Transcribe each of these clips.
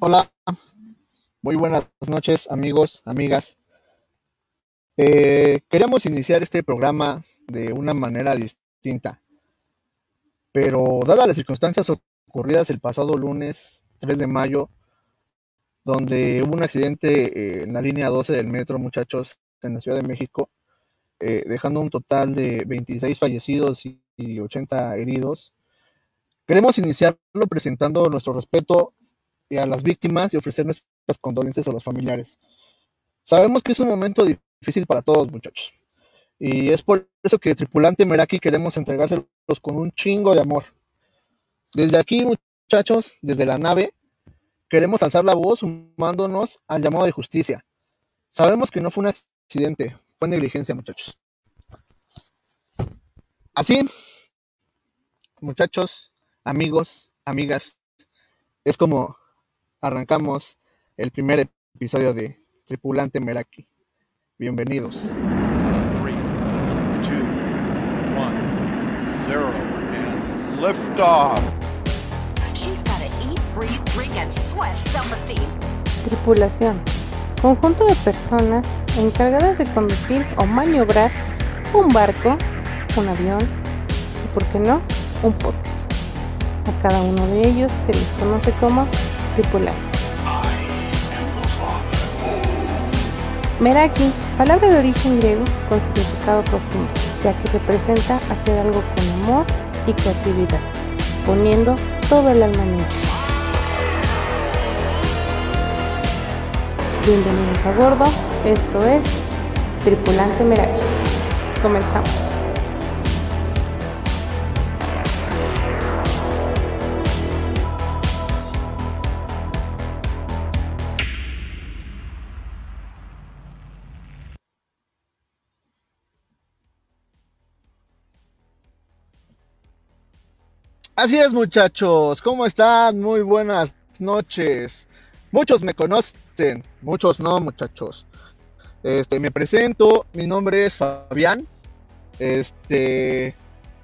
Hola, muy buenas noches amigos, amigas. Eh, queríamos iniciar este programa de una manera distinta, pero dadas las circunstancias ocurridas el pasado lunes 3 de mayo, donde hubo un accidente eh, en la línea 12 del metro, muchachos, en la Ciudad de México, eh, dejando un total de 26 fallecidos y 80 heridos. Queremos iniciarlo presentando nuestro respeto a las víctimas y ofrecer nuestras condolencias a los familiares. Sabemos que es un momento difícil para todos, muchachos. Y es por eso que Tripulante Meraki queremos entregárselos con un chingo de amor. Desde aquí, muchachos, desde la nave, queremos alzar la voz sumándonos al llamado de justicia. Sabemos que no fue un accidente, fue negligencia, muchachos. Así, muchachos, amigos, amigas, es como arrancamos el primer episodio de Tripulante Meraki. Bienvenidos. Three, two, one, zero, and liftoff. She's gotta eat, breathe, drink, and sweat self-esteem. Tripulación. Conjunto de personas encargadas de conducir o maniobrar un barco, un avión y, por qué no, un podcast. A cada uno de ellos se les conoce como tripulante. Meraki, palabra de origen griego con significado profundo, ya que representa hacer algo con amor y creatividad, poniendo todo el alma en ello. Bienvenidos a bordo, esto es Tripulante Meraki. Comenzamos. Así es, muchachos. ¿Cómo están? Muy buenas noches. Muchos me conocen, muchos no, muchachos. Este, me presento, mi nombre es Fabián. Este,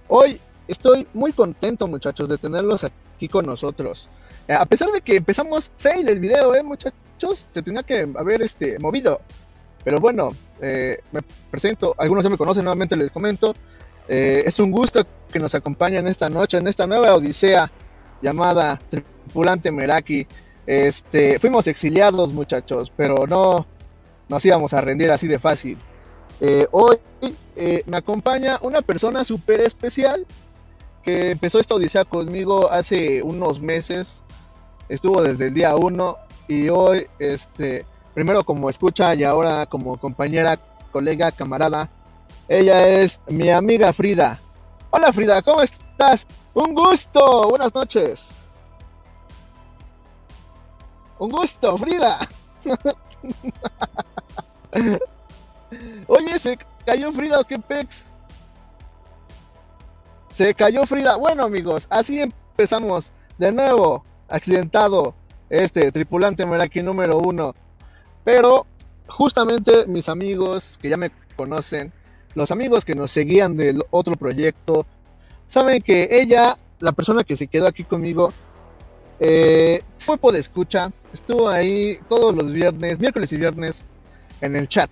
hoy estoy muy contento, muchachos, de tenerlos aquí con nosotros. Eh, A pesar de que empezamos fail el video, eh, muchachos, se tenía que haber este movido. Pero bueno, eh, me presento, algunos ya me conocen, nuevamente les comento. Eh, es un gusto que nos acompañen esta noche en esta nueva odisea llamada Tripulante Meraki. Este, fuimos exiliados, muchachos, pero no nos íbamos a rendir así de fácil. Eh, hoy eh, me acompaña una persona súper especial que empezó esta odisea conmigo hace unos meses. Estuvo desde el día uno y hoy, este, primero como escucha y ahora como compañera, colega, camarada. Ella es mi amiga Frida. Hola Frida, ¿cómo estás? Un gusto, buenas noches. Un gusto, Frida. Oye, se cayó Frida o qué pex. Se cayó Frida. Bueno, amigos, así empezamos de nuevo. Accidentado este tripulante Meraki número uno. Pero justamente mis amigos que ya me conocen, los amigos que nos seguían del otro proyecto, saben que ella, la persona que se quedó aquí conmigo, eh, fue por escucha, estuvo ahí todos los viernes, miércoles y viernes en el chat.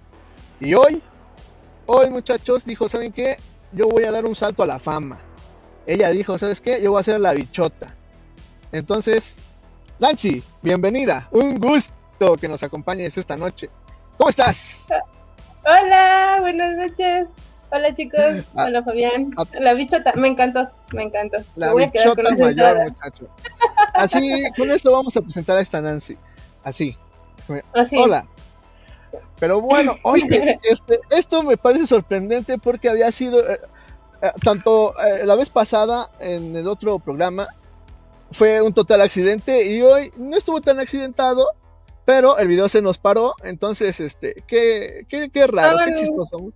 Y hoy, hoy muchachos, dijo, ¿saben qué? Yo voy a dar un salto a la fama. Ella dijo, ¿sabes qué? Yo voy a ser la bichota. Entonces, Nancy, bienvenida. Un gusto que nos acompañes esta noche. ¿Cómo estás? Hola, buenas noches. Hola chicos, Ah, hola Fabián. ah. La bichota, me encantó, me encantó. La Me bichota mayor, entrada. muchacho. Así, con esto vamos a presentar a esta Nancy. Así. Así. Hola. Pero bueno, oye, este, esto me parece sorprendente porque había sido, eh, eh, tanto eh, la vez pasada en el otro programa, fue un total accidente y hoy no estuvo tan accidentado, pero el video se nos paró, entonces, este, qué, qué, qué raro, qué chistoso.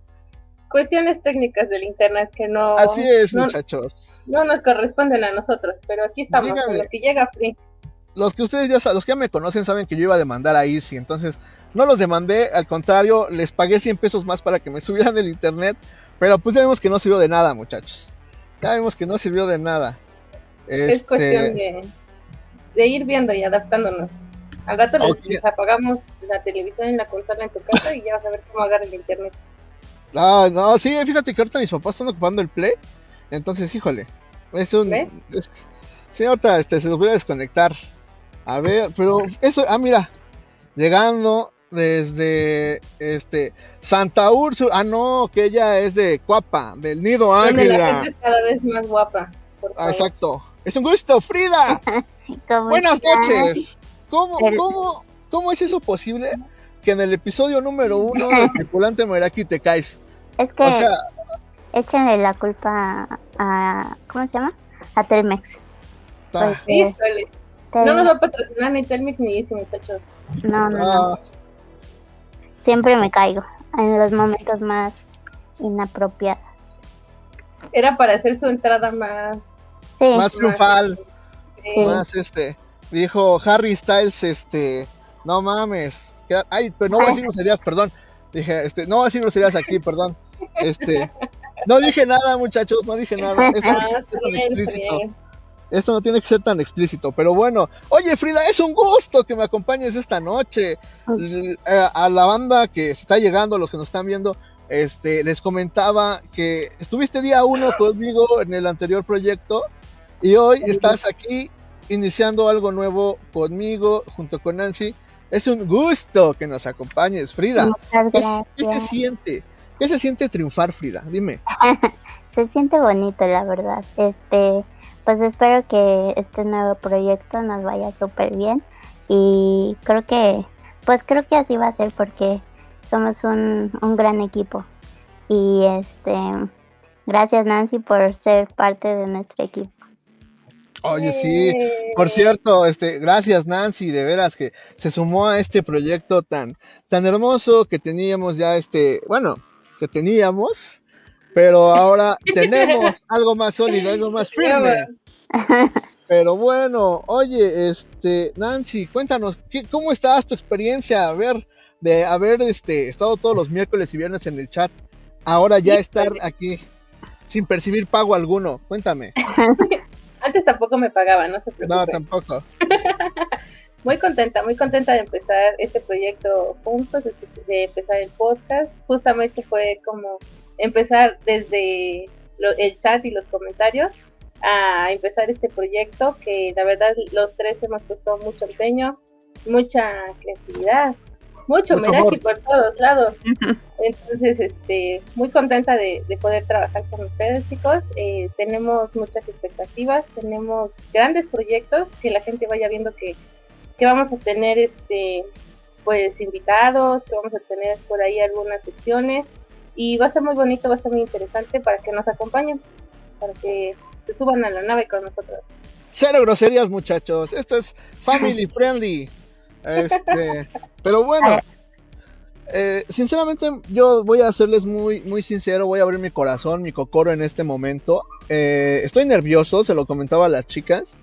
Cuestiones técnicas del internet que no, Así es, no, muchachos. no nos corresponden a nosotros, pero aquí estamos, Dígame. con lo que llega free. los que ustedes ya sa- los que ya me conocen saben que yo iba a demandar a Easy, entonces no los demandé, al contrario, les pagué 100 pesos más para que me subieran el internet, pero pues ya vimos que no sirvió de nada, muchachos. Ya vimos que no sirvió de nada. Es Este, cuestión de, de ir viendo y adaptándonos. Al rato les, apagamos la televisión en la consola en tu casa y ya vas a ver cómo agarra el internet. Ah, no, sí, fíjate que ahorita mis papás están ocupando el play. Entonces, híjole. Es un. ¿Ves? es- sí, ahorita este, se los voy a desconectar. A ver, pero eso. Ah, mira. Llegando desde este Santa Úrsula. Ah, no, que ella es de Cuapa, del Nido Donde la Águila. gente es cada vez más guapa. Por Ah, exacto. Es un gusto, Frida. ¿Cómo Buenas estás? noches. ¿Cómo, cómo, ¿Cómo es eso posible que en el episodio número uno del tripulante Meraki te caes? Es que O sea, échenle la culpa a. ¿Cómo se llama? A Telmex. ta- Pues, Sí, eh, No nos va a patrocinar ni Telmix ni ese muchachos. no, no, no. ah, Siempre me caigo en los momentos más inapropiados. Era para hacer su entrada más. Sí, más triunfal, eh, más este. Dijo Harry Styles, este. No mames. Ay, pero no voy a decir groserías, perdón. Dije, este, no voy a decir groserías aquí, perdón. Este. No dije nada, muchachos, no dije nada. Esto no tiene que ser tan explícito. Esto no tiene que ser tan explícito, pero bueno. Oye, Frida, es un gusto que me acompañes esta noche. Eh, A la banda que se está llegando, los que nos están viendo, este, les comentaba que estuviste día uno conmigo en el anterior proyecto y hoy estás aquí iniciando algo nuevo conmigo junto con Nancy. Es un gusto que nos acompañes, Frida. ¿Qué, se siente? ¿Qué se siente triunfar, Frida? Dime. Se siente bonito, la verdad. Este, pues espero que este nuevo proyecto nos vaya súper bien y creo que, pues creo que así va a ser porque somos un, un gran equipo y este, gracias Nancy por ser parte de nuestro equipo. Oye, sí. Eh, Por cierto, este, gracias Nancy, de veras que se sumó a este proyecto tan, tan hermoso que teníamos ya este, bueno, que teníamos, pero ahora tenemos algo más sólido, algo más firme. Pero bueno, oye, este, Nancy, cuéntanos, ¿qué, ¿cómo estás tu experiencia? A ver, de haber este, estado todos los miércoles y viernes en el chat, ahora ya estar aquí sin percibir pago alguno. Cuéntame. Antes tampoco me pagaban, no se preocupen. No, tampoco. Muy contenta, muy contenta de empezar este proyecto juntos, de, de empezar el podcast. Justamente fue como empezar desde lo- el chat y los comentarios a empezar este proyecto que la verdad los tres hemos puesto mucho empeño, mucha creatividad, mucho Mucho amor. por todos lados. Entonces, este, muy contenta de, de poder trabajar con ustedes, chicos. Eh, tenemos muchas expectativas, tenemos grandes proyectos que la gente vaya viendo que, que vamos a tener, este, pues invitados, que vamos a tener por ahí algunas secciones y va a ser muy bonito, va a ser muy interesante para que nos acompañen, para que se suban a la nave con nosotros. Cero groserías, muchachos. Esto es family friendly. Este, pero bueno, eh, sinceramente, yo voy a serles muy, muy sincero. Voy a abrir mi corazón, mi cocoro en este momento. Eh, estoy nervioso, se lo comentaba a las chicas.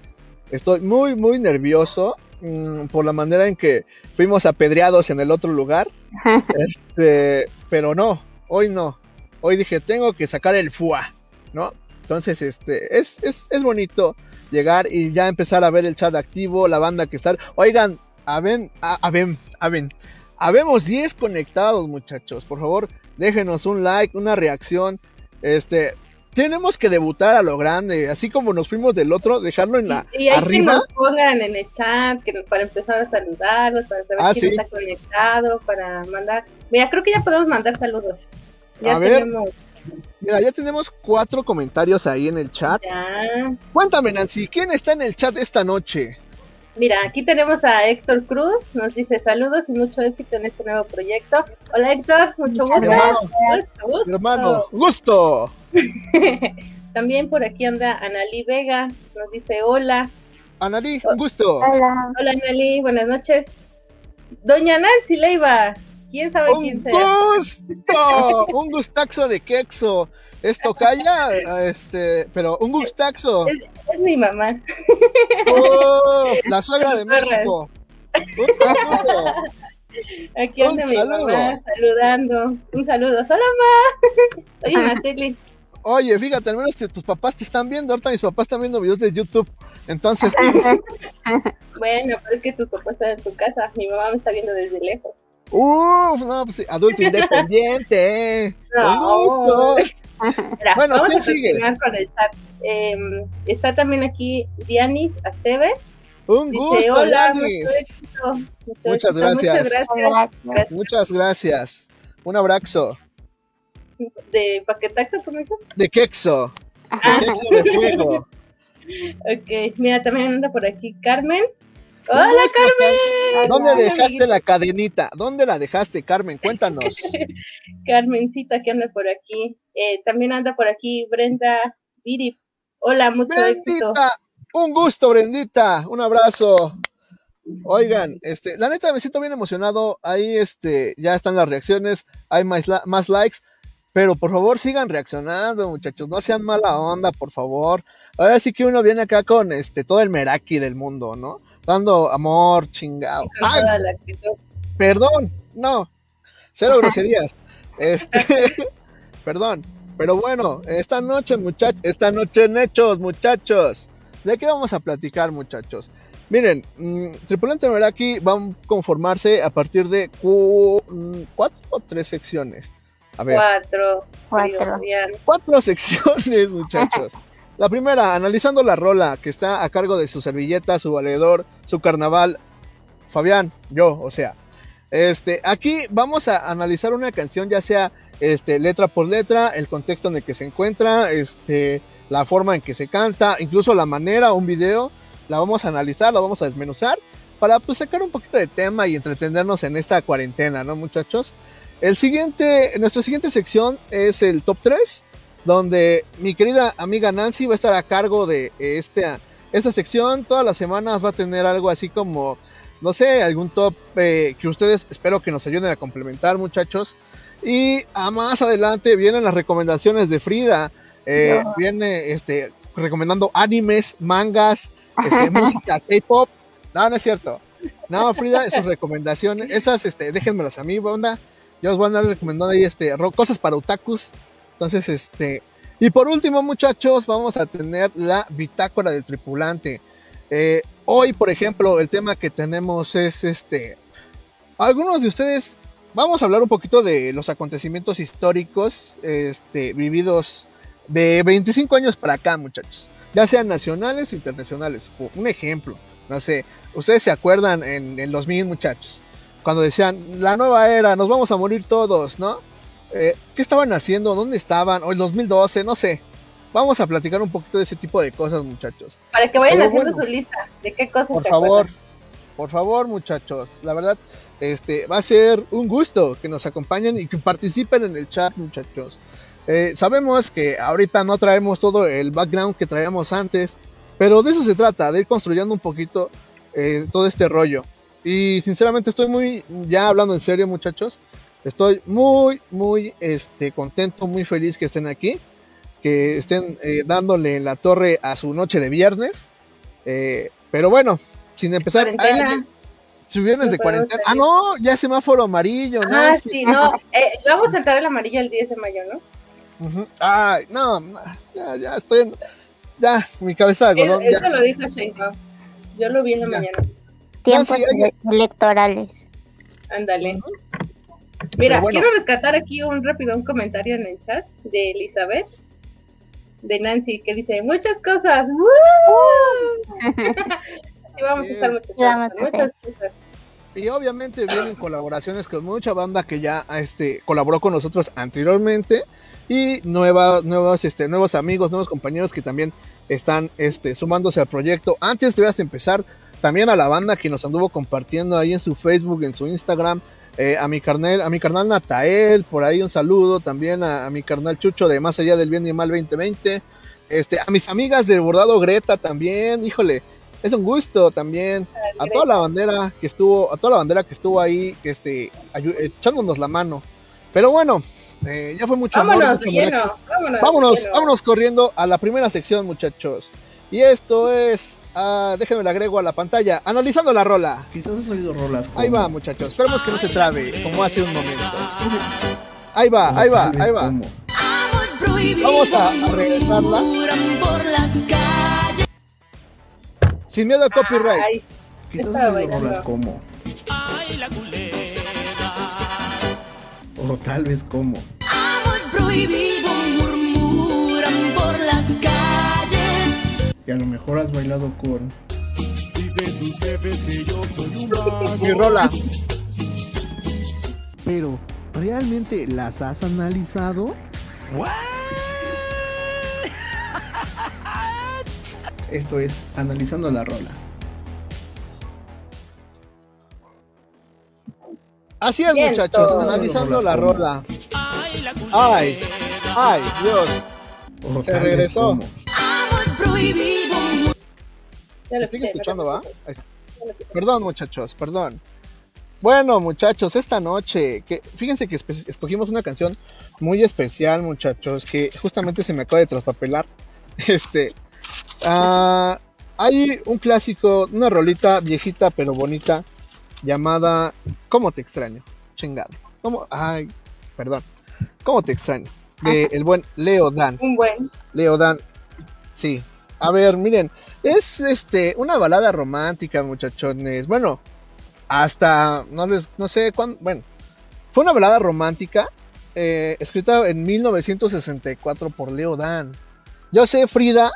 Estoy muy, muy nervioso mm, por la manera en que fuimos apedreados en el otro lugar. Este, pero no, hoy no. Hoy dije, tengo que sacar el fuá, ¿no? Entonces, este, es, es, es bonito llegar y ya empezar a ver el chat activo, la banda que está. Oigan, a ven, a, a ven, a ven. Habemos 10 conectados, muchachos. Por favor, déjenos un like, una reacción. Este, tenemos que debutar a lo grande, así como nos fuimos del otro, dejarlo en la Y que arriba. nos pongan en el chat que nos- para empezar a saludarlos, para saber Ah, quién sí. está conectado, para mandar. Mira, creo que ya podemos mandar saludos. Ya A ver. tenemos. Mira, ya tenemos cuatro comentarios ahí en el chat. Ya. Cuéntame, Nancy, ¿quién está en el chat esta noche? Mira, aquí tenemos a Héctor Cruz, nos dice saludos y mucho éxito en este nuevo proyecto. Hola Héctor, mucho gusto. Mi hermano, Gusto, mi hermano, gusto. También por aquí anda Analí Vega, nos dice hola. Analí, un gusto. Hola. Hola Analí, buenas noches. Doña Nancy Leiva, quién sabe Un quién gusto, un gustaxo de quexo. Esto calla, este, pero un gustaxo. Es mi mamá. Oh, la suegra de México. Aquí Un anda mi saludo. mamá saludando. Un saludo. Hola, ma. Oye, Natalie. Oye, fíjate, al menos que tus papás te están viendo. Ahorita mis papás están viendo videos de YouTube. Entonces, Bueno, pero es que tu papá está en tu casa. Mi mamá me está viendo desde lejos. Uff, no, pues sí, adulto independiente. No. Con gustos. Mira, Bueno, ¿quién a sigue? con el chat. Em, está también aquí Dianis Aceves. Un Dice, gusto, hola, mucho. Mucho Muchas gracias. Muchas gracias. Gracias. Muchas gracias. Un abrazo. De Paquetaxo, ¿cómo dijo? De Quexo. Ah. De Quexo de fuego. Ok, mira, también anda por aquí Carmen. ¡Hola, Carmen! ¿Dónde Hola, dejaste amiguita. la cadenita? ¿Dónde la dejaste, Carmen? Cuéntanos. Carmencita que anda por aquí. Eh, también anda por aquí Brenda Dirip. Hola, mucho éxito. Brendita, un gusto, Brendita. Un abrazo. Oigan, este, la neta me siento bien emocionado. Ahí este, ya están las reacciones, hay más, más likes. Pero por favor sigan reaccionando, muchachos. No sean mala onda, por favor. Ahora sí que uno viene acá con este todo el meraki del mundo, ¿no? Dando amor, chingado. Ay, perdón, no. Cero groserías. Este, perdón. Pero bueno, esta noche, muchachos, esta noche en hechos, muchachos. ¿De qué vamos a platicar, muchachos? Miren, mm, Tripulante Meraki va a conformarse a partir de cu- mm, cuatro o tres secciones. A ver, Cuatro. Cuatro. cuatro secciones, muchachos. La primera, analizando la rola que está a cargo de su servilleta, su valedor, su carnaval. Fabián, yo, o sea. Este, aquí vamos a analizar una canción, ya sea este, letra por letra, el contexto en el que se encuentra, este, la forma en que se canta, incluso la manera, un video. La vamos a analizar, la vamos a desmenuzar para pues, sacar un poquito de tema y entretenernos en esta cuarentena, ¿no, muchachos? El siguiente, nuestra siguiente sección es el top 3, donde mi querida amiga Nancy va a estar a cargo de esta, esta sección. Todas las semanas va a tener algo así como, no sé, algún top eh, que ustedes espero que nos ayuden a complementar, muchachos. Y a más adelante vienen las recomendaciones de Frida. Eh, No. Viene este, recomendando animes, mangas, este, música K-pop. No, no es cierto. No, Frida, sus recomendaciones, esas, este, déjenmelas a mí, banda. Yo os voy a andar recomendando ahí, este, cosas para otakus. Entonces, este, y por último, muchachos, vamos a tener la bitácora del tripulante. Eh, hoy, por ejemplo, el tema que tenemos es, este, algunos de ustedes, vamos a hablar un poquito de los acontecimientos históricos, este, vividos de 25 años para acá, muchachos. Ya sean nacionales o internacionales. Un ejemplo, no sé, ustedes se acuerdan en el 2000, muchachos, cuando decían, la nueva era, nos vamos a morir todos, ¿no? Eh, ¿Qué estaban haciendo? ¿Dónde estaban? O el 2012, no sé. Vamos a platicar un poquito de ese tipo de cosas, muchachos. Para que vayan Pero haciendo bueno. su lista de qué cosas Por favor, acuerdan. por favor, muchachos. La verdad, este va a ser un gusto que nos acompañen y que participen en el chat, muchachos. Eh, sabemos que ahorita no traemos todo el background que traíamos antes, pero de eso se trata, de ir construyendo un poquito eh, todo este rollo. Y sinceramente estoy muy, ya hablando en serio, muchachos, estoy muy, muy este, contento, muy feliz que estén aquí, que estén eh, dándole la torre a su noche de viernes. Eh, pero bueno, sin empezar. Cuarentena. su viernes No de cuarentena. Ah, no, ya semáforo amarillo, ¿no? Ah, Sí, sí, sí. no. Eh, vamos a entrar el amarillo el 10 de mayo, ¿no? Ujú. Ay, no, ya, ya estoy en. Ya, mi cabeza de algodón. Eh, ya. Eso lo dijo Sheinbaum. Yo lo vi en la Ya. mañana. Tiempos oye. ele- electorales. Ándale. Ujú. Mira, bueno. quiero rescatar aquí un rápido un comentario en el chat de Elizabeth, de Nancy, que dice muchas cosas. ¡Woo! Sí, vamos a estar es. muchas cosas, a muchas cosas. Y obviamente vienen colaboraciones con mucha banda que ya este, colaboró con nosotros anteriormente. Y nuevas, nuevos, este, nuevos amigos, nuevos compañeros que también están este, sumándose al proyecto. Antes de empezar, también a la banda que nos anduvo compartiendo ahí en su Facebook, en su Instagram. Eh, a mi carnal, a mi carnal Natael, por ahí un saludo. También a, a mi carnal Chucho de Más Allá del Bien y Mal 2020. Este, a mis amigas de Bordado Greta también, híjole, es un gusto también a toda la bandera que estuvo, a toda la bandera que estuvo ahí, este, echándonos la mano. Pero bueno, eh, ya fue mucho amor, Vámonos mucho lleno. Vámonos, Vámonos, lleno. vámonos corriendo a la primera sección, muchachos. Y esto es, ah, déjenme le agrego a la pantalla, analizando la rola. Quizás has oído rolas como... Ahí va, muchachos, esperemos que no se trabe, como hace un momento. Ahí va, ahí va, ahí va. como- Vamos a, regresarla sin miedo al copyright. Ay, Quizás lo bailando. rolas como. O tal vez como. Y a lo mejor has bailado con. Mi rola. Pero, ¿realmente las has analizado? Esto es Analizando la Rola. Así es, muchachos, analizando la rola. Ay, ay, Dios. Se regresó. Se sigue escuchando, ¿va? Perdón, muchachos, perdón. Bueno, muchachos, esta noche, que fíjense que escogimos una canción muy especial, muchachos, que justamente se me acaba de traspapelar. Este, ah, hay un clásico, una rolita viejita pero bonita, llamada ¿Cómo te extraño? Chingado. ¿Cómo? Ay, perdón. ¿Cómo te extraño? De el buen Leo Dan. Un buen. Leo Dan. Sí. A ver, miren, es este una balada romántica, muchachones. Bueno, hasta no les no sé cuándo, bueno, fue una balada romántica eh, escrita en 1964 por Leo Dan. Yo sé, Frida,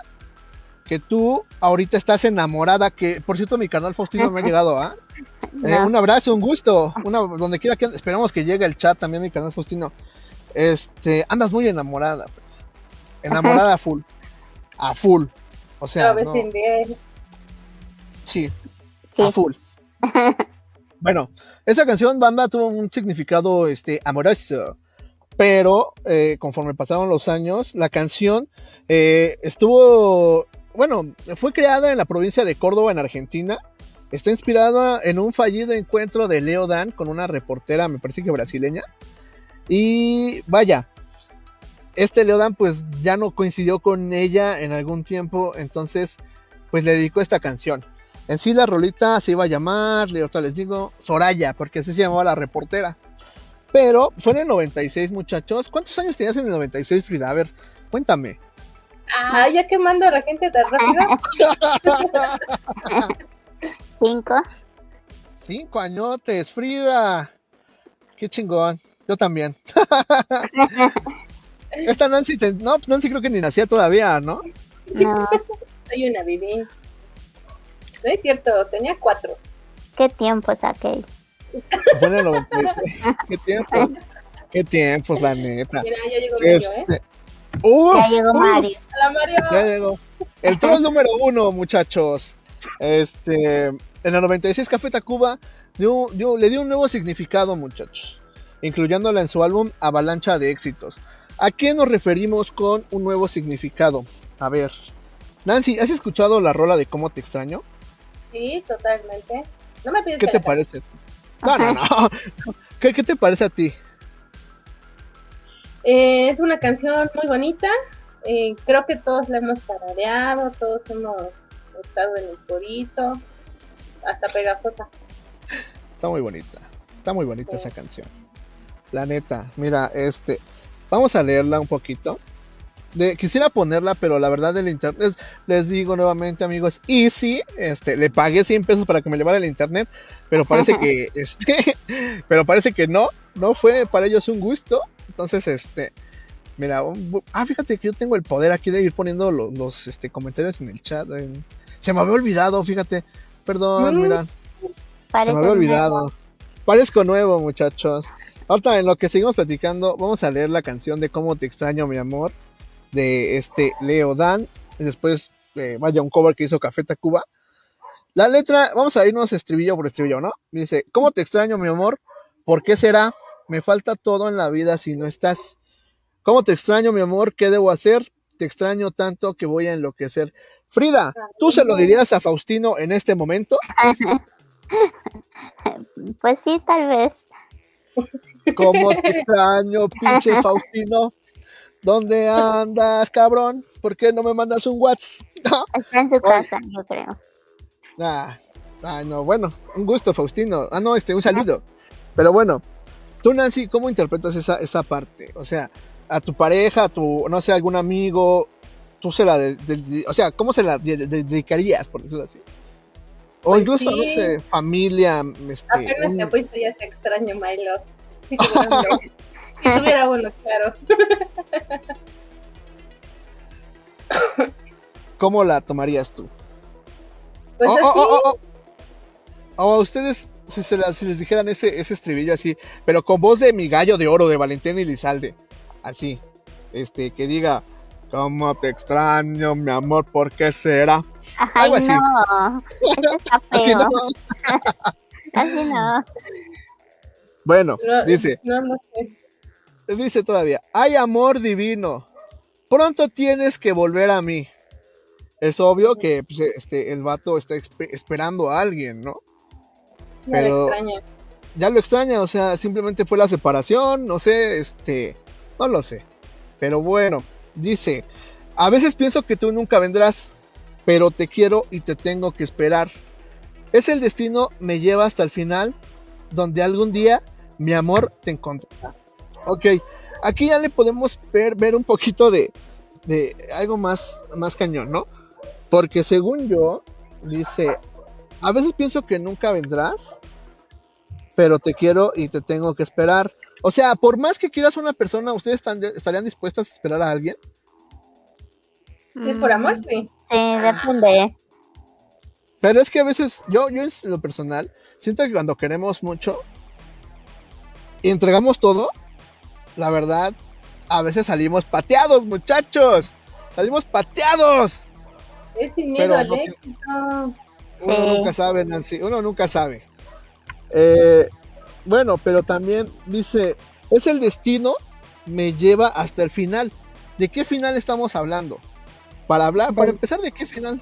que tú ahorita estás enamorada, que por cierto mi canal Faustino me ha llegado, ¿ah? Eh, un abrazo, un gusto, una, donde quiera que esperamos que llegue el chat también mi canal Faustino. Este, andas muy enamorada, Frida. enamorada a full, a full, o sea, no- sí, Sí. a full. Bueno, esa canción, banda, tuvo un significado este, amoroso. Pero eh, conforme pasaron los años, la canción eh, estuvo. Bueno, fue creada en la provincia de Córdoba, en Argentina. Está inspirada en un fallido encuentro de Leo Dan con una reportera, me parece que brasileña. Y vaya, este Leo Dan, pues ya no coincidió con ella en algún tiempo. Entonces, pues le dedicó esta canción. En sí la rolita se iba a llamar, otra les digo, Soraya, porque así se llamaba la reportera. Pero fue en el 96, muchachos. ¿Cuántos años tenías en el 96, Frida? A ver, cuéntame. Ah, ya quemando a la gente tan rápido. Cinco. Cinco añotes, Frida. Qué chingón. Yo también. Esta Nancy, te- no, Nancy creo que ni nacía todavía, ¿no? No. Soy una bebé. No es cierto, tenía cuatro. ¿Qué tiempo saqué? Fue en el 96. Qué tiempo. Qué tiempos, la neta. Mira, ya llegó Mario, ¿eh? Este. Uf, Ya llegó uf. Hola, Mario. Ya llegó. El troll número uno, muchachos. Este, en el 96 Café Tacuba dio- dio- le dio un nuevo significado, muchachos, incluyéndola en su álbum Avalancha de Éxitos. ¿A qué nos referimos con un nuevo significado? A ver, Nancy, ¿has escuchado la rola de Cómo te extraño? Sí, totalmente. No me pides ¿Qué que te la parece? No, no, no. ¿Qué, qué te parece a ti? Eh, es una canción muy bonita. eh, creo que todos la hemos tarareado, todos hemos estado en el corito, hasta pegajosa. Está muy bonita. Está muy bonita Sí. esa canción. La neta, mira, este, vamos a leerla un poquito. De, quisiera ponerla, pero la verdad del internet, les, les digo nuevamente amigos, y sí, este, le pagué 100 pesos para que me llevara el internet, pero parece que, este, pero parece que no, no fue para ellos un gusto. Entonces, este, mira, un ah, fíjate que yo tengo el poder aquí de ir poniendo los, los, este, comentarios en el chat. en- se me había olvidado, fíjate, perdón, Mm. mira. Se me había nuevo. olvidado. Parezco nuevo, muchachos. Ahorita en lo que seguimos platicando, vamos a leer la canción de Cómo te extraño, mi amor, de este Leo Dan. Y después, eh, vaya, un cover que hizo Café Tacuba. La letra, vamos a irnos estribillo por estribillo, ¿no? Dice, ¿cómo te extraño, mi amor? ¿Por qué será? Me falta todo en la vida si no estás. ¿Cómo te extraño, mi amor? ¿Qué debo hacer? Te extraño tanto que voy a enloquecer. Frida, ¿tú se lo dirías a Faustino en este momento? Pues sí, tal vez. ¿Cómo te extraño, pinche Faustino? ¿Dónde andas, cabrón? ¿Por qué no me mandas un WhatsApp? Está en su casa, yo creo. Ah, ay, no, bueno, un gusto, Faustino. Ah, no, este, un saludo. Pero bueno, tú, Nancy, ¿cómo interpretas esa, esa parte? O sea, a tu pareja, a tu, no sé, algún amigo, tú se la, de- de- o sea, ¿cómo se la de- de- dedicarías, por decirlo así? O Pues incluso, no sé, familia, este, Apenas un- te fuiste, ya te extraño, Milo. Si tuviera uno, si tuviera uno, claro. ¿cómo la tomarías tú? Pues oh, así, oh, oh, oh, oh. O a ustedes, si, se la- si les dijeran ese, ese estribillo así, pero con voz de mi gallo de oro de Valentín Elizalde, así, este, que diga, ¿cómo te extraño, mi amor? ¿Por qué será? Algo así. no. Eso está Así. ¿no? Así no. Bueno, no, dice, No, no sé. dice todavía, hay amor divino, pronto tienes que volver a mí. Es obvio que pues, este, el vato está esperando a alguien, ¿no? Pero- le extraño. ya lo extraña, o sea, simplemente fue la separación, no sé, este, no lo sé. Pero bueno, dice, a veces pienso que tú nunca vendrás, pero te quiero y te tengo que esperar. Es el destino, me lleva hasta el final, donde algún día mi amor te encontrará. Ok, aquí ya le podemos ver, ver un poquito de, de algo más, más cañón, ¿no? Porque según yo, dice, a veces pienso que nunca vendrás, pero te quiero y te tengo que esperar. O sea, por más que quieras a una persona, ¿ustedes están- estarían dispuestas a esperar a alguien? Si es por amor, sí. Sí, depende. Pero es que a veces, yo, yo en lo personal, siento que cuando queremos mucho y entregamos todo, la verdad, a veces salimos pateados, muchachos. Salimos pateados. Es sin Pero miedo al éxito. Uno Sí. nunca sabe, Nancy, uno nunca sabe. Eh, bueno, pero también dice, es el destino, me lleva hasta el final. ¿De qué final estamos hablando? Para hablar, para empezar, ¿de qué final?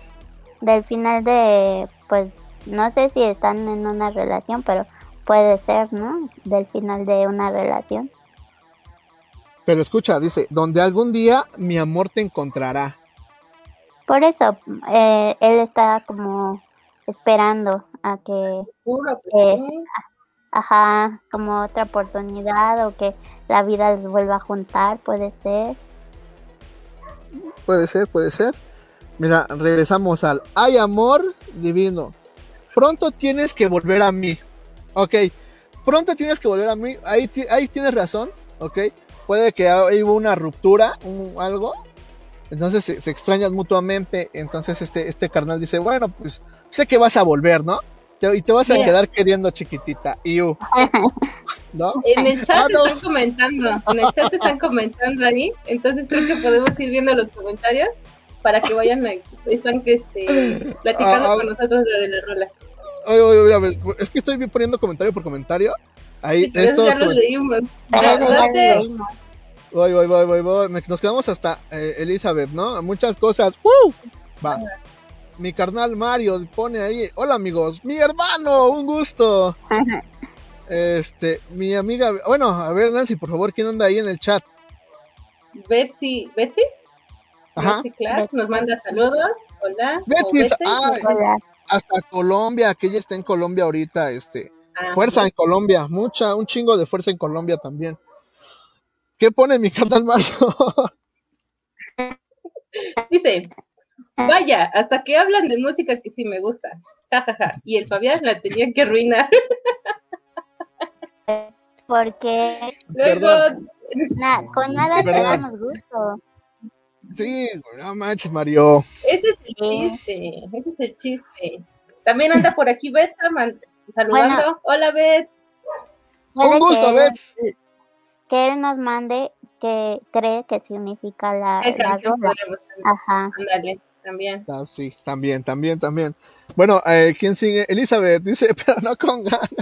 Del final de, pues, no sé si están en una relación, pero puede ser, ¿no? Del final de una relación. Pero escucha, dice, donde algún día mi amor te encontrará. Por eso, eh, él está como esperando a que, Eh, ajá, como otra oportunidad o que la vida los vuelva a juntar, puede ser. Puede ser, puede ser. Mira, regresamos al hay amor divino. Pronto tienes que volver a mí. Ok, pronto tienes que volver a mí. Ahí, ahí tienes razón. Ok, puede que hubo una ruptura, un- algo. Entonces se, se extrañan mutuamente. Entonces este, este carnal dice, bueno, pues sé que vas a volver, ¿no? Te- y te vas a quedar queriendo chiquitita. Y you. ¿No? En el chat Ah, no. están comentando, en el chat están comentando ahí, entonces creo que podemos ir viendo los comentarios para que vayan, a- están que este, platicando Ah, ah. con nosotros lo de la rola. Oye, oye, mira, ves, es que estoy poniendo comentario por comentario. Ahí, estos ya los leímos. Ah. Voy, voy, voy, voy, voy. Nos quedamos hasta eh, Elizabeth, ¿no? Muchas cosas. ¡Uh! Va. Mi carnal Mario pone ahí. Hola amigos, mi hermano, un gusto. Este, mi amiga, bueno, a ver Nancy, por favor, ¿quién anda ahí en el chat? Betsy, Betsy, Ajá. Betsy Clark nos manda saludos. Hola. Betsy, Betsy, ay. Hola. Hasta Colombia, que ella está en Colombia ahorita, este. ah, Fuerza en Colombia, mucha, un chingo de fuerza en Colombia también. ¿Qué pone mi carnal Mario? Dice, vaya, hasta que hablan de música que sí me gusta. Ja, ja, ja. Y el Fabián la tenía que arruinar. Porque Luego, na- con nada te damos gusto. Sí, no manches, Mario. ese es el chiste, ese es el chiste. También anda por aquí man- saludando. Hola, Bet. Puede Un gusto, que él- Bets. Que él nos mande qué cree que significa la, ¿Qué la Ajá. Ándale, también. Ah, sí, también, también, también. Bueno, eh, ¿quién sigue? Elizabeth dice, pero no con ganas.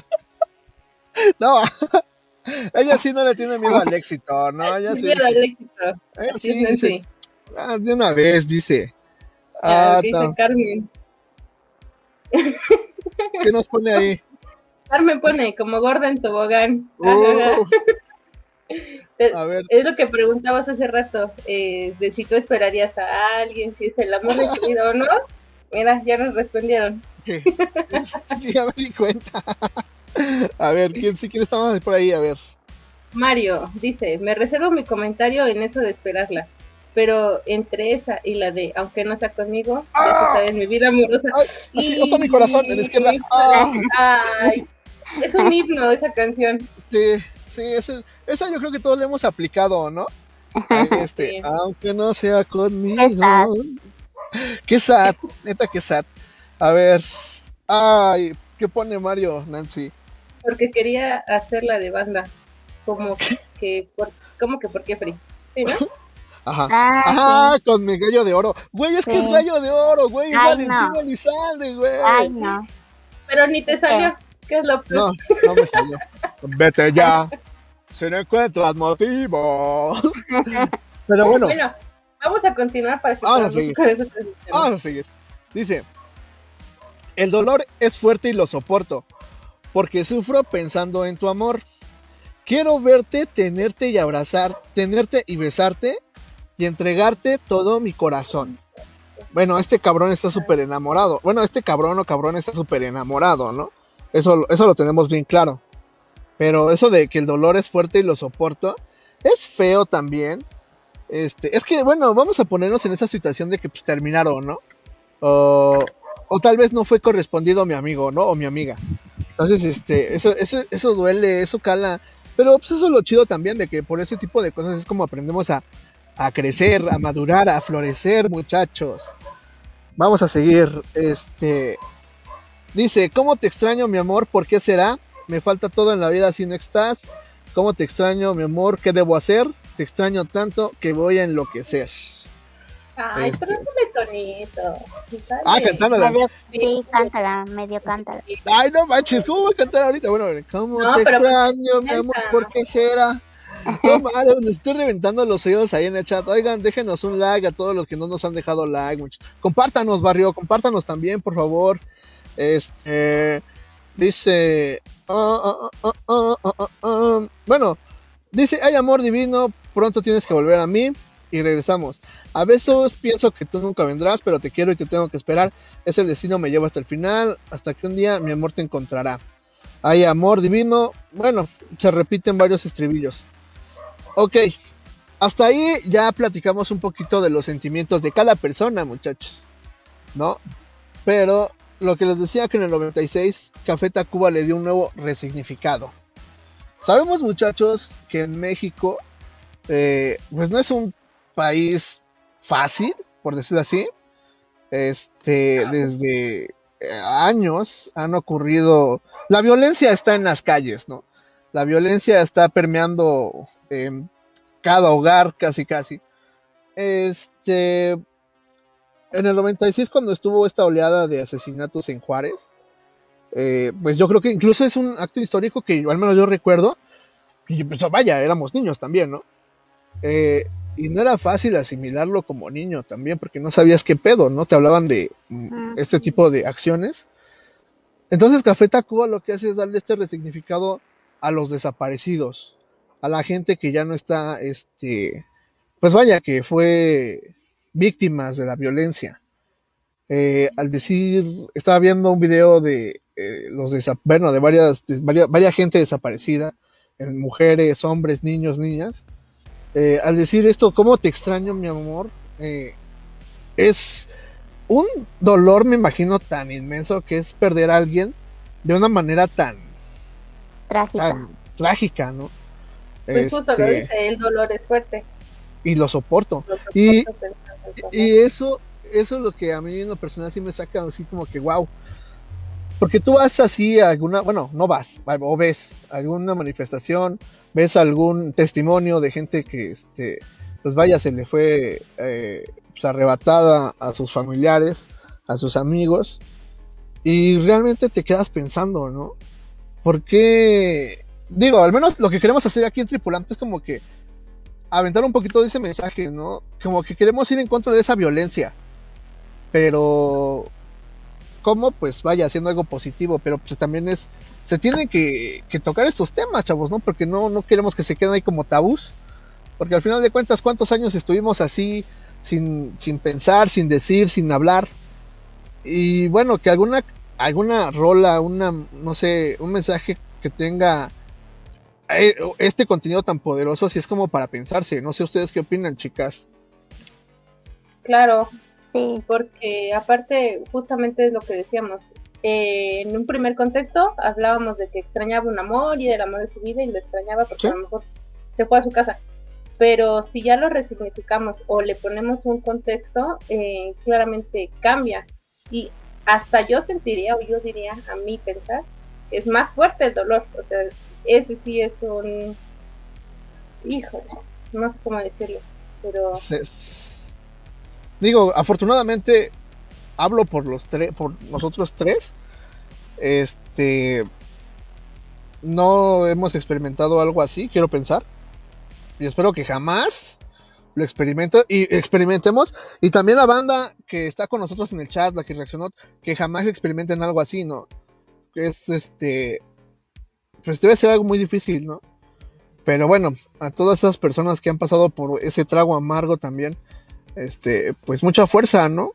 No, ella sí no le tiene miedo al éxito, ¿no? Ella sí, Miedo dice, al éxito. ella sí Nancy. Ah, de una vez, dice. Ah, dice tan- Carmen. ¿Qué nos pone ahí? Carmen pone como gorda en tobogán. Uf, a ver, Es lo que preguntabas hace rato, eh, de si tú esperarías a alguien, si es el amor de tu vida o no. Mira, ya nos respondieron. Sí, ya me di cuenta. A ver, ¿quién sí quién estaba por ahí? A ver. Mario dice, me reservo mi comentario en eso de esperarla. Pero entre esa y la de aunque no está conmigo, ya ¡Ah! se sabe mi vida amorosa. Ay, así está mi corazón, en la izquierda. Ah. Ay, es un himno esa canción. Sí, sí, esa, esa yo creo que todos le hemos aplicado, ¿no? Este, Sí. aunque no sea conmigo. Qué sad. Qué sad, neta que sad. A ver, ay, ¿qué pone Mario, Nancy? Porque quería hacerla de banda. Como que, por, como que por qué free. ¿Sí, no? Ajá. Ah, Ajá, con mi gallo de oro. Güey, es que es gallo de oro, güey. Es Ay, Valentina no. Elizalde, güey. Ay, no. Pero ni te salió. ¿Qué es lo peor? No, no me salió. Vete ya. Si no encuentras motivos. Pero bueno, Bueno, vamos a continuar para que Vamos a seguir. con esa vamos a seguir. Dice: El dolor es fuerte y lo soporto, porque sufro pensando en tu amor. Quiero verte, tenerte y abrazar, tenerte y besarte y entregarte todo mi corazón. Bueno, este cabrón está súper enamorado. Bueno, este cabrón o cabrón está súper enamorado, ¿no? Eso, eso lo tenemos bien claro. Pero eso de que el dolor es fuerte y lo soporto, es feo también. Este, es que, bueno, vamos a ponernos en esa situación de que pues, terminaron, ¿no? O, o tal vez no fue correspondido mi amigo, ¿no? O mi amiga. Entonces, este, eso, eso, eso duele, eso cala. Pero pues eso es lo chido también, de que por ese tipo de cosas es como aprendemos a, a crecer, a madurar, a florecer, muchachos. Vamos a seguir. Este. Dice, ¿cómo te extraño, mi amor? ¿Por qué será? Me falta todo en la vida si no estás. ¿Cómo te extraño, mi amor? ¿Qué debo hacer? Te extraño tanto que voy a enloquecer. Ay, Este. pero es tonito. Dale. Ah, cantándola. Medio, sí, cántala, medio cántala. Ay, no manches, ¿cómo voy a cantar ahorita? Bueno, ¿cómo No, te extraño, mi amor? ¿Por qué será? No mames, me estoy reventando los oídos ahí en el chat. Oigan, déjenos un like a todos los que no nos han dejado like. Compártanos, barrio, compártanos también, por favor. Este. Dice. ah, ah, ah. Bueno, dice: Ay, amor divino, pronto tienes que volver a mí. Y regresamos. A veces pienso que tú nunca vendrás, pero te quiero y te tengo que esperar. Es el destino me lleva hasta el final, hasta que un día mi amor te encontrará. Hay amor divino. Bueno, se repiten varios estribillos. Ok, hasta ahí ya platicamos un poquito de los sentimientos de cada persona, muchachos. ¿No? Pero lo que les decía que en el 96 Café Tacuba le dio un nuevo resignificado. Sabemos, muchachos, que en México, eh, pues no es un país fácil, por decirlo así. Este, desde eh, años han ocurrido. La violencia está en las calles, ¿no? La violencia está permeando en cada hogar, casi, casi. Este. En el 96, cuando estuvo esta oleada de asesinatos en Juárez, eh, pues yo creo que incluso es un acto histórico que al menos yo recuerdo. Y pues vaya, éramos niños también, ¿no? Eh, y no era fácil asimilarlo como niño también, porque no sabías qué pedo, ¿no? Te hablaban de mm, este tipo de acciones. Entonces Café Tacuba lo que hace es darle este resignificado a los desaparecidos, a la gente que ya no está, este, pues vaya, que fue víctimas de la violencia. Eh, al decir, estaba viendo un video de eh, los bueno, de varias, de varias, varias gente desaparecida, mujeres, hombres, niños, niñas. Eh, al decir esto, ¿cómo te extraño, mi amor? Eh, es un dolor, me imagino, tan inmenso que es perder a alguien de una manera tan, Trágica. tan trágica, ¿no? Pues justo lo Este, dice, el dolor es fuerte. y lo soporto. Lo Y- soporto. Y eso, eso es lo que a mí en lo personal sí me saca así como que wow. Porque tú vas así a alguna, bueno, no vas, o ves alguna manifestación, ves algún testimonio de gente que, este, pues vaya, se le fue eh, pues arrebatada a sus familiares, a sus amigos, y realmente te quedas pensando, ¿no? ¿Por qué? Digo, al menos lo que queremos hacer aquí en Tripulante es como que aventar un poquito de ese mensaje, ¿no? Como que queremos ir en contra de esa violencia. Pero ¿cómo? Pues vaya, haciendo algo positivo, pero pues también es se tienen que, que tocar estos temas, chavos, ¿no? Porque no no queremos que se queden ahí como tabús, porque al final de cuentas cuántos años estuvimos así sin sin pensar, sin decir, sin hablar. Y bueno, que alguna alguna rola, una no sé, un mensaje que tenga eh, este contenido tan poderoso, si es como para pensarse. No sé ustedes qué opinan, chicas. Claro, Sí, porque aparte justamente es lo que decíamos. eh, en un primer contexto hablábamos de que extrañaba un amor y del amor de su vida y lo extrañaba porque Sí. a lo mejor se fue a su casa. Pero si ya lo resignificamos o le ponemos un contexto, eh, claramente cambia. Y hasta yo sentiría, o yo diría, a mí pensar, es más fuerte el dolor. O sea, ese sí es un... Híjole, no sé cómo decirlo, pero... Digo, afortunadamente hablo por los tres, por nosotros tres. Este no hemos experimentado algo así, quiero pensar. Y espero que jamás lo experimento y experimentemos. Y también la banda que está con nosotros en el chat, la que reaccionó, que jamás experimenten algo así, ¿no? Que es este. Pues debe ser algo muy difícil, ¿no? Pero bueno, a todas esas personas que han pasado por ese trago amargo también, este, pues mucha fuerza, ¿no?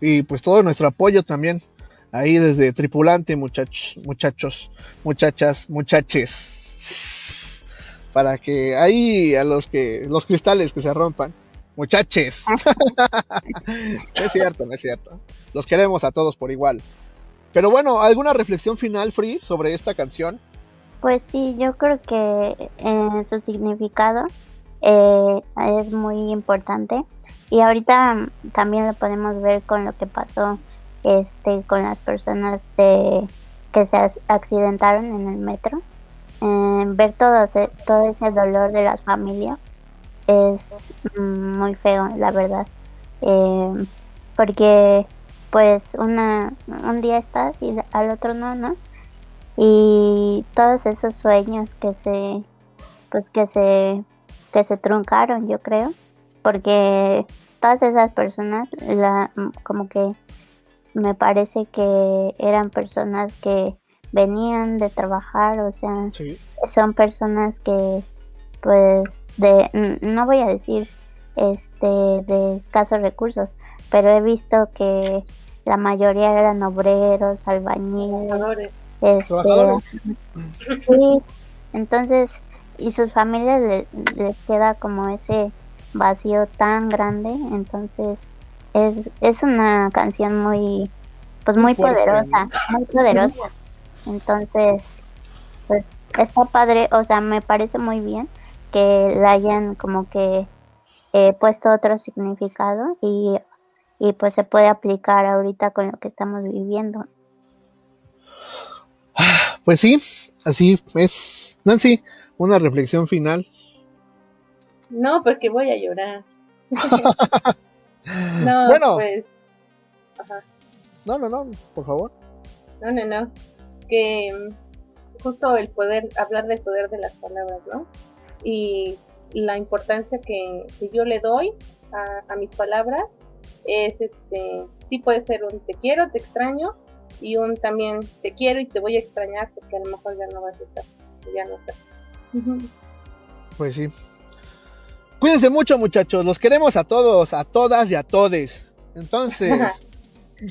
Y pues todo nuestro apoyo también. Ahí desde tripulante, muchachos, muchachos, muchachas, muchaches. Para que ahí a los que, los cristales que se rompan. Muchaches. no es cierto, no es cierto. Los queremos a todos por igual. Pero bueno, ¿alguna reflexión final, Free, sobre esta canción? Pues sí, yo creo que eh, su significado eh, es muy importante y ahorita mm, también lo podemos ver con lo que pasó este con las personas de, que se ac- accidentaron en el metro. Eh, ver todo ese, todo ese dolor de las familias es mm, muy feo, la verdad. Eh, porque pues una, un día estás y al otro no, ¿no? y todos esos sueños que se pues que se que se truncaron yo creo porque todas esas personas la como que me parece que eran personas que venían de trabajar o sea Sí. son personas que pues de no voy a decir este de escasos recursos pero he visto que la mayoría eran obreros albañiles Trabajadores. este, Trabajadores. Sí, entonces, y sus familias le- les queda como ese vacío tan grande, entonces es, es una canción muy, pues muy poderosa, muy poderosa. Entonces, pues está padre, o sea, me parece muy bien que la hayan como que eh, puesto otro significado y, y pues se puede aplicar ahorita con lo que estamos viviendo. Pues sí, así es. Nancy, una reflexión final. No, porque voy a llorar. no, Bueno. pues, ajá, No, no, no, por favor. no, no, no. Que mm, justo el poder, hablar del poder de las palabras, ¿no? Y la importancia que, que yo le doy a, a mis palabras es, este, sí puede ser un te quiero, te extraño, y un también te quiero y te voy a extrañar porque a lo mejor ya no vas a estar, ya no estás. Pues sí. Cuídense mucho, muchachos. Los queremos a todos, a todas y a todes. Entonces,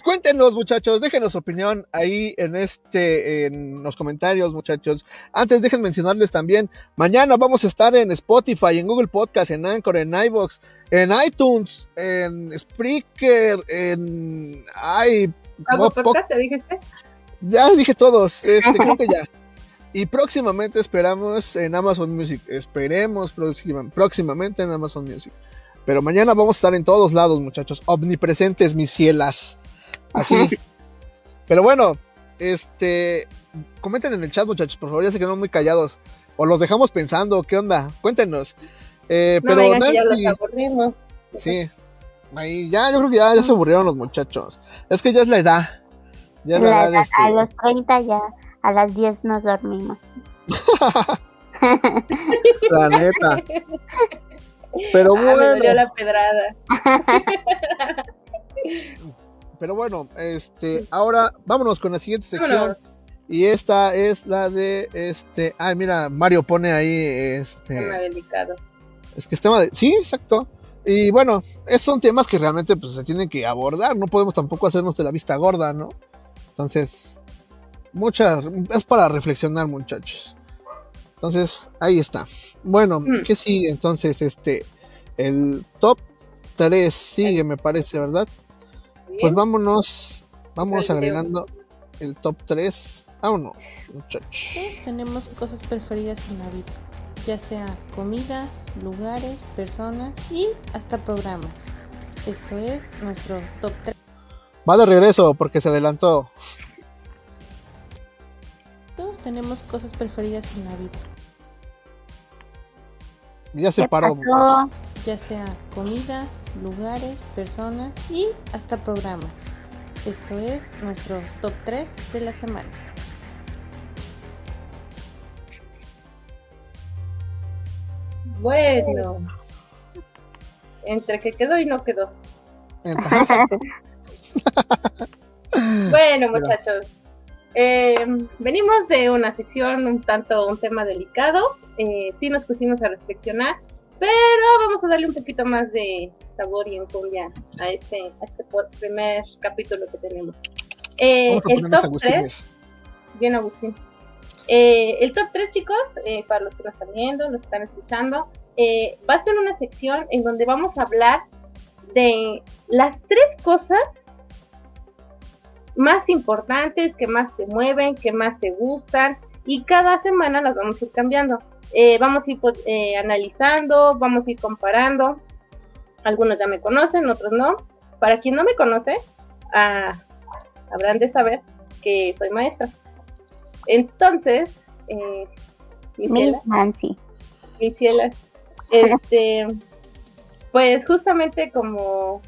cuéntenos, muchachos. Déjenos su opinión ahí en este, en los comentarios, muchachos. Antes, dejen mencionarles también. Mañana vamos a estar en Spotify, en Google Podcast, en Anchor, en iBox, en iTunes, en Spreaker, en. Ay, ¿Algo mo- po- podcast te dijiste? ya dije todos, este, creo que ya. Y próximamente esperamos en Amazon Music. Esperemos próxima- próximamente en Amazon Music. Pero mañana vamos a estar en todos lados, muchachos. Omnipresentes, mis cielas. Así. Pero bueno, este. Comenten en el chat, muchachos, por favor. Ya se quedaron muy callados. O los dejamos pensando. ¿Qué onda? Cuéntenos. Eh, No pero me digan que ya los aburrimos. Sí. Ahí, ya, yo creo que ya, ya se aburrieron los muchachos. Es que ya es la edad. Ya es la, La- edad, este, A los 30 ya, a las 10 nos dormimos. la neta. Pero Ah, me dolió bueno, la pedrada. pero bueno, este, ahora vámonos con la siguiente sección. Y esta es la de este. Ay, mira, Mario pone ahí Tema este. delicado. Es que es tema de. Sí, exacto. Y bueno, es, son temas que realmente pues, se tienen que abordar. No podemos tampoco hacernos de la vista gorda, ¿no? Entonces, muchas. Es para reflexionar, muchachos. Entonces, ahí está. Bueno, Mm. ¿qué sigue? Entonces, este, el top 3 sigue, me parece, ¿verdad? Pues vámonos, vámonos agregando el top 3. Vámonos, muchachos. Todos tenemos cosas preferidas en la vida, ya sea comidas, lugares, personas y hasta programas. Esto es nuestro top 3. Va de regreso porque se adelantó. Todos tenemos cosas preferidas en la vida, Ya se ¿Qué paró. pasó? ya sea comidas, lugares, personas y hasta programas. Esto es nuestro top 3 de la semana. Bueno. Entre que quedó y no quedó. Entonces, Bueno, muchachos. eh, venimos de una sección un tanto un tema delicado. Eh, sí nos pusimos a reflexionar. Pero vamos a darle un poquito más de sabor y enjundia a este, a este primer capítulo que tenemos. Eh, vamos a el top 3 agustines. Bien, Agustín. Eh, el top 3, chicos, eh, para los que nos están viendo, los que están escuchando, eh, va a ser una sección en donde vamos a hablar de las tres cosas más importantes, que más te mueven, que más te gustan, y cada semana las vamos a ir cambiando. Eh, vamos a ir pues, eh, analizando, vamos a ir comparando. Algunos ya me conocen, otros no. Para quien no me conoce, ah, habrán de saber que soy maestra. Entonces, eh, Michela, Nancy. Michela, este, pues justamente como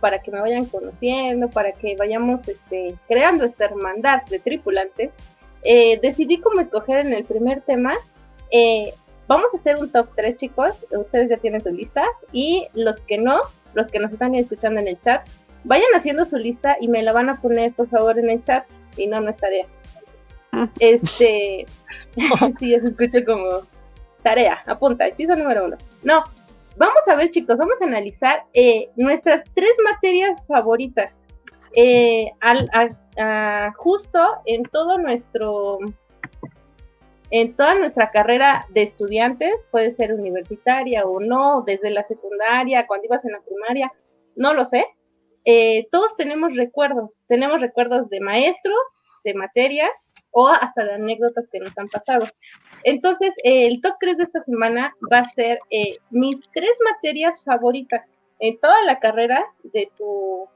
para que me vayan conociendo, para que vayamos este, creando esta hermandad de tripulantes, eh, decidí como escoger en el primer tema, eh, vamos a hacer un top 3 chicos, ustedes ya tienen su lista, y los que no, los que nos están escuchando en el chat, vayan haciendo su lista y me la van a poner por favor en el chat, si no, no es tarea. Este, sí, se escucha como tarea, apunta, hechizo número uno. No, vamos a ver chicos, vamos a analizar eh, nuestras tres materias favoritas. Eh, al, a- a- justo en todo nuestro, en toda nuestra carrera de estudiantes, puede ser universitaria o no, desde la secundaria, cuando ibas en la primaria, no lo sé. Eh, todos tenemos recuerdos, tenemos recuerdos de maestros, de materias o hasta de anécdotas que nos han pasado. Entonces, eh, el top 3 de esta semana va a ser eh, mis tres materias favoritas en toda la carrera de tu,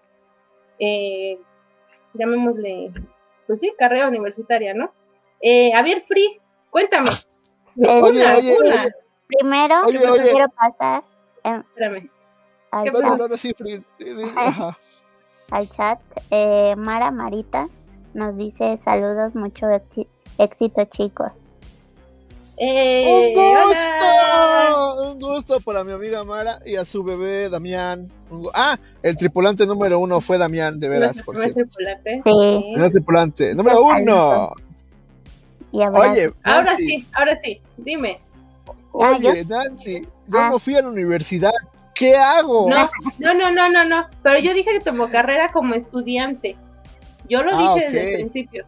eh, llamémosle, pues sí, carrera universitaria, ¿no? Eh, a Free, cuéntame. Oye, una, oye, una. oye, Primero, Oye, oye. quiero pasar em, Espérame. al, ¿Qué chat, Perdón, ahora sí, Fritz. Eh, eh, ajá. al chat. Eh, Mara Marita nos dice saludos, mucho éxi- éxito chicos. Eh, ¡Un hola. gusto! Un gusto para mi amiga Mara y a su bebé Damián. Ah, el tripulante número uno fue Damián, de veras, Nuestro por primer cierto. tripulante. Sí. Primer tripulante. Número uno. Y abrazo. Oye, Ahora sí, ahora sí, dime. Ah, ¿yo? oye, Nancy, yo Ah. no fui a la universidad. ¿Qué hago? No, no, no, no, no, no. Pero yo dije que tomó carrera como estudiante. Yo lo Ah, dije desde el principio.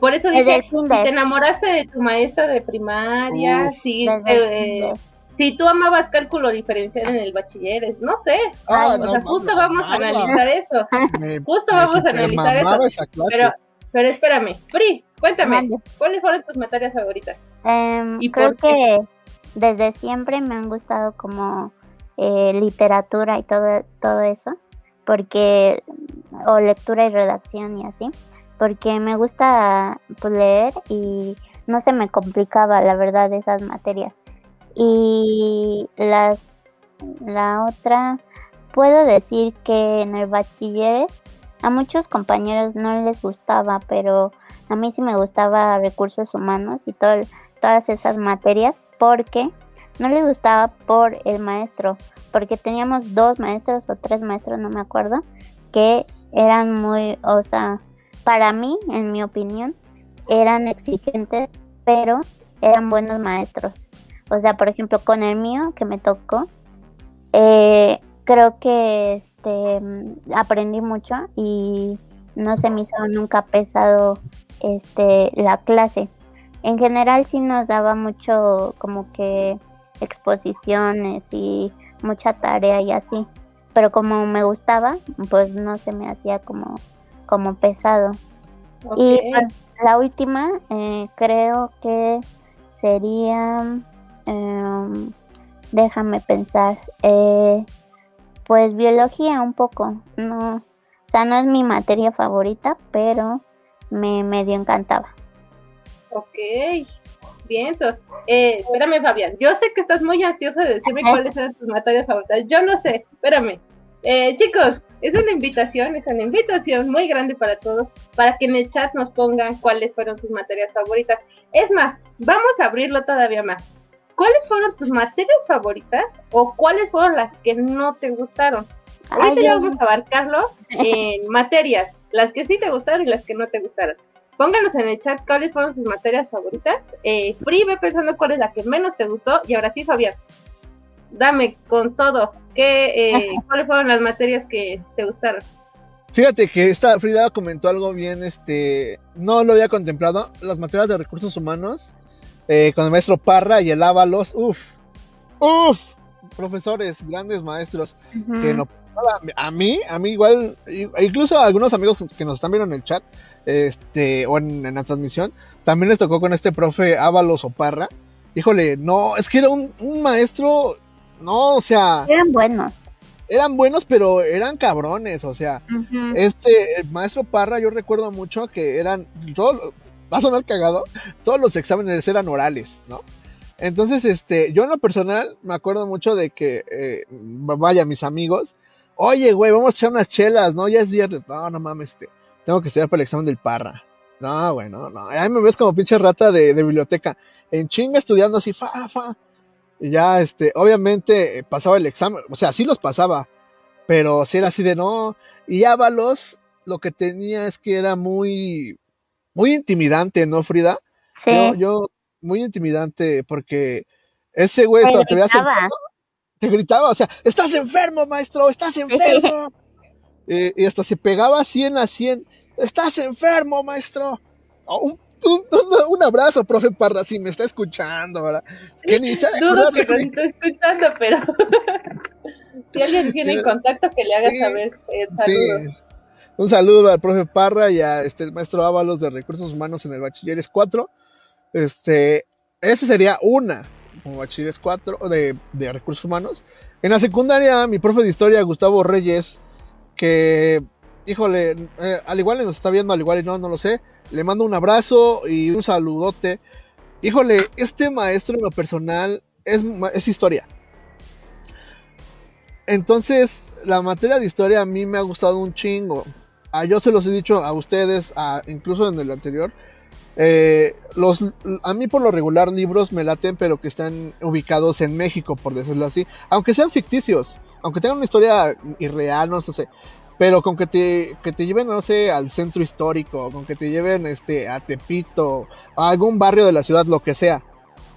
Por eso dije, si te enamoraste de tu maestra de primaria, Uf. si, eh, si tú amabas cálculo diferencial en el bachiller, no sé. Ah, o no sea, justo vamos a mamá. analizar eso. Me, Justo me vamos a analizar eso. esa clase. Pero, pero espérame, Free, cuéntame, Mande. ¿cuáles fueron tus materias favoritas? Em, ¿Y creo por que desde siempre me han gustado como eh, literatura y todo, todo eso, porque, o lectura y redacción y así, porque me gusta pues, leer y no se me complicaba la verdad esas materias. Y las, la otra, puedo decir que en el bachiller a muchos compañeros no les gustaba, pero a mí sí me gustaba recursos humanos y todo, todas esas materias porque no les gustaba por el maestro, porque teníamos dos maestros o tres maestros, no me acuerdo, que eran muy, o sea, para mí, en mi opinión, eran exigentes, pero eran buenos maestros. O sea, por ejemplo, con el mío que me tocó, eh, creo que este aprendí mucho y no se me hizo nunca pesado este la clase en general sí nos daba mucho como que exposiciones y mucha tarea y así. Pero como me gustaba, pues no se me hacía como, como pesado. Y pues, la última eh, creo que sería, em, déjame pensar, eh, pues biología un poco. No, o sea, no es mi materia favorita, pero me medio encantaba. Ok, bien. entonces, Eh, espérame, Fabián. Yo sé que estás muy ansioso de decirme Ajá. cuáles eran tus materias favoritas. Yo no sé, espérame. Eh, chicos, es una invitación, es una invitación muy grande para todos, para que en el chat nos pongan cuáles fueron sus materias favoritas. Es más, vamos a abrirlo todavía más. ¿Cuáles fueron tus materias favoritas o cuáles fueron las que no te gustaron? Ahorita ya vamos a abarcarlo en materias, las que sí te gustaron y las que no te gustaron. Pónganos en el chat cuáles fueron sus materias favoritas. Eh, Free, ve pensando cuál es la que menos te gustó. Y ahora sí, Fabián, dame con todo. ¿Qué, eh, ¿Cuáles fueron las materias que te gustaron? Fíjate que esta Frida comentó algo bien, este, no lo había contemplado, las materias de recursos humanos, eh, con el maestro Parra y el Ábalos, uff, uff, profesores, grandes maestros, que no, a mí, a mí igual, incluso a algunos amigos que nos están viendo en el chat, este, o en, en la transmisión, también les tocó con este profe Ábalos o Parra, híjole, no, es que era un, un maestro, no, o sea, Eran buenos. Eran buenos, pero eran cabrones, o sea, este, el maestro Parra, yo recuerdo mucho que eran, todos, va a sonar cagado, todos los exámenes eran orales, ¿no? Entonces, este, yo en lo personal me acuerdo mucho de que, eh, vaya, mis amigos, oye, güey, vamos a echar unas chelas, ¿no? Ya es viernes, no, no mames, este, tengo que estudiar para el examen del Parra. No, güey, no, no, ahí me ves como pinche rata de, de biblioteca, en chinga estudiando así, fa, fa. Ya, este, obviamente eh, pasaba el examen, o sea, sí los pasaba, pero si era así de no, y Ábalos lo que tenía es que era muy, muy intimidante, ¿no, Frida? Sí. Yo, yo, muy intimidante, porque ese güey, Te te gritaba. enfermo, te gritaba, o sea, estás enfermo, maestro, estás enfermo. Eh, y hasta se pegaba así en la 100, estás enfermo, maestro. Un, un- un- abrazo, profe Parra, si me está escuchando, ¿verdad? Es que ni de Dudo que nos esté escuchando, pero si alguien tiene Sí. contacto que le haga Sí. saber. eh, Sí. Un saludo al profe Parra y a este, el maestro Ábalos de Recursos Humanos en el Bachilleres 4. Este, esa sería una, como Bachilleres 4 de, de Recursos Humanos. En la secundaria, mi profe de historia, Gustavo Reyes, que, híjole, eh, al igual nos está viendo, al igual y no, no lo sé. Le mando un abrazo y un saludote. Híjole, este maestro en lo personal es, es historia. Entonces, la materia de historia a mí me ha gustado un chingo. Ah, yo se los he dicho a ustedes, a- incluso en el anterior. eh, los, a mí por lo regular libros me laten, pero que están ubicados en México, por decirlo así. Aunque sean ficticios, aunque tengan una historia irreal, no sé. Pero con que te, que te lleven, no sé, al centro histórico, con que te lleven este, a Tepito, a algún barrio de la ciudad, lo que sea.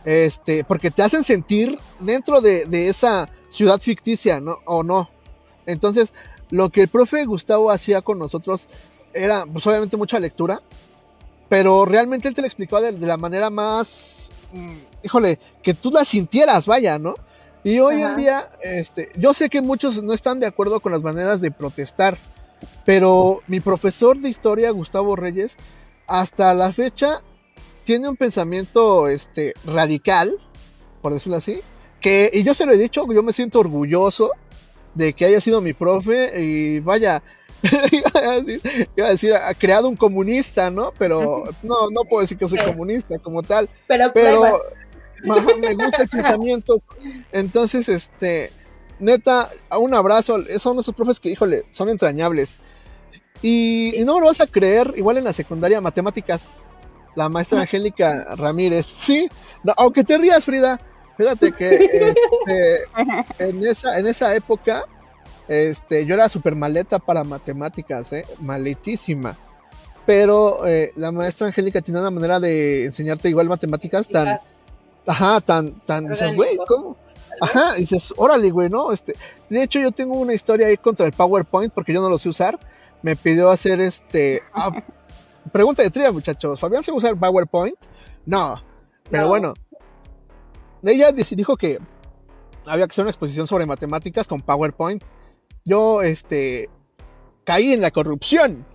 Este, porque te hacen sentir dentro de, de esa ciudad ficticia, ¿no? O no. Entonces, lo que el profe Gustavo hacía con nosotros era, pues obviamente mucha lectura, pero realmente él te lo explicaba de, de la manera más, mm, híjole, que tú la sintieras, vaya, ¿no? Y hoy Ajá. en día, este, yo sé que muchos no están de acuerdo con las maneras de protestar, pero mi profesor de historia, Gustavo Reyes, hasta la fecha tiene un pensamiento este, radical, por decirlo así, que, y yo se lo he dicho, yo me siento orgulloso de que haya sido mi profe y vaya, iba a decir, ha creado un comunista, ¿no? Pero no, no puedo decir que soy comunista como tal, Pero, pero. Me gusta el pensamiento. Entonces, este, neta, un abrazo, son esos profes que, híjole, son entrañables. Y, no me lo vas a creer, igual en la secundaria, matemáticas, la maestra Angélica Ramírez, sí, aunque te rías, Frida, fíjate que este, en, esa, en esa época, este, yo era súper maleta para matemáticas, ¿eh? maletísima. Pero eh, la maestra Angélica tiene una manera de enseñarte igual matemáticas tan, ajá, tan, tan, dices, güey. ¿cómo? Ajá, y dices, órale, güey, ¿no? Este, de hecho, yo tengo una historia ahí contra el PowerPoint porque yo no lo sé usar. Me pidió hacer este. ah, pregunta de trivia, muchachos. Fabián sabe usar PowerPoint. No, pero No. bueno. Ella dijo que había que hacer una exposición sobre matemáticas con PowerPoint. Yo, este, caí en la corrupción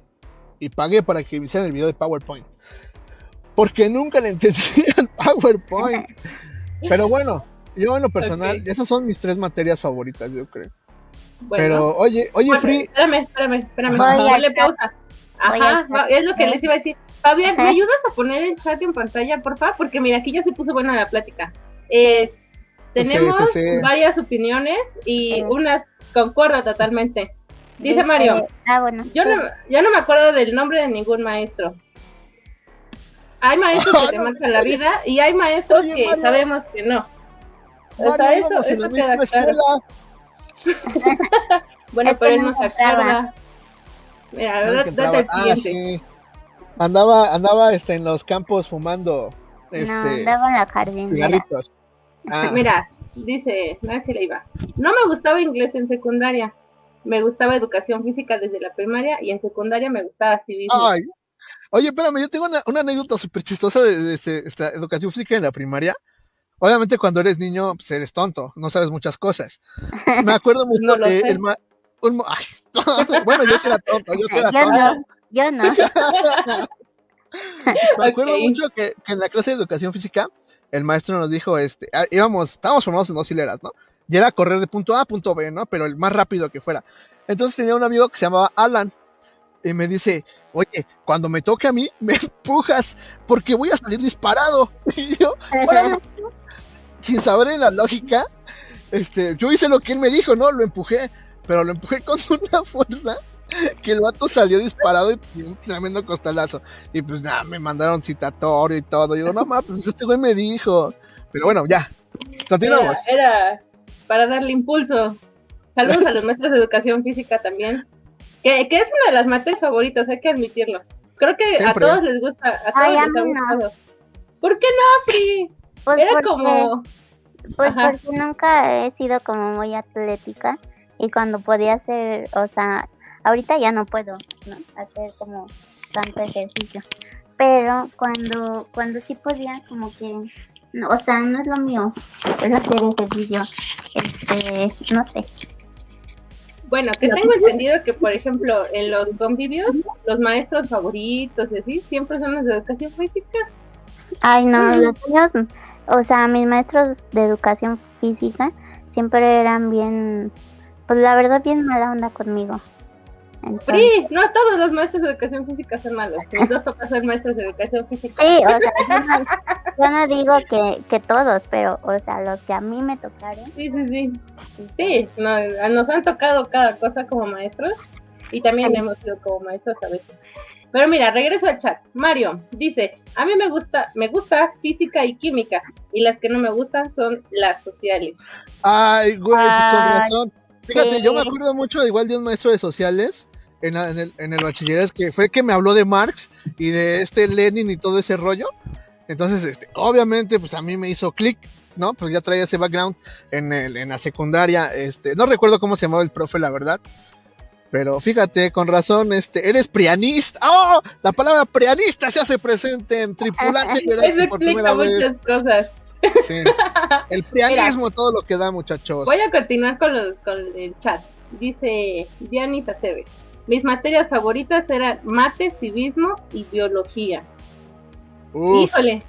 y pagué para que me hicieran el video de PowerPoint. Porque nunca le entendían PowerPoint. Pero bueno, yo en lo personal, esas son mis tres materias favoritas, yo creo. Bueno. Pero, oye, oye, Bueno, Free, Espérame, espérame, espérame. Ajá. Voy Ponle al pausa. Ajá, al es lo que les iba a decir. Fabián, ¿me ayudas a poner el chat en pantalla, por favor? Porque mira, aquí ya se puso buena la plática. Eh, tenemos sí, sí. varias opiniones y Sí. unas concuerdo totalmente. Dice Dice- Mario, Ah, bueno. yo no, ya no me acuerdo del nombre de ningún maestro. Hay maestros que te No, marcan la vida y hay maestros Oye, que Mario. sabemos que no. O Mario, sea, eso, íbamos en la eso queda misma claro. escuela. Bueno, pero él no no acuerda. Mira, Ah, date el ah, siguiente. sí. Andaba, andaba este, en los campos fumando No, este, andaba en la jardinera. cigarritos. Ah, Mira, dice Nancy Leiva, no me gustaba inglés en secundaria, me gustaba educación física desde la primaria y en secundaria me gustaba civismo. ay. Oye, espérame, yo tengo una, una anécdota súper chistosa de, esta educación física en la primaria. Obviamente cuando eres niño, pues eres tonto, no sabes muchas cosas. Me acuerdo mucho No que el ma- un ma- ay, bueno, yo sí era tonto, yo sí era Yo tonto. no, yo no. Me acuerdo mucho que, que en la clase de educación física, el maestro nos dijo, este, ah, íbamos, estábamos formados en dos hileras, ¿no? Y era correr de punto A a punto B, ¿no? Pero el más rápido que fuera. Entonces tenía un amigo que se llamaba Alan. Y me dice, oye, cuando me toque a mí, me empujas, porque voy a salir disparado. Y yo, órale, sin saber en la lógica, este, yo hice lo que él me dijo, ¿no? Lo empujé, pero lo empujé con una fuerza que el vato salió disparado y, un tremendo costalazo. Y pues nada, me mandaron citatorio y todo. Yo, no mames, pues este güey me dijo. Pero bueno, ya, Era, continuamos. era para darle impulso. Saludos a los maestros de educación física también, que, que es una de las materias favoritas, hay que admitirlo. Creo que Siempre. a todos les gusta, a todos Ay, les ha mí no. gustado. ¿Por qué no, Pri? Pues Era porque- como... Pues Ajá. porque nunca he sido como muy atlética y cuando podía hacer, o sea, ahorita ya no puedo ¿no? hacer como tanto ejercicio, pero cuando cuando sí podía como que, no, o sea, no es lo mío, es hacer ejercicio, este, no sé. Bueno, que tengo entendido que, por ejemplo, en los convivios, los maestros favoritos y así, siempre son los de educación física. Ay, no, Mm. los niños, o sea, mis maestros de educación física siempre eran bien, pues la verdad bien mala onda conmigo. Entonces- Pri, no todos los maestros de educación física son malos. Mis dos papás son maestros de educación física. Sí, o sea, yo no, yo no digo que, que todos, pero, o sea, los que a mí me tocaron. Sí, sí, sí. Sí, no, nos han tocado cada cosa como maestros y también hemos sido como maestros a veces. Pero mira, regreso al chat. Mario dice, a mí me gusta, me gusta física y química y las que no me gustan son las sociales. Ay, güey, pues con razón. Fíjate, yo me sí. acuerdo mucho igual de un maestro de sociales en, en el, en el bachilleres que fue el que me habló de Marx y de este Lenin y todo ese rollo. Entonces, este, obviamente, pues a mí me hizo clic, ¿no? Pues ya traía ese background en, el, en la secundaria. Este, no recuerdo cómo se llamaba el profe, la verdad. Pero fíjate, con razón, este, eres prianista. ¡Oh! La palabra prianista se hace presente en Tripulante Eso explica vez. muchas cosas. Sí. El prianismo, todo lo que da, muchachos. Voy a continuar con, los, con el chat. Dice Dianis Aceves. Mis materias favoritas eran mate, civismo y biología. Uf. Híjole.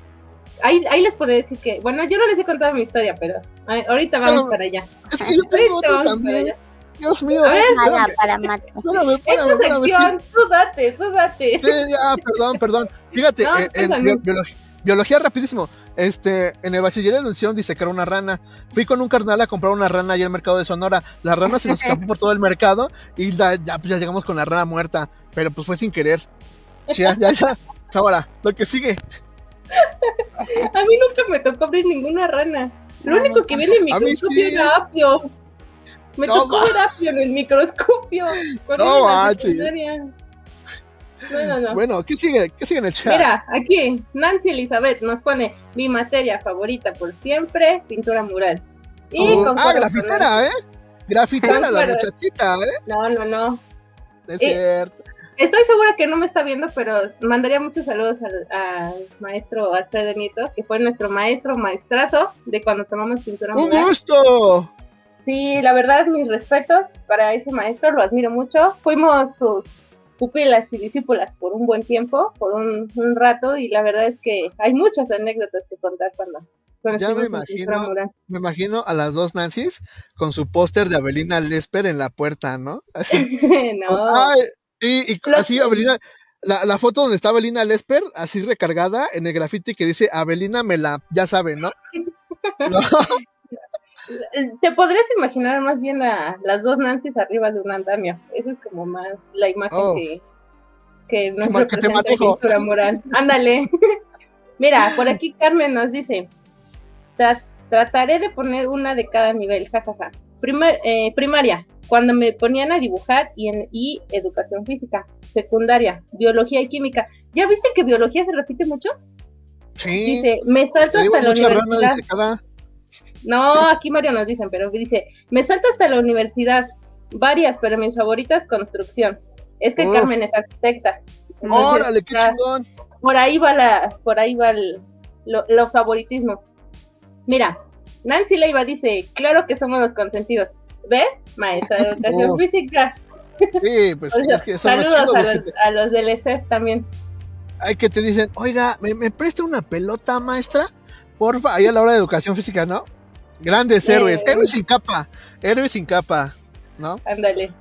Ahí, ahí les puedo decir que, bueno, yo no les he contado mi historia, pero ahorita vamos Pero- para allá. Es que yo tengo otro también. Dios mío. Ver. Para mate. espérame, Es espérame, espérame, sección, tú date, tú date. Sí, ya, perdón, perdón. Fíjate, No, eh, en biología, biología rapidísimo. Este, en el bachiller hicieron disecar una rana. Fui con un carnal a comprar una rana allá al mercado de Sonora. La rana se nos escapó por todo el mercado y la- ya, pues, ya llegamos con la rana muerta. Pero pues fue sin querer. Ya, ya, ya. Ahora, lo que sigue. A mí nunca me tocó abrir ninguna rana. Lo único que viene en mí microscopio sí. era apio. Me No tocó ver apio en el microscopio. No manches. No, no, no. Bueno, ¿qué sigue? ¿Qué sigue en el chat? Mira, aquí Nancy Elizabeth nos pone mi materia favorita por siempre, pintura mural. Y Oh, ah, grafitera, ¿eh? Grafitera la muchachita, ¿eh? No, no, no. Es cierto. Estoy segura que no me está viendo, pero mandaría muchos saludos al, al maestro Alfredo Nieto, que fue nuestro maestro, maestrazo de cuando tomamos pintura ¡Un mural. gusto! Sí, la verdad, mis respetos para ese maestro, lo admiro mucho. Fuimos sus pupilas y discípulas por un buen tiempo, por un, un rato, y la verdad es que hay muchas anécdotas que contar cuando, Ya me imagino. Me imagino a las dos Nancy's con su póster de Abelina Lesper en la puerta, ¿no? Así. no, Ay, y, así Abelina, la, la foto donde está Abelina Lesper, así recargada en el graffiti que dice Abelina me la, ya saben, ¿no? No, te podrías imaginar más bien a las dos Nancy's arriba de un andamio. Eso es como más la imagen Oh. que, que nos representa pintura mural. Ándale. Mira, por aquí Carmen nos dice, "Tra- trataré de poner una de cada nivel, jajaja. Eh, primaria, cuando me ponían a dibujar y, en, y educación física. Secundaria, biología y química. ¿Ya viste que biología se repite mucho? sí. Dice, me salto hasta la universidad. No, aquí Mario nos dicen, pero dice, me salto hasta la universidad, varias, pero mis favoritas construcción. Es que Uf. Carmen es arquitecta. Entonces, Órale, qué chingón. por ahí va la, por ahí va el, lo, lo favoritismo. Mira, Nancy Leiva dice, claro que somos los consentidos. ¿Ves? Maestra de educación Uf. física. Sí, pues O sea, es que son los saludos a los que los, te- a los del ESEF también. hay que te dicen, oiga, ¿me, me presta una pelota, maestra? Porfa, ahí a la hora de educación física, ¿no? Grandes héroes, héroes sin capa, héroes sin capa, ¿no? Ándale.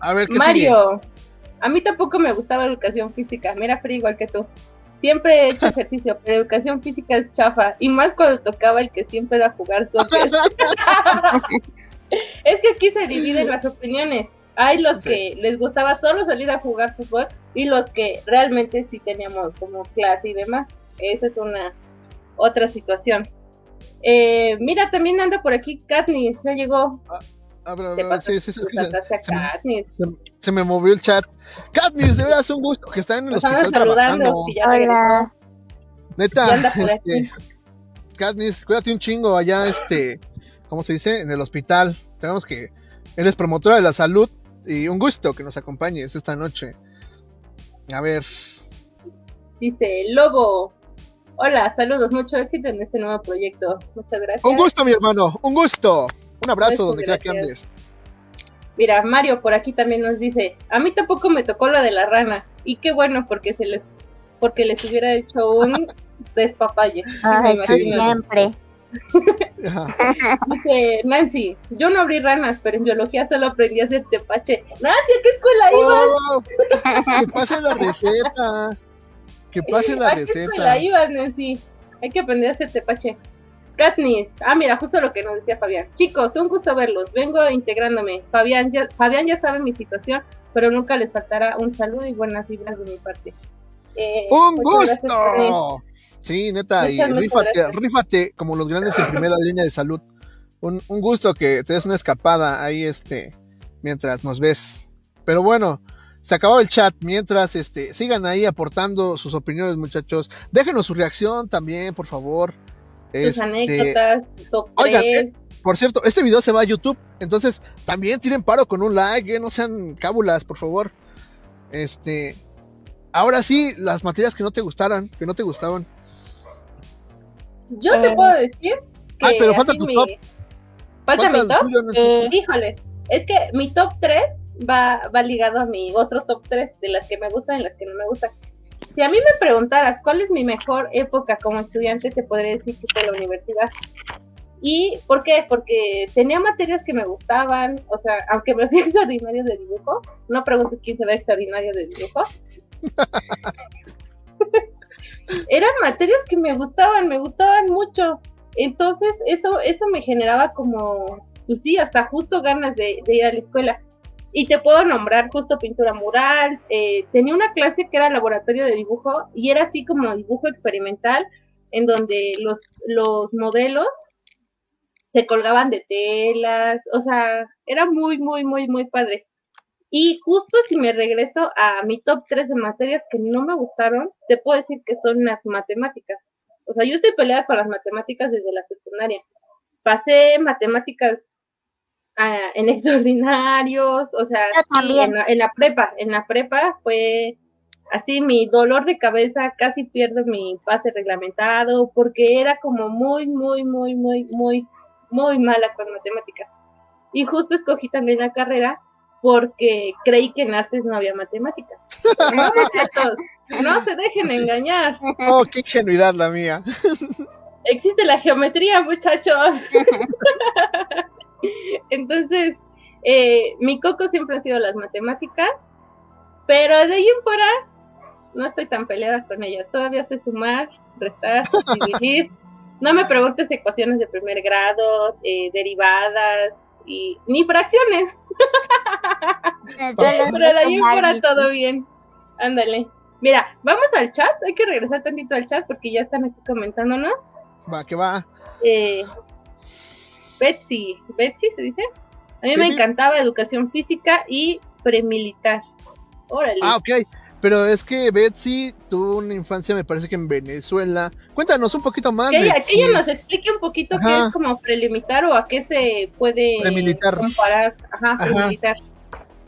A ver, ¿qué sigue? Mario, a mí tampoco me gustaba educación física, mira, Free, igual que tú. Siempre he hecho ejercicio, pero educación física es chafa, y más cuando tocaba el que siempre era jugar soccer. es que aquí se dividen las opiniones. Hay los Sí. que les gustaba solo salir a jugar fútbol y los que realmente sí teníamos como clase y demás. Esa es una otra situación. Eh, mira, también anda por aquí Katniss, ya llegó. A ver, a Te ver, pasas- sí, sí, sí, se me- se, se me movió el chat. Katniss, de veras un gusto que está en el Nos andan hospital saludando, trabajando. ya. Hola. Neta, este. Katniss, cuídate un chingo allá, este, ¿cómo se dice? En el hospital. Tenemos que, eres promotora de la salud y un gusto que nos acompañes esta noche. A ver, Dice Lobo. Hola, saludos, mucho éxito en este nuevo proyecto. Muchas gracias. un gusto, mi hermano, un gusto. Un abrazo Muchas donde quiera que andes. Mira, Mario por aquí también nos dice, a mí tampoco me tocó la de la rana. Y qué bueno porque se les porque les hubiera hecho un despapalle. Me Ay, siempre. Dice Nancy, yo no abrí ranas, pero en biología solo aprendí a hacer tepache. Nancy, ¿a qué escuela ibas? Oh, que pase la receta. Que pase la ¿A qué escuela receta. Hay que aprender a hacer tepache. Katniss, ah, mira, justo lo que nos decía Fabián. Chicos, un gusto verlos. Vengo integrándome. Fabián ya, Fabián ya sabe mi situación, pero nunca les faltará un saludo y buenas vibras de mi parte. Eh, ¡Un gusto! Sí, neta, y Muchas, rífate, rífate como los grandes en primera línea de salud. Un, un gusto que te des una escapada ahí, este, mientras nos ves. Pero bueno, se acabó el chat. Mientras, este, sigan ahí aportando sus opiniones, muchachos. Déjenos su reacción también, por favor. Tus Este, anécdotas, top Oigan, 3. eh, por cierto, este video se va a YouTube, entonces también tiren paro con un like, eh, no sean cábulas, por favor. Este, ahora sí, las materias que no te gustaran, que no te gustaban. Yo te Eh. puedo decir que. Ay, pero falta tu mi- top. ¿Falta mi el top? tuyo, no sé. Eh, Híjole, es que mi top 3 va, va ligado a mi otro top 3 de las que me gustan y las que no me gustan. Si a mí me preguntaras cuál es mi mejor época como estudiante, te podría decir que fue la universidad. ¿Y por qué? Porque tenía materias que me gustaban, o sea, aunque me fui extraordinario de dibujo, no preguntes quién se ve extraordinario de dibujo. Eran materias que me gustaban, me gustaban mucho. Entonces, eso, eso me generaba como, pues sí, hasta justo ganas de, de ir a la escuela. Y te puedo nombrar justo pintura mural. eh, tenía una clase que era laboratorio de dibujo y era así como dibujo experimental, en donde los, los modelos se colgaban de telas, o sea, era muy, muy, muy, muy padre. Y justo si me regreso a mi top 3 de materias que no me gustaron, te puedo decir que son las matemáticas. O sea, yo estoy peleada con las matemáticas desde la secundaria. Pasé matemáticas ah, en extraordinarios, o sea, sí, en, la, en la prepa, en la prepa fue así mi dolor de cabeza, casi pierdo mi pase reglamentado, porque era como muy, muy, muy, muy, muy, muy mala con matemáticas. Y justo escogí también la carrera porque creí que en artes no había matemáticas. No se dejen engañar. Oh, qué ingenuidad la mía. Existe la geometría, muchachos. Entonces, eh, mi coco siempre han sido las matemáticas, pero de ahí en fuera no estoy tan peleada con ellas. Todavía sé sumar, restar, dividir. No me preguntes ecuaciones de primer grado, eh, derivadas y ni fracciones. Pero de ahí en fuera todo bien. Ándale. Mira, vamos al chat. Hay que regresar tantito al chat porque ya están aquí comentándonos. Va, que va. Eh, Betsy, Betsy se dice. A mí Sí, me encantaba educación física y premilitar. Órale. Ah, ok. Pero es que Betsy tuvo una infancia, me parece que en Venezuela. Cuéntanos un poquito más. que, ella, Betsy. que ella nos explique un poquito qué Ajá. es como prelimitar o a qué se puede Premilitar. comparar. Ajá, Ajá. premilitar.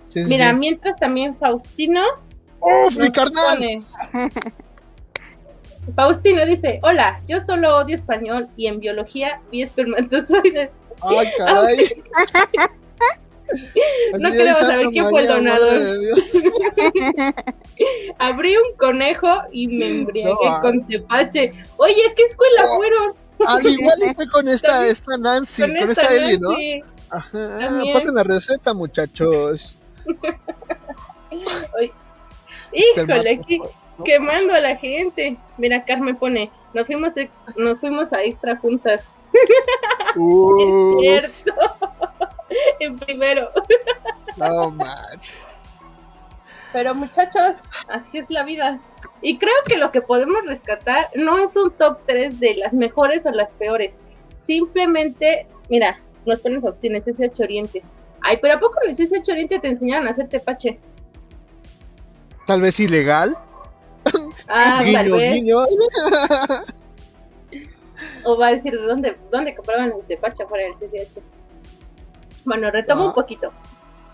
Sí, sí, Mira, mientras también Faustino ¡Uf, mi carnal! pone- Faustino dice, hola, yo solo odio español y en biología vi espermatozoides. ¡Ay, caray! No queremos saber quién fue el donador. Abrí un conejo y me embriagué No, ah. con tepache. Oye, ¿a qué escuela No. fueron? Al igual fue con esta, esta Nancy, con con, esta Eli, ¿no? Ajá, También. pasen la receta, muchachos. Híjole, Espermatozoides, aquí ¿no? quemando a la gente. Mira, Carmen pone, nos fuimos, nos fuimos a extra juntas. Uf, Es cierto. en primero. no manches. Pero muchachos, así es la vida. Y creo que lo que podemos rescatar no es un top 3 de las mejores o las peores. Simplemente, mira, nos ponen Faustino, es ese Oriente. Ay, pero ¿a poco en el Oriente te enseñaron a hacer tepache? Tal vez ilegal. Ah, tal guiño, vez. guiño. O va a decir de dónde, dónde compraban el tepache afuera del CCH. Bueno, retomo Ah. un poquito.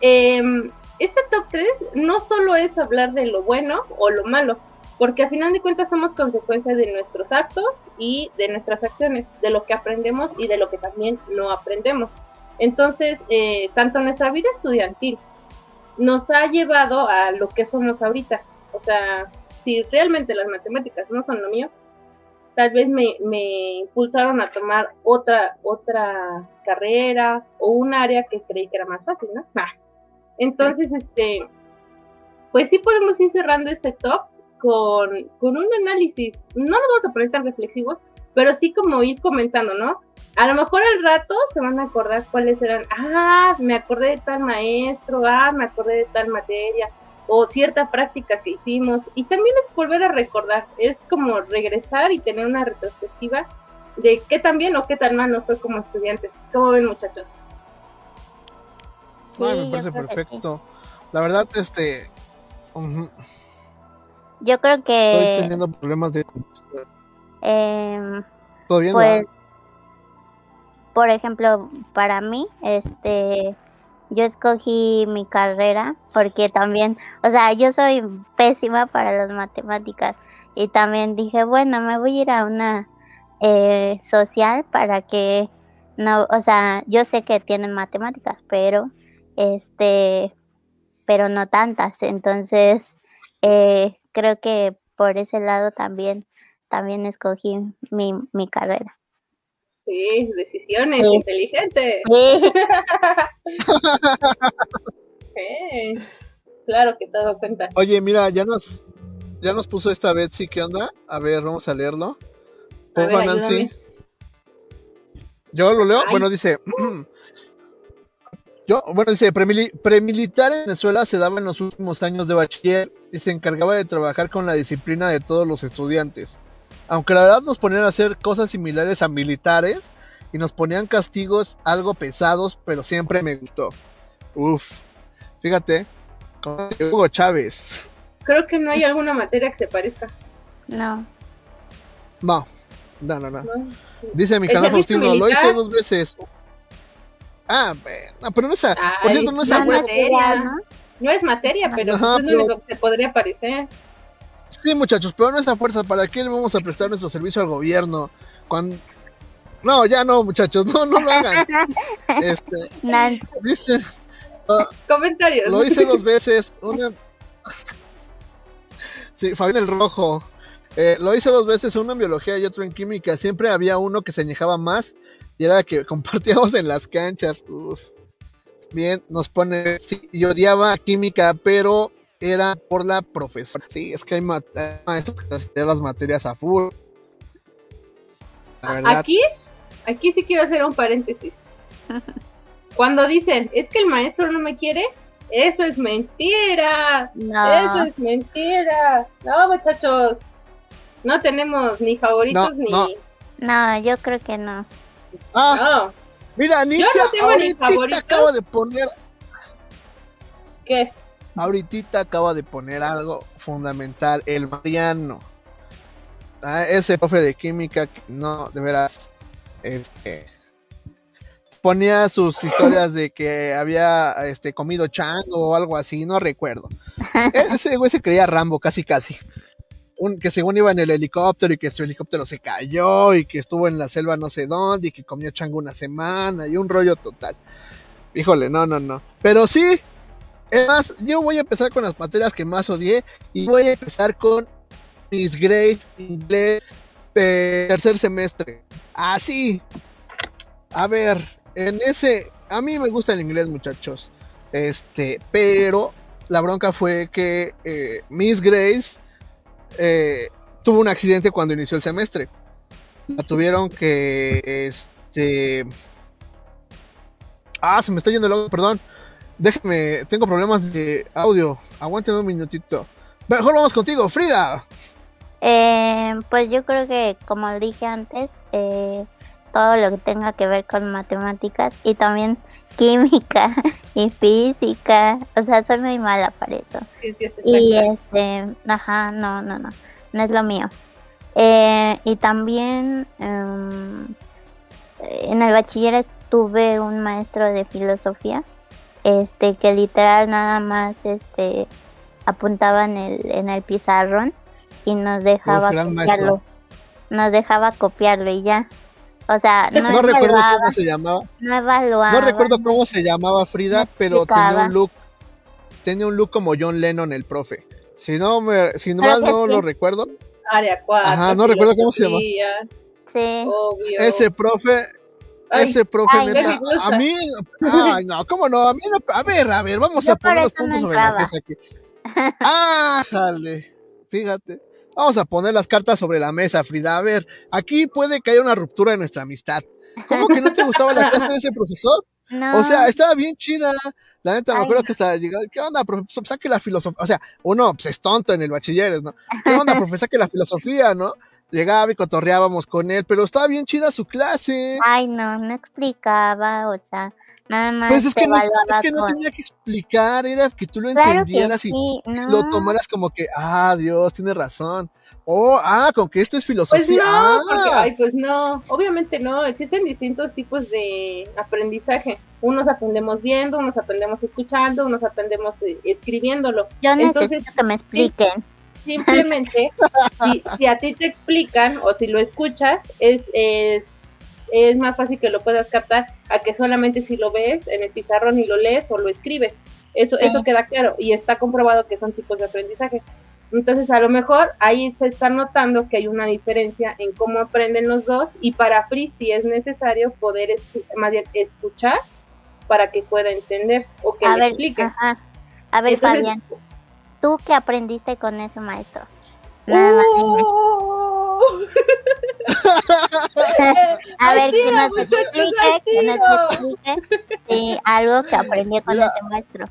Em, este top 3 no solo es hablar de lo bueno o lo malo, porque al final de cuentas somos consecuencias de nuestros actos y de nuestras acciones, de lo que aprendemos y de lo que también no aprendemos. Entonces, eh, tanto nuestra vida estudiantil nos ha llevado a lo que somos ahorita. O sea, si realmente las matemáticas no son lo mío, tal vez me, me impulsaron a tomar otra, otra carrera o un área que creí que era más fácil, ¿no? Entonces, este, pues sí podemos ir cerrando este top con, con un análisis. No nos vamos a poner tan reflexivos, pero sí como ir comentando, ¿no? A lo mejor al rato se van a acordar cuáles eran, ah, me acordé de tal maestro, ah, me acordé de tal materia, o cierta práctica que hicimos. Y también es volver a recordar, es como regresar y tener una retrospectiva de qué tan bien o qué tan mal nos fue como estudiantes. ¿Cómo ven, muchachos? Ay, me parece sí. perfecto. La verdad, este. Yo creo Estoy que teniendo problemas de. em, Todavía pues por ejemplo para mí este yo escogí mi carrera porque también o sea yo soy pésima para las matemáticas y también dije bueno me voy a ir a una eh, social para que no o sea yo sé que tienen matemáticas pero este pero no tantas entonces eh, creo que por ese lado también también escogí mi, mi carrera Sí, decisiones Sí. inteligentes. Sí. Claro que dado cuenta. Oye, mira, ya nos. Ya nos puso esta Betsy, ¿qué onda? A ver, vamos a leerlo. A ver, Porfa, Nancy. Yo lo leo. Ay. Bueno, dice. Yo, bueno, dice, premili- premilitar en Venezuela se daba en los últimos años de bachiller y se encargaba de trabajar con la disciplina de todos los estudiantes. Aunque la verdad nos ponían a hacer cosas similares a militares y nos ponían castigos algo pesados, pero siempre me gustó. Uf, fíjate, Hugo Chávez. Creo que no hay alguna materia que se parezca. no No, no, no, no. ¿no? Dice mi ¿El canal Faustino, lo hice dos veces. Ah, pero no es a, por cierto, no es no, a no. huevo. materia. ¿no? No es materia, pero Ajá, es lo pero- único que se podría parecer. Sí, muchachos, pero no es a fuerza. ¿Para qué le vamos a prestar nuestro servicio al gobierno? Cuando... No, ya no, muchachos, no, no lo hagan. Este, dice, Comentarios. lo hice dos veces. Una. Sí, Fabián el Rojo. Eh, lo hice dos veces, uno en biología y otro en química. Siempre había uno que se añejaba más y era que compartíamos en las canchas. Uf. Bien, nos pone. Sí, yo odiaba química, pero era por la profesora. Sí, es que hay ma- hay maestros que te hacen las materias a full. Aquí, aquí sí quiero hacer un paréntesis. Cuando dicen, es que el maestro no me quiere, eso es mentira. Eso es mentira. No, muchachos. No tenemos ni favoritos No, ni. no. No, yo creo que no. Ah, No. mira, Nitzia, no tengo ni ahorita favoritos. acaba de poner ¿Qué? Ahorita acaba de poner algo fundamental, el Mariano. Ah, ese profe de química que no, de veras, este, ponía sus historias de que había este, comido chango o algo así, no recuerdo. Ese güey se creía Rambo, casi casi. Un, que según iba en el helicóptero y que su helicóptero se cayó y que estuvo en la selva no sé dónde y que comió chango una semana y un rollo total. Híjole, no, no, no. Pero sí, es más, yo voy a empezar con las materias que más odié y voy a empezar con mis grades inglés tercer semestre. Así. A ver, en ese, a mí me gusta el inglés, muchachos. Este, pero la bronca fue que eh, Miss Grace eh, tuvo un accidente cuando inició el semestre. La tuvieron que, este, ah, se me está yendo el audio, perdón. Déjeme, tengo problemas de audio. Aguántame un minutito. Mejor vamos contigo, Frida. Eh, pues yo creo que, como dije antes, eh, todo lo que tenga que ver con matemáticas y también química y física, o sea, soy muy mala para eso. Y este, ajá, no, no, no, no es lo mío. Eh, y también em, en el bachiller tuve un maestro de filosofía, este, que literal nada más, este, apuntaba en el, en el pizarrón y nos dejaba copiarlo. maestro. Nos dejaba copiarlo y ya. O sea, no, No recuerdo cómo se llamaba. no evaluaba. No recuerdo cómo se llamaba Frida, No pero tenía un look. Tenía un look como John Lennon, el profe. Si no me, si no mal no sí. lo recuerdo, Área 4. Ajá, no recuerdo cómo se llama. Sí. Obvio. ese profe, Ay, ese profe ay, neta, no a mí, ay no, cómo no, a mí no, a ver, a ver, vamos Yo a poner los no puntos sobre las mesas aquí. Ájale, fíjate, vamos a poner las cartas sobre la mesa, Frida, a ver, aquí puede que haya una ruptura en nuestra amistad. ¿Cómo que no te gustaba la clase de ese profesor? No, O sea, estaba bien chida. La neta, me acuerdo que hasta llegaba, ¿qué onda, profesor? Saque la filosofía. O sea, uno pues, es tonto en el bachiller, ¿no? ¿Qué onda, profe? Saque la filosofía, ¿no? Llegaba y cotorreábamos con él, pero estaba bien chida su clase. Ay, no, no explicaba, o sea, nada más Pues es que, no, es que no tenía que explicar, era que tú lo Claro entendieras y no. lo tomaras como que, ah, Dios, tiene razón. Oh, ah, con que esto es filosofía. Pues no, ah, porque, ay, pues no, obviamente no, existen distintos tipos de aprendizaje. Unos aprendemos viendo, unos aprendemos escuchando, unos aprendemos eh, escribiéndolo. Yo entonces, necesito que me expliquen. Simplemente, si, si a ti te explican o si lo escuchas, es, es, es más fácil que lo puedas captar a que solamente si lo ves en el pizarrón y lo lees o lo escribes. Eso, Sí. eso queda claro y está comprobado que son tipos de aprendizaje. Entonces, a lo mejor ahí se está notando que hay una diferencia en cómo aprenden los dos y para Free si es necesario poder más bien escuchar para que pueda entender o que A le ver, explique. ajá. A ver, Entonces, Fabián, ¿tú qué aprendiste con ese maestro? Nada más dime. A ver, que tiro, nos muchachos, explique, que nos explique sí, algo que aprendió con Mira. ese maestro.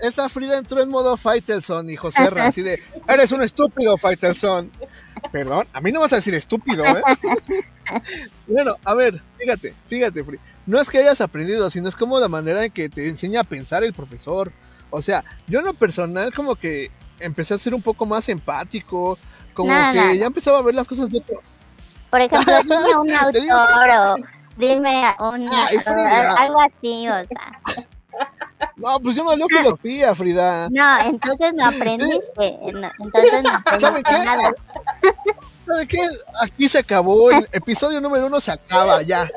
Esa Frida entró en modo Faitelson y José Ra, así de, eres un estúpido Faitelson. Perdón, a mí no vas a decir estúpido, ¿eh? bueno, a ver, fíjate, fíjate, Frida. No es que hayas aprendido, sino es como la manera en que te enseña a pensar el profesor. O sea, yo en lo personal como que empecé a ser un poco más empático, como No, que ya empezaba a ver las cosas de otro. Por ejemplo, dime un autor o, Dime una, Ay, Frida. algo así, o sea. No, pues yo no leo filosofía, Frida. No, entonces no aprendiste. no, entonces no aprendiste ¿Saben qué? nada. ¿Sabe qué? Aquí se acabó. El episodio número uno se acaba ya.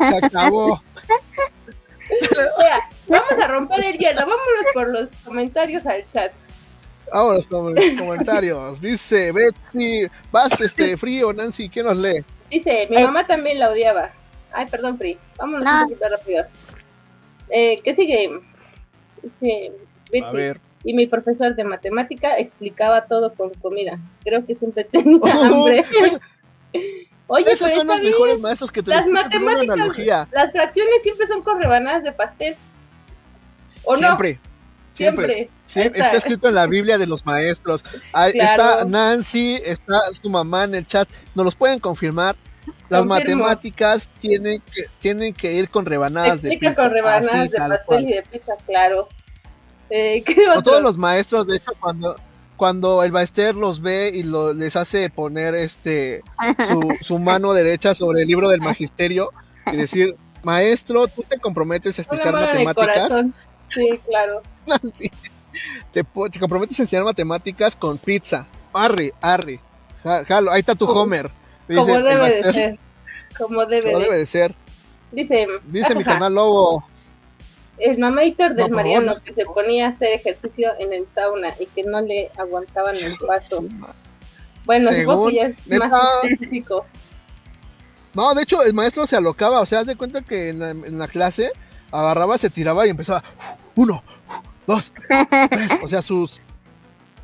Se acabó. Mira, vamos a romper el hielo. Vámonos por los comentarios al chat. Vámonos con los comentarios. Dice Betsy, vas este frío, Nancy, ¿quién nos lee? Dice, mi Eh. mamá también la odiaba. Ay, perdón, Pri. Vámonos No. un poquito rápido. Eh, ¿Qué sigue? Dice, Betsy, A ver. Y mi profesor de matemática explicaba todo con comida. Creo que siempre tenía Oh, hambre. es- Oye, esos pero son los mejores maestros que te Las matemáticas, analogía. las fracciones siempre son con rebanadas de pastel. ¿O Siempre. no? Siempre. Está. escrito en la Biblia de los maestros. Ahí Claro. Está Nancy, está su mamá en el chat. Nos los pueden confirmar. Las Confirmo. matemáticas tienen que, tienen que ir con rebanadas de Explica pizza. con rebanadas así, de pastel cual. y de pizza, claro. Eh, ¿Qué O otro? todos los maestros, de hecho, cuando, cuando el maester los ve y lo, les hace poner este su, su mano derecha sobre el libro del magisterio y decir, maestro, tú te comprometes a explicar matemáticas. Sí, claro. Sí. te, comprometes a enseñar matemáticas con pizza. Arre, arre. Ja- Jalo, ahí está tu Homer. Dice Como debe de ser. Como debe de. debe de ser. Dice, Dice mi canal Lobo. el mamator del Mariano favor, no. que se ponía a hacer ejercicio en el sauna y que no le aguantaban el paso. Bueno, supongo que ya es neta. más específico. No, de hecho, el maestro se alocaba. O sea, haz de cuenta que en la, en la clase agarraba, se tiraba y empezaba. Uno, dos, tres. O sea, sus.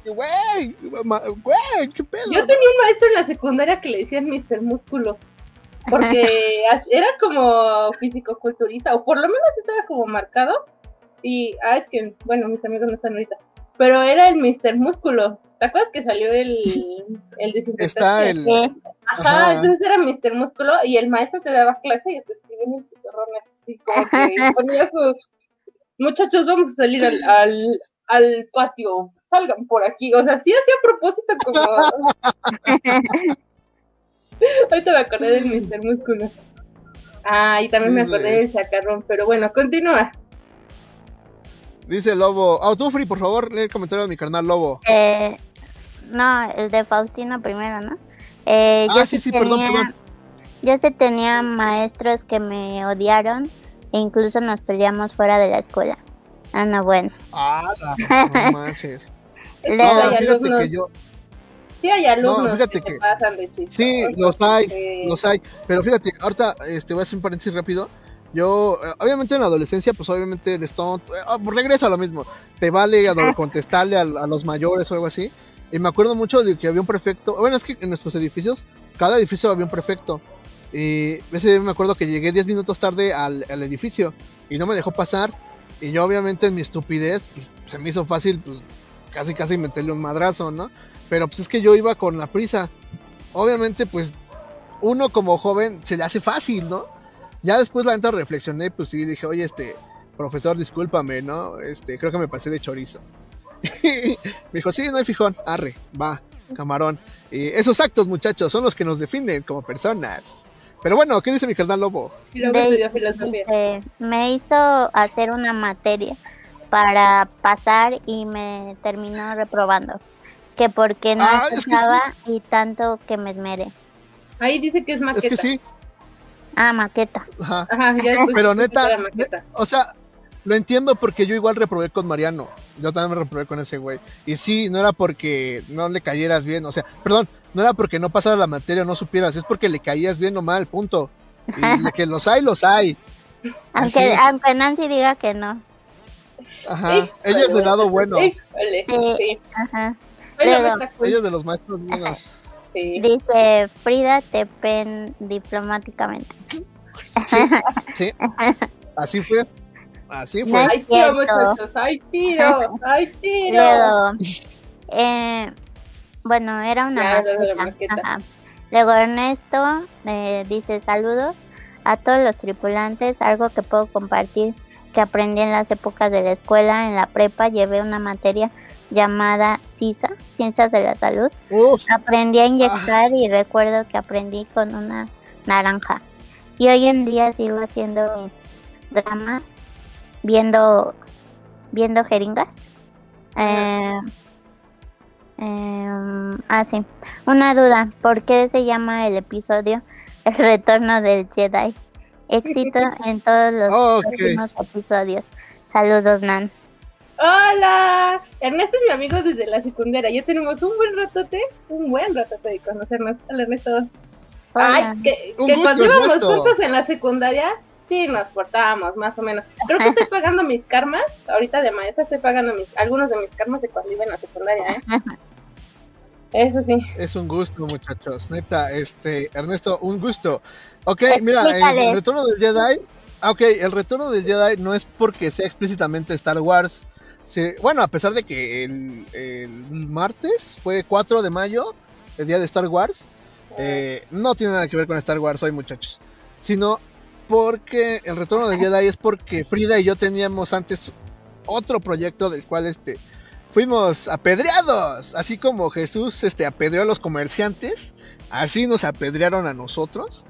Güey, güey, qué pedo. Yo tenía un maestro en la secundaria que le decían Mr. Músculo. Porque era como físico-culturista, o por lo menos estaba como marcado. Y, ah, es que, bueno, mis amigos no están ahorita. Pero era el Mr. Músculo. ¿Te acuerdas que salió el, el desinfectante? Está el. Ajá. entonces era Mr. Músculo y el maestro te daba clase y te escribía en el pizarrón así como que ponía su... Muchachos, vamos a salir al, al, al patio, salgan por aquí. O sea, sí hacía a propósito como... Ahorita me acordé del Mr. Músculo. Ah, y también me acordé del chacarrón, pero bueno, continúa. Dice Lobo. Autofree, por favor, lee el comentario de mi carnal Lobo. Eh, no, el de Faustino primero, ¿no? Eh, Ah, sí, sí, perdón, perdón. Yo sí tenía maestros que me odiaron e incluso nos peleamos fuera de la escuela. Ah, no, bueno. Ah, no manches. Luego, No, fíjate alumnos- que yo. Sí hay alumnos No, fíjate que, que- pasan de chistes. Sí, los hay, los hay. Pero fíjate, ahorita este, voy a hacer un paréntesis rápido. Yo, eh, obviamente en la adolescencia, pues obviamente eres tonto. eh, ah, pues regreso a lo mismo. Te vale a do- contestarle a, a los mayores o algo así. Y me acuerdo mucho de que había un prefecto. Bueno, es que en nuestros edificios, cada edificio había un prefecto. Y ese día me acuerdo que llegué 10 minutos tarde al, edificio y no me dejó pasar. Y yo, obviamente, en mi estupidez, pues, se me hizo fácil, pues casi, casi meterle un madrazo, ¿no? Pero pues es que yo iba con la prisa. Obviamente, pues uno como joven se le hace fácil, ¿no? Ya después la neta reflexioné, pues sí, dije, oye, este, profesor, discúlpame, ¿no? Este, creo que me pasé de chorizo. me dijo, sí, no hay fijón, arre, va, camarón. Y esos actos, muchachos, son los que nos definen como personas. Pero bueno, ¿qué dice mi carnal Lobo? Y luego De- estudió filosofía. Dice, me hizo hacer una materia para pasar y me terminó reprobando. Que porque no Ah, es que sí. escuchaba y tanto que me esmeré. Ahí dice que es maqueta. Es que sí, Ah, maqueta. ajá. Ajá, ya Pero neta, maqueta. O sea, lo entiendo porque yo igual reprobé con Mariano. Yo también me reprobé con ese güey. Y sí, no era porque no le cayeras bien. O sea, perdón, no era porque no pasara la materia o no supieras. Es porque le caías bien o mal, punto. Y que los hay, los hay. Aunque, Así. aunque Nancy diga que no. Ajá. Híjole, Ella es del lado bueno. Híjole, Sí. sí. Ajá. Bueno, Luego, cool, Ella es de los maestros buenos. sí. Dice Frida te pen diplomáticamente. Sí, sí. Así fue. Así fue. No. Hay tiro, muchachos. Hay tiro. Hay tiro. Luego, eh, bueno, era una maqueta. Ajá. Luego Ernesto eh, dice saludos a todos los tripulantes, algo que puedo compartir que aprendí en las épocas de la escuela, en la prepa, llevé una materia llamada CISA, Ciencias de la Salud. Uf, Aprendí a inyectar y recuerdo que aprendí con una naranja. Y hoy en día sigo haciendo mis dramas, viendo, viendo jeringas. Eh, em, ah, sí. Una duda, ¿por qué se llama el episodio El retorno del Jedi? Éxito en todos los Ok. próximos episodios. Saludos, Nan. Hola, Ernesto es mi amigo desde la secundaria. Ya tenemos un buen ratote, un buen ratote de conocernos. Hola, Ernesto. Hola. Ay, que, que gusto, cuando íbamos juntos en la secundaria, sí nos portábamos, más o menos. Creo que estoy pagando mis karmas. Ahorita de maestra estoy pagando mis, algunos de mis karmas de cuando iba en la secundaria, ¿eh? Eso sí. Es un gusto, muchachos. Neta, este, Ernesto, un gusto. Ok, Explícale. mira, el retorno del Jedi. ah, Ok, el retorno del Jedi no es porque sea explícitamente Star Wars. Se- bueno, a pesar de que el, el martes fue 4 de mayo, el día de Star Wars, eh, no tiene nada que ver con Star Wars hoy, muchachos. Sino porque el retorno del Jedi es porque Frida y yo teníamos antes otro proyecto del cual este fuimos apedreados, así como Jesús este apedreó a los comerciantes, así nos apedrearon a nosotros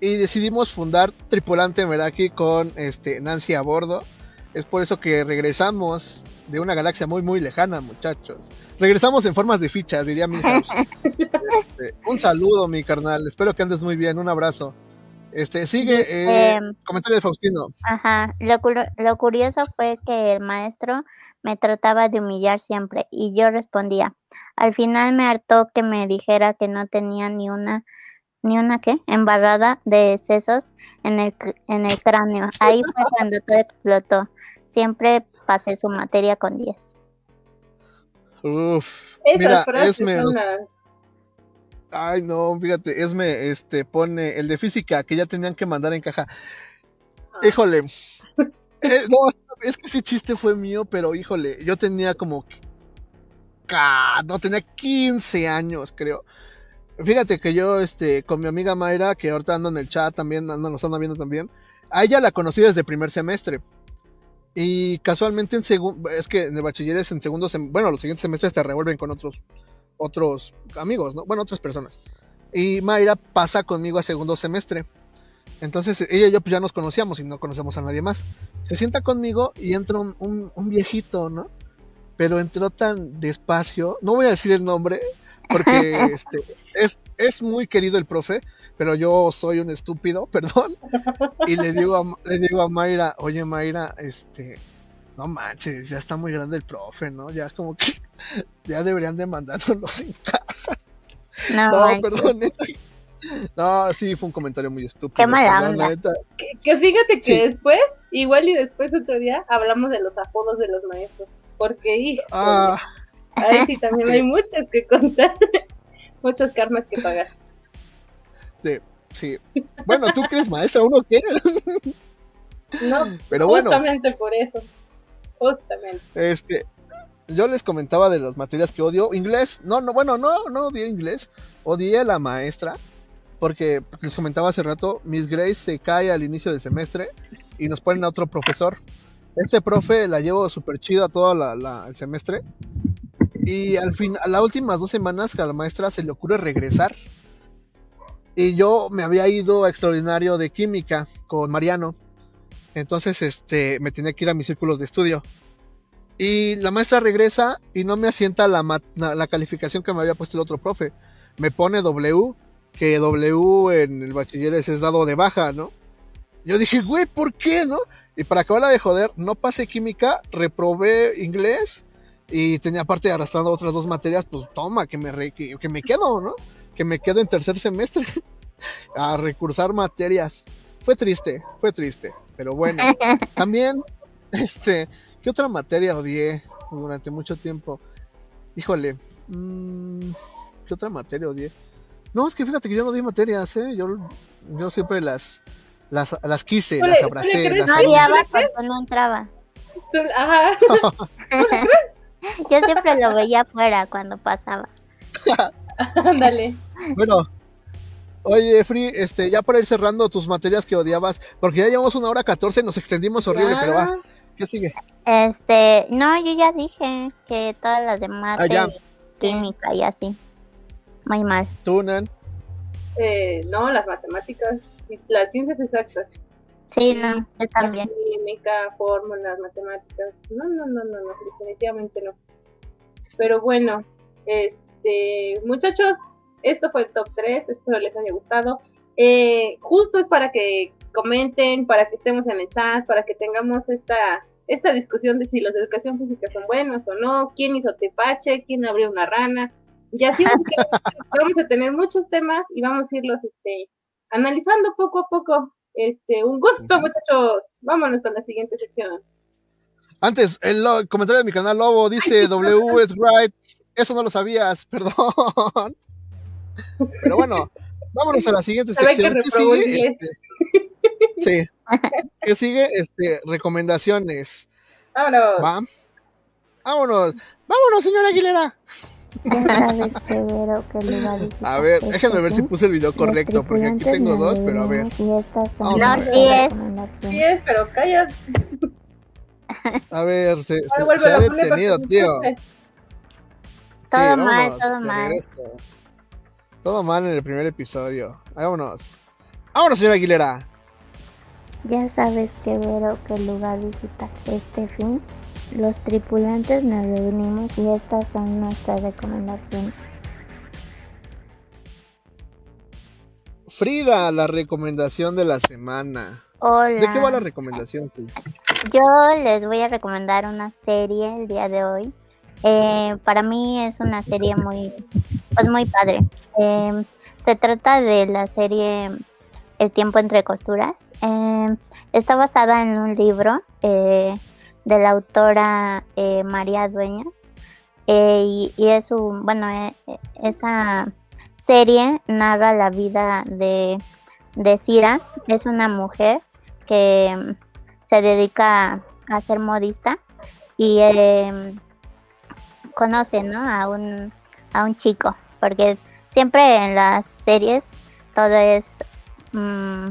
y decidimos fundar Tripulante Meraki con este Nancy a bordo. Es por eso que regresamos de una galaxia muy muy lejana, muchachos. Regresamos en formas de fichas, diría Milhouse. Este, un saludo, mi carnal. Espero que andes muy bien. Un abrazo. Este, sigue eh, comentario de Faustino. Ajá, lo, cur- lo curioso fue que el maestro me trataba de humillar siempre y yo respondía. Al final me hartó que me dijera que no tenía ni una, ni una qué, embarrada de sesos en el, en el cráneo. Ahí fue cuando todo explotó. Siempre pasé su materia con 10. Uf. Esas Mira, frases Esme, son las... Ay, no, fíjate, Esme, este, pone el de física que ya tenían que mandar en caja. Ah. Híjole. Eh, no, es que ese chiste fue mío, pero híjole, yo tenía como. No, tenía 15 años, creo. Fíjate que yo, este, con mi amiga Mayra, que ahorita anda en el chat también, anda, nos anda viendo también. A ella la conocí desde primer semestre. Y casualmente en segundo, es que en el bachiller es en segundo sem- bueno, los siguientes semestres te revuelven con otros, otros amigos, ¿no? Bueno, otras personas. Y Mayra pasa conmigo a segundo semestre. Entonces ella y yo pues ya nos conocíamos y no conocemos a nadie más. Se sienta conmigo y entra un, un- un viejito, ¿no? Pero entró tan despacio, no voy a decir el nombre, porque este, es, es muy querido el profe, pero yo soy un estúpido, perdón. Y le digo a, le digo a Mayra, oye Mayra, este, no manches, ya está muy grande el profe, ¿no? Ya como que ya deberían de mandárnoslos en caja. No, No, perdón, neta. No, sí, fue un comentario muy estúpido. Qué mala perdón, onda. neta. Que, que fíjate que Sí. después, igual y después otro día, hablamos de los apodos de los maestros. Porque, hijo, Ah, ahí sí también Sí. hay muchas que contar. Muchos karmas que pagar. sí, sí. Bueno, ¿tú crees maestra? ¿Uno qué? No, Pero bueno, justamente por eso. Justamente. este, yo les comentaba de las materias que odio. Inglés, no, no, bueno, no, no odié inglés. Odié a la maestra. Porque les comentaba hace rato, Miss Grace se cae al inicio del semestre y nos ponen a otro profesor. Este profe la llevo súper chido a todo el semestre. Y al fin, a las últimas dos semanas que a la maestra se le ocurre regresar. Y yo me había ido a extraordinario de química con Mariano. Entonces, este, me tenía que ir a mis círculos de estudio. Y la maestra regresa y no me asienta la, la, calificación que me había puesto el otro profe. Me pone W, que W en el bachiller es dado de baja, ¿no? Yo dije, güey, ¿por qué, no? Y para acabarla de joder, no pasé química, reprobé inglés y tenía aparte arrastrando otras dos materias, pues toma, que me, re- que, que me quedo, ¿no? Que me quedo en tercer semestre a recursar materias. Fue triste, fue triste, pero bueno. También, este, ¿qué otra materia odié durante mucho tiempo? Híjole, mm, ¿qué otra materia odié? No, es que fíjate que yo no di materias, ¿eh? Yo, yo siempre las, las, las quise, las abracé, crees las No odiaba porque no entraba. Tú- Ajá. Yo siempre lo veía afuera cuando pasaba. Ándale. Bueno, oye, Free, este, ya para ir cerrando tus materias que odiabas, porque ya llevamos una hora 14, nos extendimos horrible, Ya. pero va, ¿qué sigue? Este, no, yo ya dije que todas las demás Ah, química y así. Muy mal. Tú, Nan. Eh, no, las matemáticas, y las ciencias exactas. Sí, no, yo La también. química, fórmulas, matemáticas. No, no, no, no, no, definitivamente no. Pero bueno, este, muchachos, esto fue el top 3, espero les haya gustado. Eh, justo es para que comenten, para que estemos en el chat, para que tengamos esta esta discusión de si los de educación física son buenos o no, quién hizo tepache, quién abrió una rana. Y así vamos a- tener muchos temas y vamos a irlos este, analizando poco a poco. Este, un gusto, muchachos. Vámonos con la siguiente sección. Antes, el lo- comentario de mi canal Lobo dice W es right. Eso no lo sabías, perdón. Pero bueno, vámonos a la siguiente sección. ¿Qué sigue? 10. Este, sí. ¿Qué sigue? Este, recomendaciones. Vámonos. ¿Va? Vámonos. Vámonos, señora Aguilera. A ver, déjenme ver si puse el video correcto, porque aquí tengo dos, pero a ver. Vamos a ver. Sí, es, pero calla. A ver, se, ha detenido, tío. Todo mal, vámonos, todo mal. regreso. Todo mal en el primer episodio. Vámonos. Vámonos, señora Aguilera. Ya sabes que Vero qué lugar visitar este fin. Los tripulantes nos reunimos y estas son nuestras recomendaciones. Frida, la recomendación de la semana. Hola. ¿De qué va la recomendación? Frida? Yo les voy a recomendar una serie el día de hoy. Eh, para mí es una serie muy, pues muy padre. Eh, se trata de la serie El tiempo entre costuras. Eh, está basada en un libro eh, de la autora eh, María Dueña. Y, y es un, bueno, esa serie narra la vida de, de Cira. Es una mujer que mm, se dedica a ser modista y eh, conoce ¿no? a, un, a un chico, porque siempre en las series todo es, mm,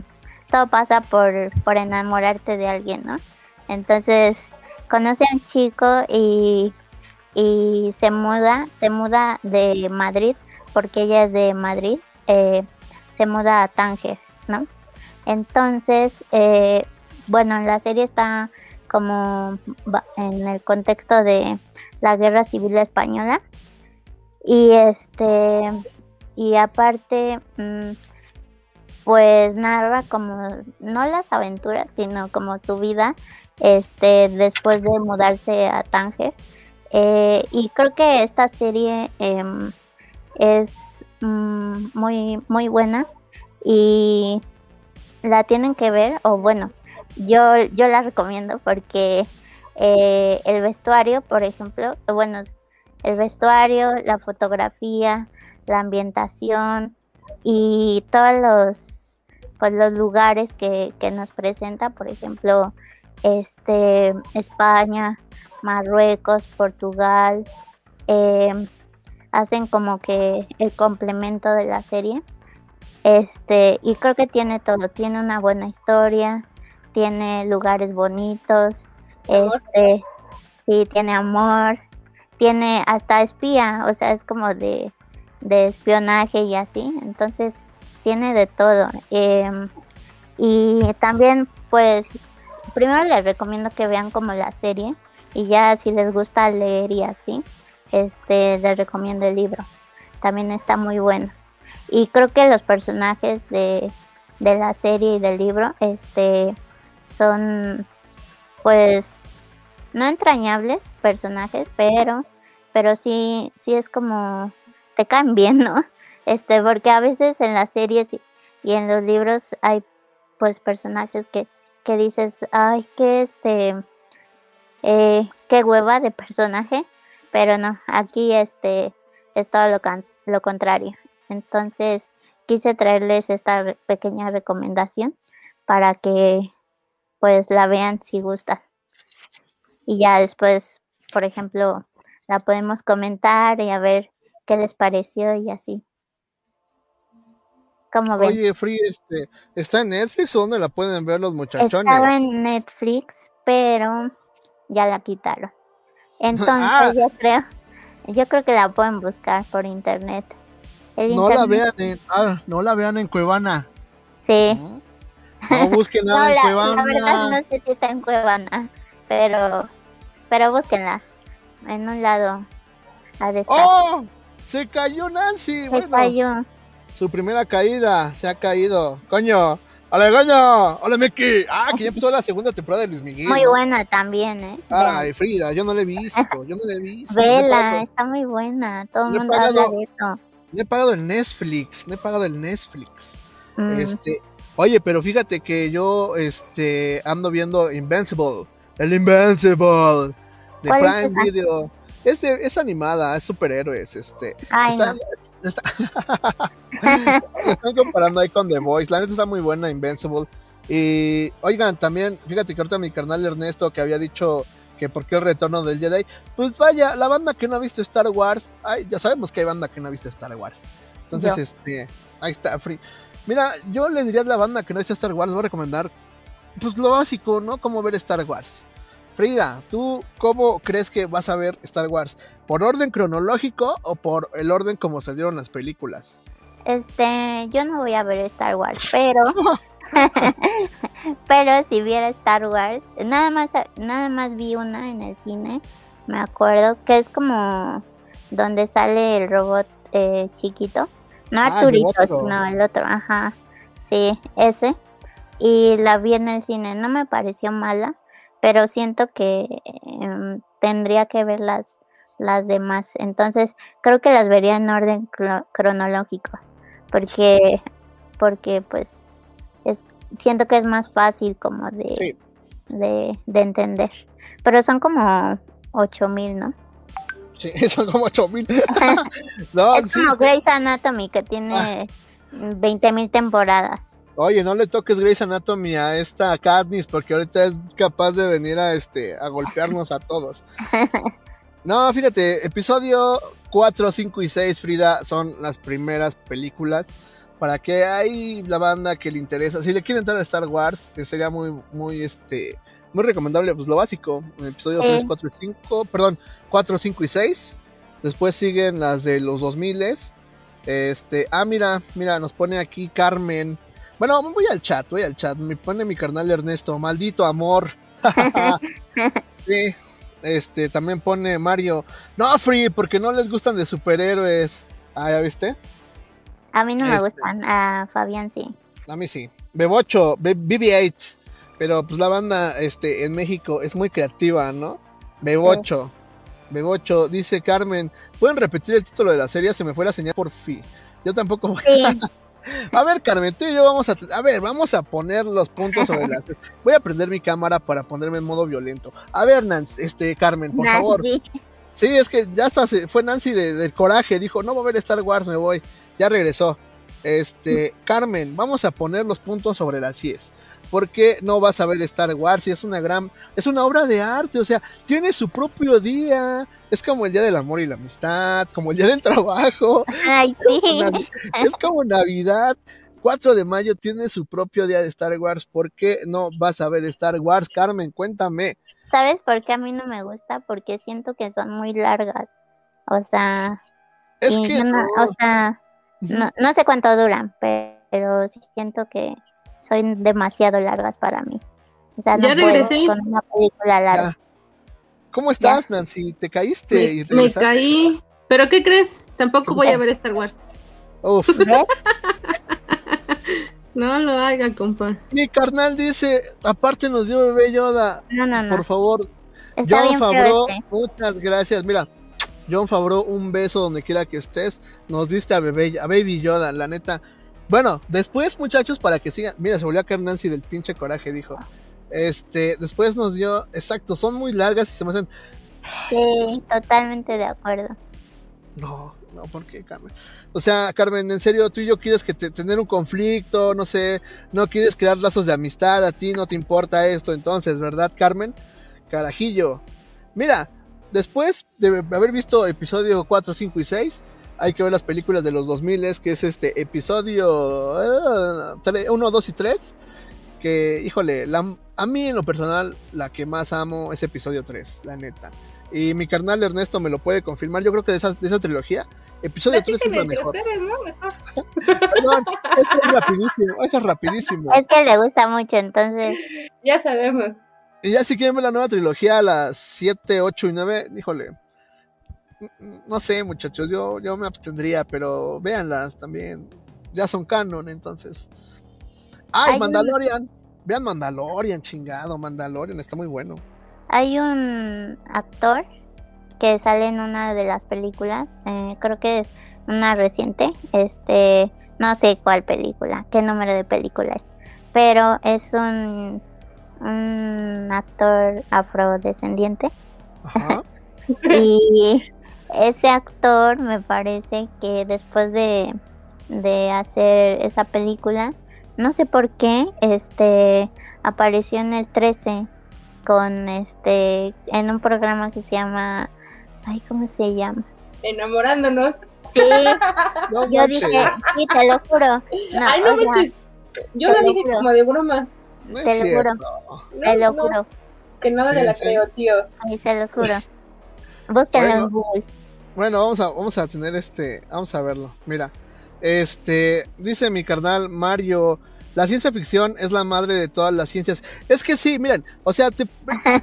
todo pasa por, por enamorarte de alguien, ¿no? Entonces conoce a un chico y, y se muda, se muda de Madrid, porque ella es de Madrid, eh, se muda a Tánger, ¿no? Entonces, eh, bueno, la serie está como en el contexto de la guerra civil española. Y este y aparte mm, pues narra como no las aventuras sino como su vida este después de mudarse a Tánger. Eh, y creo que esta serie em, es mm, muy muy buena. Y la tienen que ver o bueno yo, yo la recomiendo porque eh, el vestuario, por ejemplo, bueno, el vestuario, la fotografía, la ambientación y todos los, pues, los lugares que, nos presenta, por ejemplo, este, España, Marruecos, Portugal, eh, hacen como que el complemento de la serie. Este, y creo que tiene todo, tiene una buena historia, tiene lugares bonitos. Este, sí, tiene amor, tiene hasta espía, o sea, es como de, de espionaje y así, entonces tiene de todo. em, y también, pues, primero les recomiendo que vean como la serie y ya si les gusta leer y así, este, les recomiendo el libro. También está muy bueno. Y creo que los personajes de, de la serie y del libro, este, son pues no entrañables personajes, pero pero sí sí es como te caen bien, ¿no? Este, porque a veces en las series y, en los libros hay pues personajes que que dices, "Ay, qué este eh, qué hueva de personaje", pero no, aquí este es todo lo, lo contrario. Entonces, quise traerles esta pequeña recomendación para que pues la vean si gustan. Y ya después, por ejemplo, la podemos comentar y a ver qué les pareció y así. ¿Cómo ven? Oye, Free, este, ¿está en Netflix o dónde la pueden ver los muchachones? Estaba en Netflix, pero ya la quitaron. Entonces Ah. yo creo, yo creo que la pueden buscar por internet. el No la vean en, ah, no la vean en Cuevana. Sí. No, No busquen No, nada en la, Cuevana. la verdad no sé si está en Cuevana, pero, pero búsquenla. En un lado estar. ¡Oh! Se cayó Nancy. Se Bueno, cayó. su primera caída se ha caído. Coño. ¡Hola, coño! ¡Hola, Miki! Ah, que ya empezó la segunda temporada de Luis Miguel. Muy ¿no? buena también, ¿eh? Ay, Frida, yo no la he visto. Yo no la he visto. Vela, No está muy buena. Todo el mundo habla pagado- de eso. no he pagado el Netflix. No he pagado el Netflix. Mm, Este, oye, pero fíjate que yo este ando viendo Invincible, el Invincible de ¿Cuál es Prime? Video. Es, de- es animada, es superhéroes, este. Ay, Está- no. está- están comparando ahí con The Voice. La neta está muy buena, Invincible. Y oigan, también, fíjate que ahorita mi carnal Ernesto que había dicho que por qué el retorno del Jedi. Pues vaya, la banda que no ha visto Star Wars, ay, ya sabemos que hay banda que no ha visto Star Wars. Entonces, Yo. este, ahí está, Free. Mira, yo le diría a la banda que no visto Star Wars, voy a recomendar, pues lo básico, ¿no? Cómo ver Star Wars. Frida, ¿tú cómo crees que vas a ver Star Wars? ¿Por orden cronológico o por el orden como salieron las películas? Este, yo no voy a ver Star Wars, pero pero si viera Star Wars, nada más nada más vi una en el cine, me acuerdo que es como donde sale el robot eh, chiquito, no Ah, el Arturito, otro. sino el otro, ajá, sí, ese. Y la vi en el cine, no me pareció mala, pero siento que em, tendría que ver las las demás, entonces creo que las vería en orden cro- cronológico porque porque pues es siento que es más fácil como de, Sí. de, de entender. Pero son como 8000 no son como 8000. no, es Ah, sí, como sí. Grey's Anatomy que tiene 20000 temporadas Oye, no le toques Grey's Anatomy a esta Katniss porque ahorita es capaz de venir a este a golpearnos a todos. No, fíjate, episodio 4, 5 y 6, Frida, son las primeras películas para que hay la banda que le interesa. Si le quiere entrar a Star Wars, que sería muy, muy, este, muy recomendable, pues lo básico. Episodio Sí. 3, 4 y 5, perdón, 4, 5 y 6. Después siguen las de los 2000 Este, ah, mira, mira, nos pone aquí Carmen. Bueno, voy al chat, voy al chat. Me pone mi carnal Ernesto, maldito amor. sí, este, también pone Mario. No, Free, porque no les gustan de superhéroes. Ah, ¿ya viste? a mí no me Este. gustan a Fabián sí A mí sí. Bebocho, B- BB-8. Pero pues la banda este, en México es muy creativa, ¿no? Bebocho. Bebocho, dice Carmen, ¿pueden repetir el título de la serie? Se me fue la señal por fin. Yo tampoco. A ver, Carmen, tú y yo vamos a. A ver, vamos a poner los puntos sobre las. Voy a prender mi cámara para ponerme en modo violento. A ver, Nancy, este, Carmen, por favor. Sí, es que ya está fue Nancy del coraje. Dijo, no va a ver Star Wars, me voy. Ya regresó. Este, Carmen, vamos a poner los puntos sobre las 10 porque no vas a ver Star Wars y es una gran, es una obra de arte, o sea, tiene su propio día, es como el día del amor y la amistad, como el día del trabajo, Ay, es, como Navidad, es como Navidad, 4 de mayo tiene su propio día de Star Wars, ¿por qué no vas a ver Star Wars? Carmen, cuéntame. ¿Sabes por qué a mí no me gusta? Porque siento que son muy largas. O sea, es que no, o sea, no, sé cuánto duran, pero, pero siento que son demasiado largas para mí. O sea, no Ya puedo regresé. con una película larga. ¿Cómo estás, Nancy? ¿Te caíste y Me, me regresaste? caí. ¿Pero qué crees? Tampoco ¿Qué voy a ver Star Wars. Uf. ¿Ves? No lo haga, compa. Mi carnal dice, aparte nos dio bebé Yoda. No, no, no. Por favor, Está John Favreau, este. muchas gracias. Mira, John Favreau, un beso donde quiera que estés. Nos diste a, bebé, a Baby Yoda, la neta. Bueno, después, muchachos, para que sigan. Mira, se volvió a caer Nancy del pinche coraje, dijo. Este, después nos dio, exacto, son muy largas y se me hacen. Sí, totalmente de acuerdo. No, no, ¿por qué, Carmen? O sea, Carmen, en serio, tú y yo quieres que te- tener un conflicto, no sé, no quieres crear lazos de amistad, a ti no te importa esto, entonces, ¿verdad, Carmen? Carajillo. Mira, después de haber visto episodio 4, 5 y 6, hay que ver las películas de los 2000, que es este episodio 1, 2 y 3, que, híjole, la- a mí en lo personal, la que más amo es episodio 3, la neta. Y mi carnal Ernesto me lo puede confirmar. Yo creo que de esa, de esa trilogía, Episodio 3 es la mejor. ustedes, ¿no? Mejor. Perdón, esto es rapidísimo, es rapidísimo. Es que le gusta mucho, entonces. Ya sabemos. Y ya si quieren ver la nueva trilogía, las 7, 8 y 9, híjole. No sé, muchachos, yo, yo me abstendría, pero véanlas también. Ya son canon, entonces. ¡Ay, Hay un- Mandalorian! Vean Mandalorian, chingado, Mandalorian, está muy bueno. Hay un actor que sale en una de las películas, eh, creo que es una reciente, este, no sé cuál película, qué número de película es, pero es un, un actor afrodescendiente Ajá. y ese actor me parece que después de, de hacer esa película, no sé por qué, este apareció en el 13 con este en un programa que se llama ay cómo se llama Enamorándonos. sí No yo manches, dije sí te lo juro no, Ay, no o sea. Yo lo lo dije juro. como de broma. no te lo juro. te lo juro Que nada Sí, de la sí. creo, tío. ahí se los juro búsquenlo Bueno. en Google Bueno, vamos a, vamos a tener este, vamos a verlo. Mira, este, dice mi carnal Mario, la ciencia ficción es la madre de todas las ciencias. Es que sí, miren, o sea, te-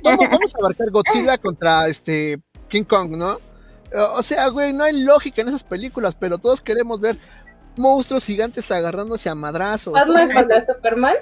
vamos, vamos a abarcar Godzilla contra este King Kong, ¿no? O sea, güey, no hay lógica en esas películas, pero todos queremos ver monstruos gigantes agarrándose a madrazos. Batman contra Superman.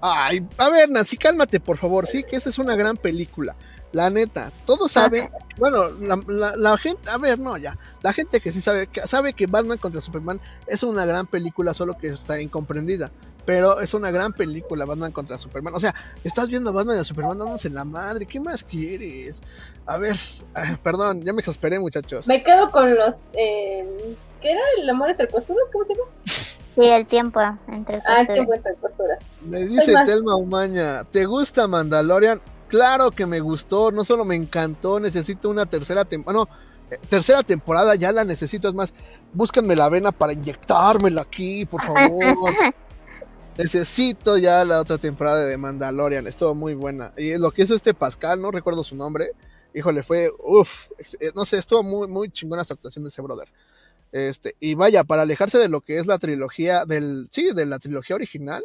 Ay, a ver, Nancy, cálmate, por favor. Sí, que esa es una gran película. La neta, todos saben. Bueno, la, la- la gente, a ver, no, ya. La gente que sí sabe que, sabe que Batman contra Superman es una gran película, solo que está incomprendida. Pero es una gran película, Batman contra Superman. O sea, estás viendo a Batman y a Superman dándose la madre. ¿Qué más quieres? A ver, ah, perdón, ya me exasperé, muchachos. Me quedo con los. Eh, ¿Qué era? ¿El amor entre costuras? ¿Cómo se llama? sí el tiempo entre Ah, el costuras. tiempo entre costuras. Me dice. Telma Umaña, ¿te gusta Mandalorian? Claro que me gustó, no solo me encantó, necesito una tercera temporada, no, eh, tercera temporada ya la necesito, es más, búscanme la vena para inyectármela aquí, por favor. necesito ya la otra temporada de Mandalorian, estuvo muy buena. Y lo que hizo este Pascal, no recuerdo su nombre, híjole, fue, uff, no sé, estuvo muy, muy chingona esta actuación de ese brother. Este, y vaya, para alejarse de lo que es la trilogía del, sí, de la trilogía original,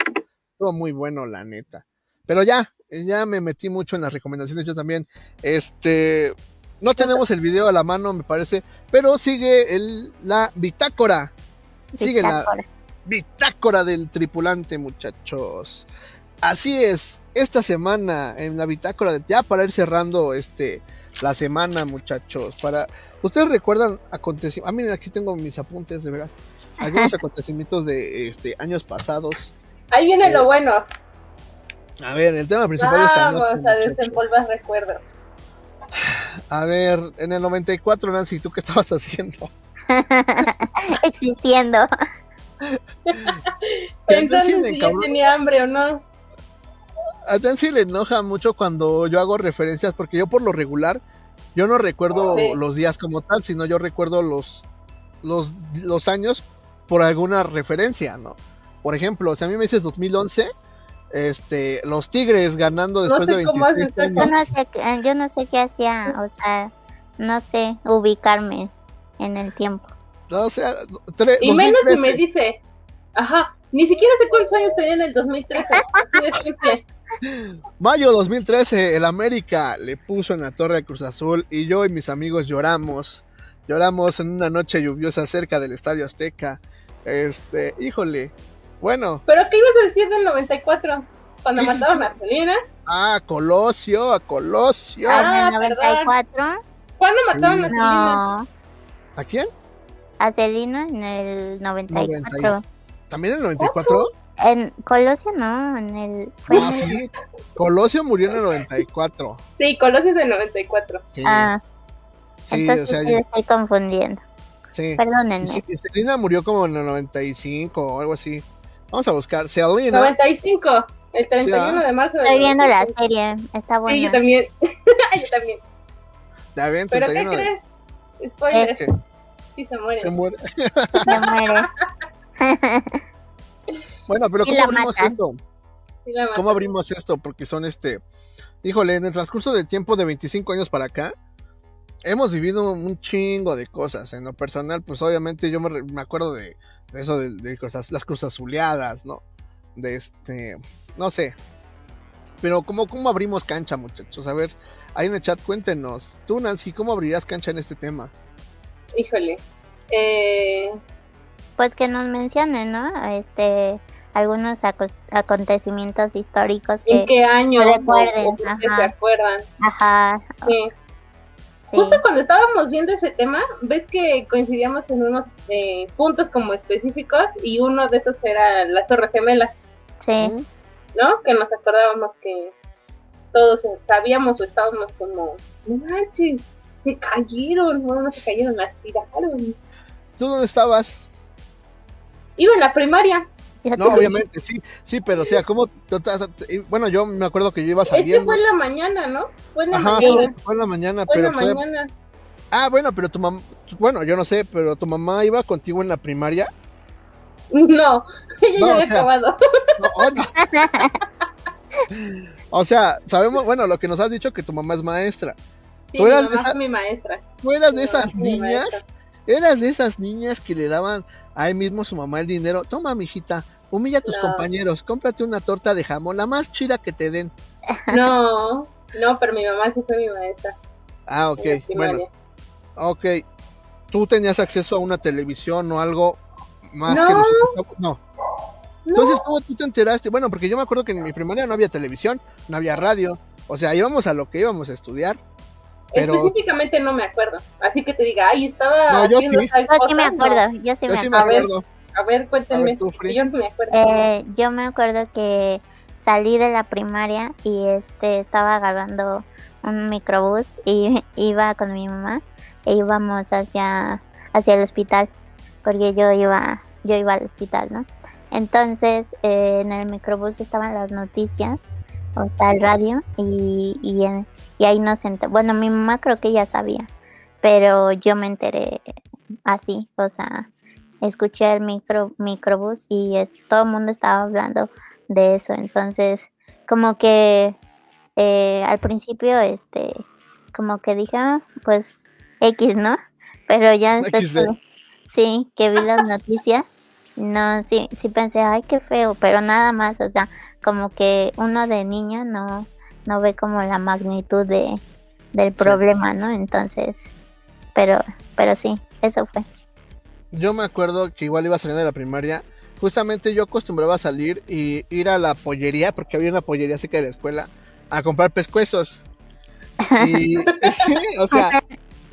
estuvo muy bueno, la neta. Pero ya, ya me metí mucho en las recomendaciones yo también. Este, no tenemos el video a la mano, me parece, pero sigue el, la bitácora. Sigue la Bitácora. bitácora del tripulante, muchachos. Así es, esta semana en la bitácora, de- ya para ir cerrando este la semana, muchachos, para ustedes recuerdan acontecimientos, ah, miren, aquí tengo mis apuntes de veras, algunos acontecimientos de este años pasados. Ahí viene Eh, lo bueno. A ver, el tema principal de esta Vamos a desempolvar recuerdos. A ver, en el 94, Nancy, ¿tú qué estabas haciendo? existiendo Pensando si encabrona. tenía hambre o no. A Nancy le enoja mucho cuando yo hago referencias, porque yo por lo regular, yo no recuerdo Sí. los días como tal, sino yo recuerdo los, los, los años por alguna referencia, ¿no? Por ejemplo, si a mí me dices 2011, este, los Tigres ganando después sé de cómo haces 26 yo años. no sé qué- yo no sé qué hacía o sea no sé ubicarme en el tiempo O sea, tre- Y menos si 2013. me dice. Ajá. Ni siquiera sé cuántos años tenía en el 2013. Así de simple. Mayo 2013, el América le puso en la torre a Cruz Azul y yo y mis amigos lloramos. Lloramos en una noche lluviosa cerca del Estadio Azteca. Este, híjole. Bueno, ¿Pero qué ibas a decir del 94? Cuando sí. a Selena. a Colosio, a Colosio. Ah, en el perdón. 94 ¿Cuándo Sí. mataron a Selena? no ¿A quién? a Celina en el 94 ¿También en el 94? En Colosio no en el fue en Ah, el- sí. Colosio murió en el 94. Sí, Colosio del 94. Sí, ah sí, entonces o sea, sí lo estoy confundiendo sí. perdónenme sí, Selena murió como en el 95 o algo así. Vamos a buscar. Selena. 95. El 31 Sí, ah. de marzo del estoy viendo la 95. serie está Sí, buena yo también. yo también. Ya ven, ¿Pero qué 31 crees? Spoiler. ¿Qué? Sí se muere. Se muere. se muere Bueno, pero ¿cómo abrimos matan. esto? ¿Cómo abrimos esto? Porque son este. Híjole, en el transcurso del tiempo de 25 años para acá, hemos vivido un chingo de cosas. En lo personal, pues obviamente yo me, re- me acuerdo de, de eso de, de cruzas- las cruzas azuleadas, ¿no? De este, no sé. Pero ¿cómo, ¿cómo abrimos cancha, muchachos? A ver, ahí en el chat cuéntenos. Tú, Nancy, ¿cómo abrirías cancha en este tema? Híjole. Eh, Pues que nos mencionen, ¿no? Este, algunos aco- acontecimientos históricos ¿En que, qué año? recuerden, o- o que ajá. se acuerdan? ajá, Sí. sí, Justo cuando estábamos viendo ese tema, ves que coincidíamos en unos eh, puntos como específicos y uno de esos era las Torres Gemelas, sí. ¿no? Que nos acordábamos que todos sabíamos o estábamos como, no manches, se cayeron, no, no se cayeron, las tiraron. ¿Tú dónde estabas? Iba en la primaria, No, obviamente, sí, sí, pero o sea, y Bueno, yo me acuerdo que yo iba es que saliendo. fue en la mañana, ¿no? Fue en la Ajá, mañana. fue en la mañana, Fue en pero la fue- mañana. Ah, bueno, pero tu mamá, bueno, yo no sé, pero tu mamá iba contigo en la primaria. No, ella No, ya o había sea- acabado. No. O sea, sabemos, bueno, lo que nos has dicho que tu mamá es maestra. Sí, ¿Tú mi eras mamá de esa- fue mi maestra. ¿Tú eras de Mi esas niñas? ¿Eras de esas niñas que le daban ahí mismo su mamá el dinero? Toma, mijita, humilla a tus No. compañeros, cómprate una torta de jamón, la más chida que te den. No, no, pero mi mamá sí fue mi maestra. Ah, ok, bueno, ok. ¿Tú tenías acceso a una televisión o algo más No. que nosotros? No. No, Entonces, ¿cómo tú te enteraste? Bueno, porque yo me acuerdo que en mi primaria no había televisión, no había radio. O sea, íbamos a lo que íbamos a estudiar. Pero específicamente no me acuerdo. Así que te diga, ay, estaba No, yo haciendo sí. me cosa", no. acuerdo, yo sí yo me sí me A ver. acuerdo. A ver, A cuéntenme. ver, tú, que Free. yo me acuerdo. Eh, yo me acuerdo que salí de la primaria y este estaba agarrando un microbús y iba con mi mamá e íbamos hacia hacia el hospital porque yo iba yo iba al hospital, ¿no? Entonces eh, en el microbús estaban las noticias, o sea, el radio y y, ahí nos bueno mi mamá creo que ya sabía, pero yo me enteré así, o sea, escuché el micro, microbús y es- todo el mundo estaba hablando de eso. Entonces, como que eh, al principio, este, como que dije, "Ah, pues X, ¿no? Pero ya después, que- sí, que vi las noticias, no, sí, sí pensé, ay, qué feo, pero nada más, o sea, como que uno de niño no, no ve como la magnitud de, del problema, ¿no? Entonces, pero, pero sí, eso fue. Yo me acuerdo que igual iba saliendo de la primaria. Justamente yo acostumbraba a salir y ir a la pollería, porque había una pollería cerca de la escuela, a comprar pescuezos. Y sí, o sea,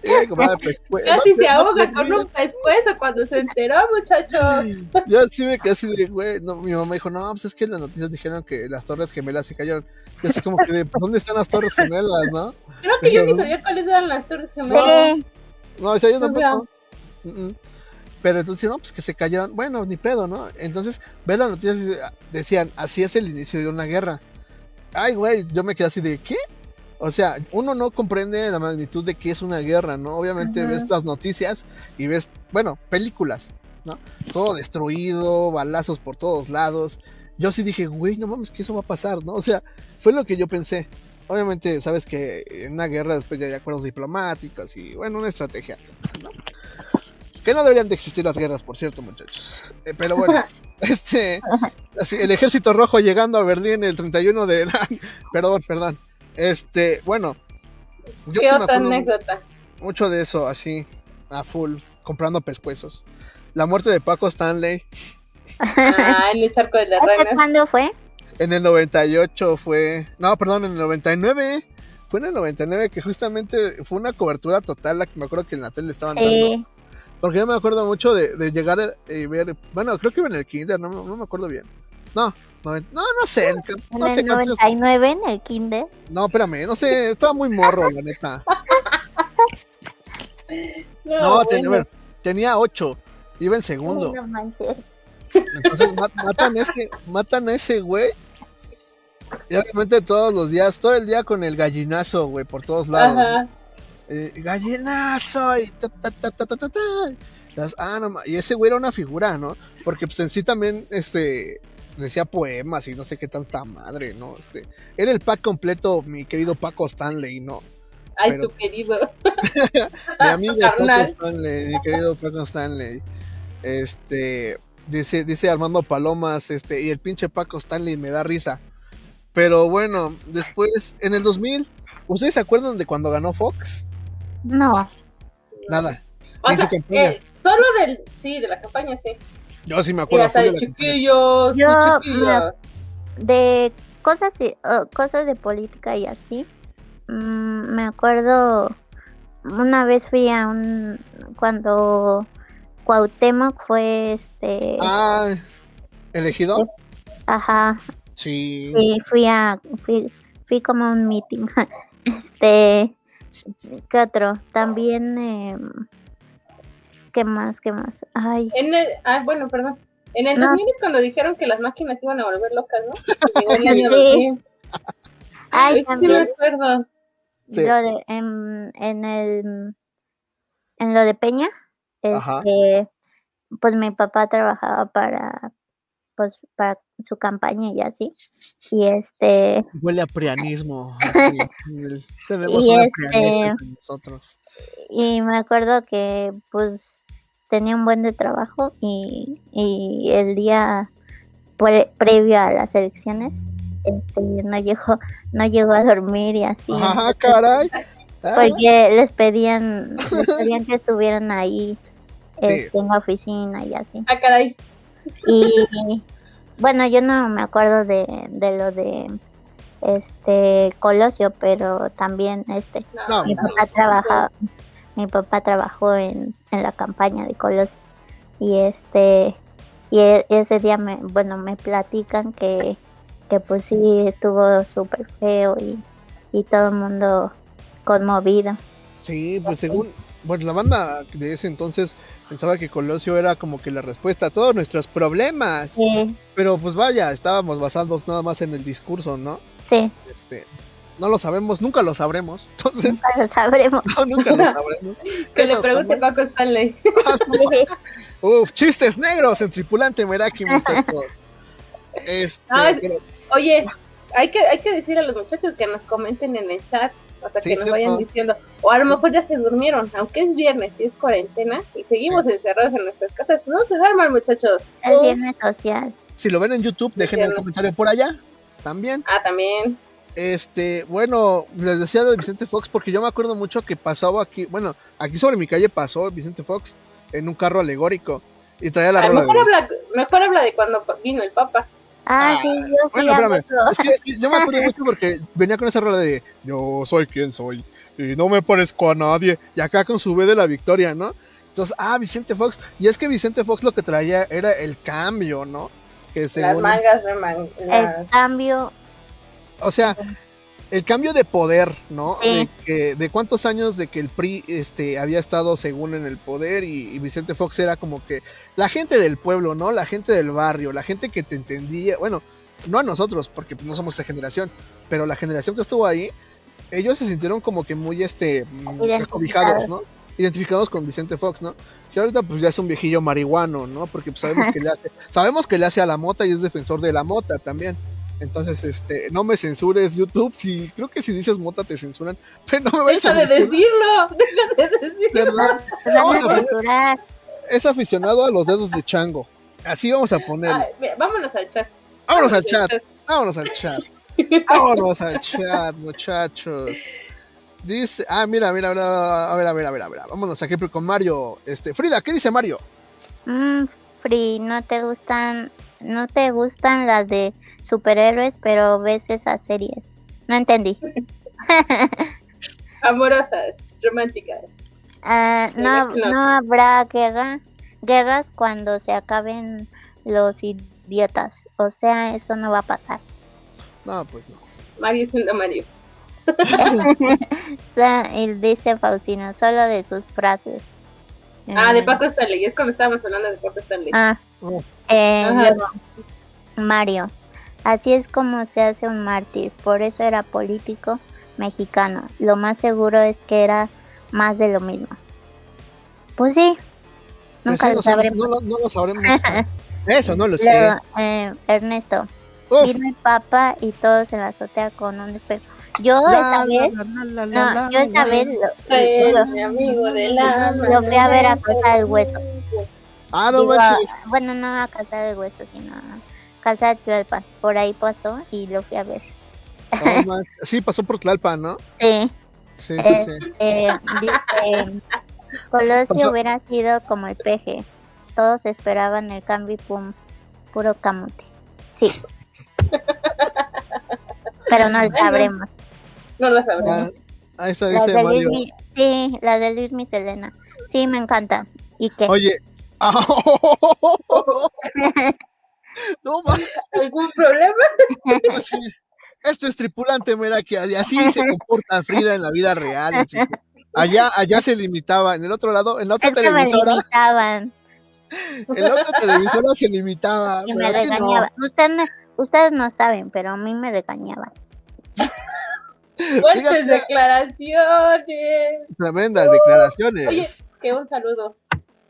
iba a comprar pescuezos. Casi se no ahoga con un pescuezo cuando se enteró, muchachos. Yo sí me quedé así de, güey, no, mi mamá dijo, no, pues es que las noticias dijeron que las torres gemelas se cayeron. Yo así como que, de, ¿dónde están las torres gemelas, no? Creo que yo ni sabía cuáles eran las torres gemelas. No, o sea, yo sea. tampoco. Pero entonces, no, pues que se cayeron. Bueno, ni pedo, ¿no? Entonces, ves las noticias y dice- decían, así es el inicio de una guerra. Ay, güey, yo me quedé así de, ¿qué? O sea, uno no comprende la magnitud de qué es una guerra, ¿no? Obviamente Ajá. ves las noticias y ves, bueno, películas, ¿no? Todo destruido, balazos por todos lados. Yo sí dije, güey, no mames, que eso va a pasar, ¿no? O sea, fue lo que yo pensé. Obviamente, sabes que en una guerra después ya hay acuerdos diplomáticos y, bueno, una estrategia, ¿no? Que no deberían de existir las guerras, por cierto, muchachos. Eh, pero bueno, este, así, el ejército rojo llegando a Berlín el 31 de... perdón, perdón. Este, bueno. Yo ¿Qué sí otra anécdota? mucho de eso, así, a full, comprando pescuezos. La muerte de Paco Stanley Ah, en el charco de las ¿Ese reinas. cuándo fue? en el 98 fue... No, perdón, en el 99. Fue en el 99 que justamente fue una cobertura total, la que me acuerdo que en la tele estaban dando. Sí, Porque yo me acuerdo mucho de, de llegar y ver. Bueno, creo que iba en el Kinder, no, no me acuerdo bien. No, no, no, no sé. en No sé el cuántos- 99 en el kinder. No, espérame, no sé. Estaba muy morro, la neta. No, a bueno. ver, tenía 8. Iba en segundo. Ay, no manches. Entonces ma- matan ese, matan a ese güey. Y obviamente todos los días, todo el día con el gallinazo, güey, por todos lados. ¿no? Ajá. Eh, gallinazo y ta, ta, ta, ta, ta, ta, ta. Las- ah, no ma- y ese güey era una figura, ¿no? Porque pues en sí también, este, decía poemas y no sé qué tanta madre, ¿no? Este, era el pack completo, mi querido Paco Stanley, ¿no? Ay, Pero- tu querido. mi amigo Paco. Stanley, mi querido Paco Stanley. Este, dice, dice Armando Palomas, este, y el pinche Paco Stanley me da risa. Pero bueno, después, en el 2000, ¿ustedes se acuerdan de cuando ganó Fox? No, Nada. O sea, eh, solo del, sí, de la campaña, sí. Yo sí me Y acuerdo. hasta de de chiquillos, Yo, mira, cosas de política y así. mm, me acuerdo una vez fui a un cuando Cuauhtémoc fue este Ah, ¿elegido? ajá Sí. sí fui a fui, fui como a un meeting este qué otro también em, qué más qué más ay En el, ah, bueno, perdón. En el No. 2000 es cuando dijeron que las máquinas iban a volver locas, ¿no? El año Sí. 2000. ay Sí, me también acuerdo. Sí. lo de- en, en el en lo de Peña Ajá. este pues mi papá trabajaba para pues para su campaña y así y este Huele a prianismo. aquí. Tenemos Y una este- prianista con nosotros. y me acuerdo que pues tenía un buen de trabajo y, y el día pre- previo a las elecciones este no llegó no llegó a dormir y así Ajá, caray. Ah, porque les pedían les pedían que estuvieran ahí Sí. este, en la oficina y así Ah, caray. y bueno yo no me acuerdo de, de lo de este Colosio pero también este No, mi papá trabajaba mi papá trabajó en, en la campaña de Colosio y este y e- ese día me bueno me platican que que pues sí estuvo súper feo y, y todo el mundo conmovido Sí, pues según, bueno, la banda de ese entonces pensaba que Colosio era como que la respuesta a todos nuestros problemas. sí Pero pues vaya, estábamos basados nada más en el discurso, ¿no? sí Este, no lo sabemos, nunca lo sabremos. Entonces, nunca lo sabremos no, nunca lo sabremos. Que Eso le pregunte jamás. Paco Stanley. Uf, chistes negros en Tripulante Meraki, muchachos. Este, Ay. pero- Oye, hay que, hay que decir a los muchachos que nos comenten en el chat, o sea, Sí, que nos cierto. vayan diciendo, o a lo mejor ya se durmieron, aunque es viernes y es cuarentena y seguimos encerrados en nuestras casas, no se duerman muchachos. el viernes social si lo ven en YouTube, dejen el comentario por allá. También. Ah, también. Este, bueno, les decía de Vicente Fox porque yo me acuerdo mucho que pasaba aquí, bueno, aquí sobre mi calle pasó Vicente Fox en un carro alegórico y traía la Ah, rola mejor, de... habla, mejor habla de cuando vino el Papa. ah, Ah, sí yo fui Bueno, espérame, es que, es que yo me acuerdo mucho porque venía con esa rola de yo soy quien soy y no me parezco a nadie y acá con su B de la victoria, ¿no? Entonces, ah, Vicente Fox, y es que Vicente Fox lo que traía era el cambio, ¿no? Que Las según es- mangas de man, las- el cambio o sea, el cambio de poder, ¿no? Sí. De, que, de cuántos años de que el PRI este, había estado según en el poder y, y Vicente Fox era como que la gente del pueblo, ¿no? La gente del barrio, la gente que te entendía, bueno, no a nosotros, porque no somos esa generación, pero la generación que estuvo ahí, ellos se sintieron como que muy, este, mm, Identificados. acobijados, ¿no? Identificados con Vicente Fox, ¿no? Que ahorita pues ya es un viejillo marihuano, ¿no? Porque pues, sabemos que le hace, sabemos que le hace a la mota y es defensor de la mota también. Entonces, este, no me censures YouTube, si creo que si dices mota te censuran, pero no me vayas Deja a de censurar, decirlo, deja de decirlo. Vamos a poner- censurar. Es aficionado a los dedos de chango. Así vamos a ponerlo. Ay, mira, vámonos al chat. Vámonos al chat, vámonos al chat. Vámonos al chat, muchachos. Dice, ah, mira, mira, mira, a ver, a ver, a ver, a ver, vámonos aquí con Mario. Este, Frida, ¿qué dice Mario? Mm, Free, no te gustan, no te gustan las de superhéroes, pero ves esas series. No entendí. Amorosas, románticas. Ah, no, no habrá guerra, guerras cuando se acaben los idiotas. O sea, eso no va a pasar. No, pues no. Mario siendo Mario. Él dice Faustino, solo de sus frases. Ah, de Mm, Paco Stanley, es cuando estábamos hablando de Paco Stanley. Ah, Oh. eh, luego, Mario. Así es como se hace un mártir. Por eso era político mexicano. Lo más seguro es que era más de lo mismo. Pues sí. Pues Nunca sí, lo no sabemos, sabremos. No, lo- no lo sabremos. Eso no lo sé. Eh, Ernesto. Uf, Vino el papa y todos en la azotea con un espejo. Yo esa vez, no, yo esa vez lo, fui a ver a Casa del Hueso. Ah, no Digo, bueno, no a Casa del Hueso, sino a Casa de Tlalpan. Por ahí pasó y lo fui a ver. Manches. Sí, pasó por Tlalpan, ¿no? Sí, Sí, sí, sí. eh, dice, Colosio Pasó- hubiera sido como el peje. Todos esperaban el cambio y pum, puro camote. Sí. Pero no lo sabremos. No lo Ah, sabremos. ah, esa La dice Mario. Luis sí, la de Luis Miselena. Sí, me encanta. ¿Y qué? Oye. No manches. ¿Algún problema? Sí. Esto es tripulante, mira que así se comporta Frida en la vida real. chico. Allá, allá se limitaba, en el otro lado, en la otra Es que me televisora, limitaban en la otra televisora se limitaba. y me aquí no. Usted ustedes no saben, pero a mí me regañaban. Fuertes declaraciones. Tremendas declaraciones. Oye, que un saludo.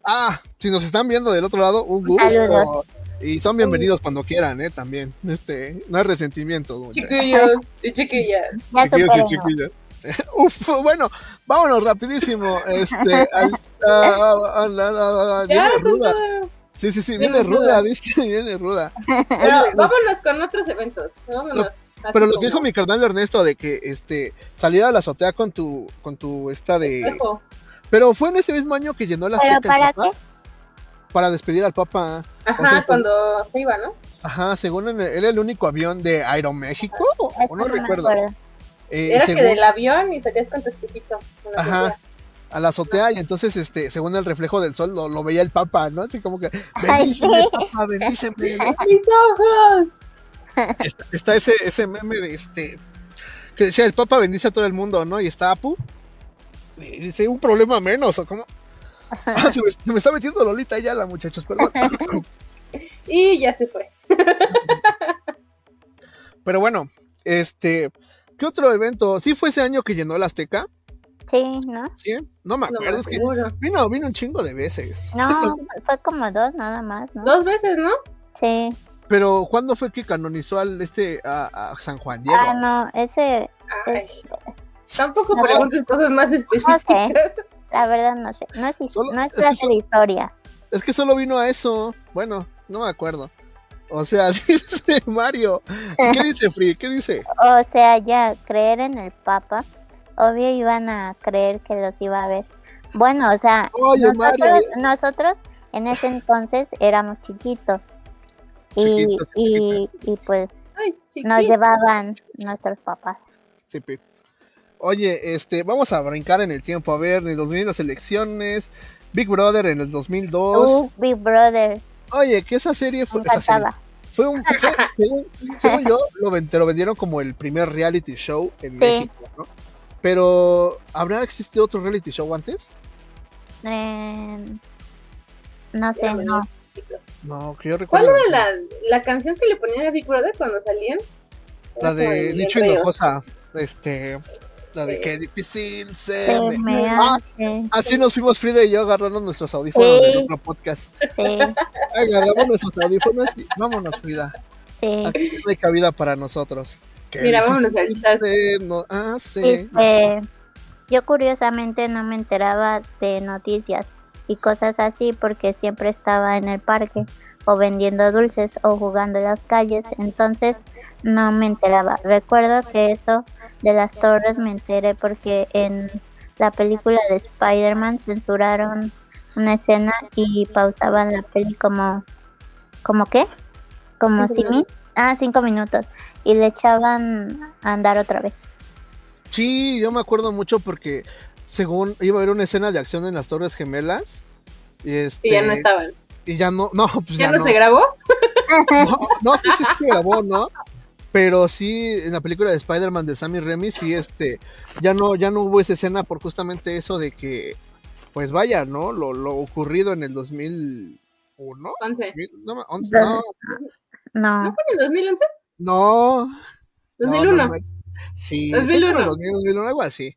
Ah, si nos están viendo del otro lado, un gusto. Y son bienvenidos cuando quieran, ¿eh? También. Este, no hay resentimiento. Chiquillos y chiquillas. Chiquillos y chiquillas. Uf, bueno, vámonos rapidísimo. Este, al, a- a- a- a- a- Ya, viene ruda. Sí, sí, sí, viene viene ruda, ruda. dice, viene ruda. Pero vámonos con otros eventos. Vámonos. Pero lo que dijo mi carnal Ernesto de que este saliera a la azotea con tu con tu esta de pero fue en ese mismo año que llenó las ¿Pero tecas para qué? Para despedir al papa. Ajá, O sea, cuando se iba, ¿no? Ajá, según en el- era el único avión de Aeroméxico o, no recuerdo. Eh, Era según- que del avión y salías con tu espejito. Ajá. azotea. a la azotea y entonces este según el reflejo del sol lo, lo veía el papa, ¿no? Así como que Ay, bendíceme, sí. papá, bendíceme. ¡Mis ojos! Está, está ese ese meme de este que decía el papa bendice a todo el mundo, ¿no? Y está Apu y dice un problema menos o como Ah, se, me, se me está metiendo Lolita ya la muchachos, perdón. Y ya se fue. Pero bueno, este, ¿qué otro evento? ¿Sí fue ese año que llenó la Azteca? Sí, ¿no? ¿Sí? No me No me acuerdo, es que vino, vino un chingo de veces. No, fue como dos nada más, ¿no? Dos veces, ¿no? Sí. Pero ¿cuándo fue que canonizó al este a, a San Juan Diego? Ah, no, ese, Ay, tampoco No. preguntes cosas más específicas. La verdad no sé. No es, Solo- no es es que clase so- de historia. Es que solo vino a eso. Bueno, no me acuerdo. O sea, dice Mario. ¿Qué dice Free? ¿Qué dice? O sea, ya creer en el Papa, obvio iban a creer que los iba a ver. Bueno, o sea, Oye, nosotros, Mario. nosotros en ese entonces éramos chiquitos. Y, Chiquitos, y, y pues Ay, nos llevaban nuestros papás. Sí, pi. Oye, este, vamos a brincar en el tiempo. A ver, en el 2000 las elecciones. Big Brother en el 2002. Uh, Big Brother, Oye, que esa serie fue. Esa serie fue un. fue- según, según yo, lo, te lo vendieron como el primer reality show en Sí. México, ¿no? Pero, ¿habrá existido otro reality show antes? Eh, no sé, no. No, que yo ¿Cuál recuerdo. era la, la canción que le ponían a Big Brother cuando salían? La de Río. Hinojosa. Este. La de qué difícil se Se me- me Ah, hace, Así nos fuimos Frida y yo agarrando nuestros audífonos Sí. del otro podcast. sí, Agarramos nuestros audífonos y vámonos, Frida. sí. Aquí no hay cabida para nosotros. Qué Mira, vámonos se nos hace. Sí, eh, yo curiosamente no me enteraba de noticias y cosas así porque siempre estaba en el parque o vendiendo dulces o jugando en las calles, entonces no me enteraba. Recuerdo que eso de las torres me enteré porque en la película de Spider-Man censuraron una escena y pausaban la peli como, ¿como qué? Como Cinco si mi- ah, cinco minutos y le echaban a andar otra vez. Sí, yo me acuerdo mucho porque según iba a haber una escena de acción en las Torres Gemelas. Y este. Y ya no estaban. y ya no, no, pues ¿Ya, ya, no, no. se grabó? No, no sé si se grabó, ¿no? Pero sí, en la película de Spider-Man de Sammy Remy, sí, este, ya no, ya no hubo esa escena por justamente eso de que, pues vaya, ¿no? Lo, lo ocurrido en el 2001. Once. 2000, no, ma- once, no, No, ¿No fue en el 2011? no, no, 2001. no, no, sí, fue como 2001. el 2000, 2001, algo así.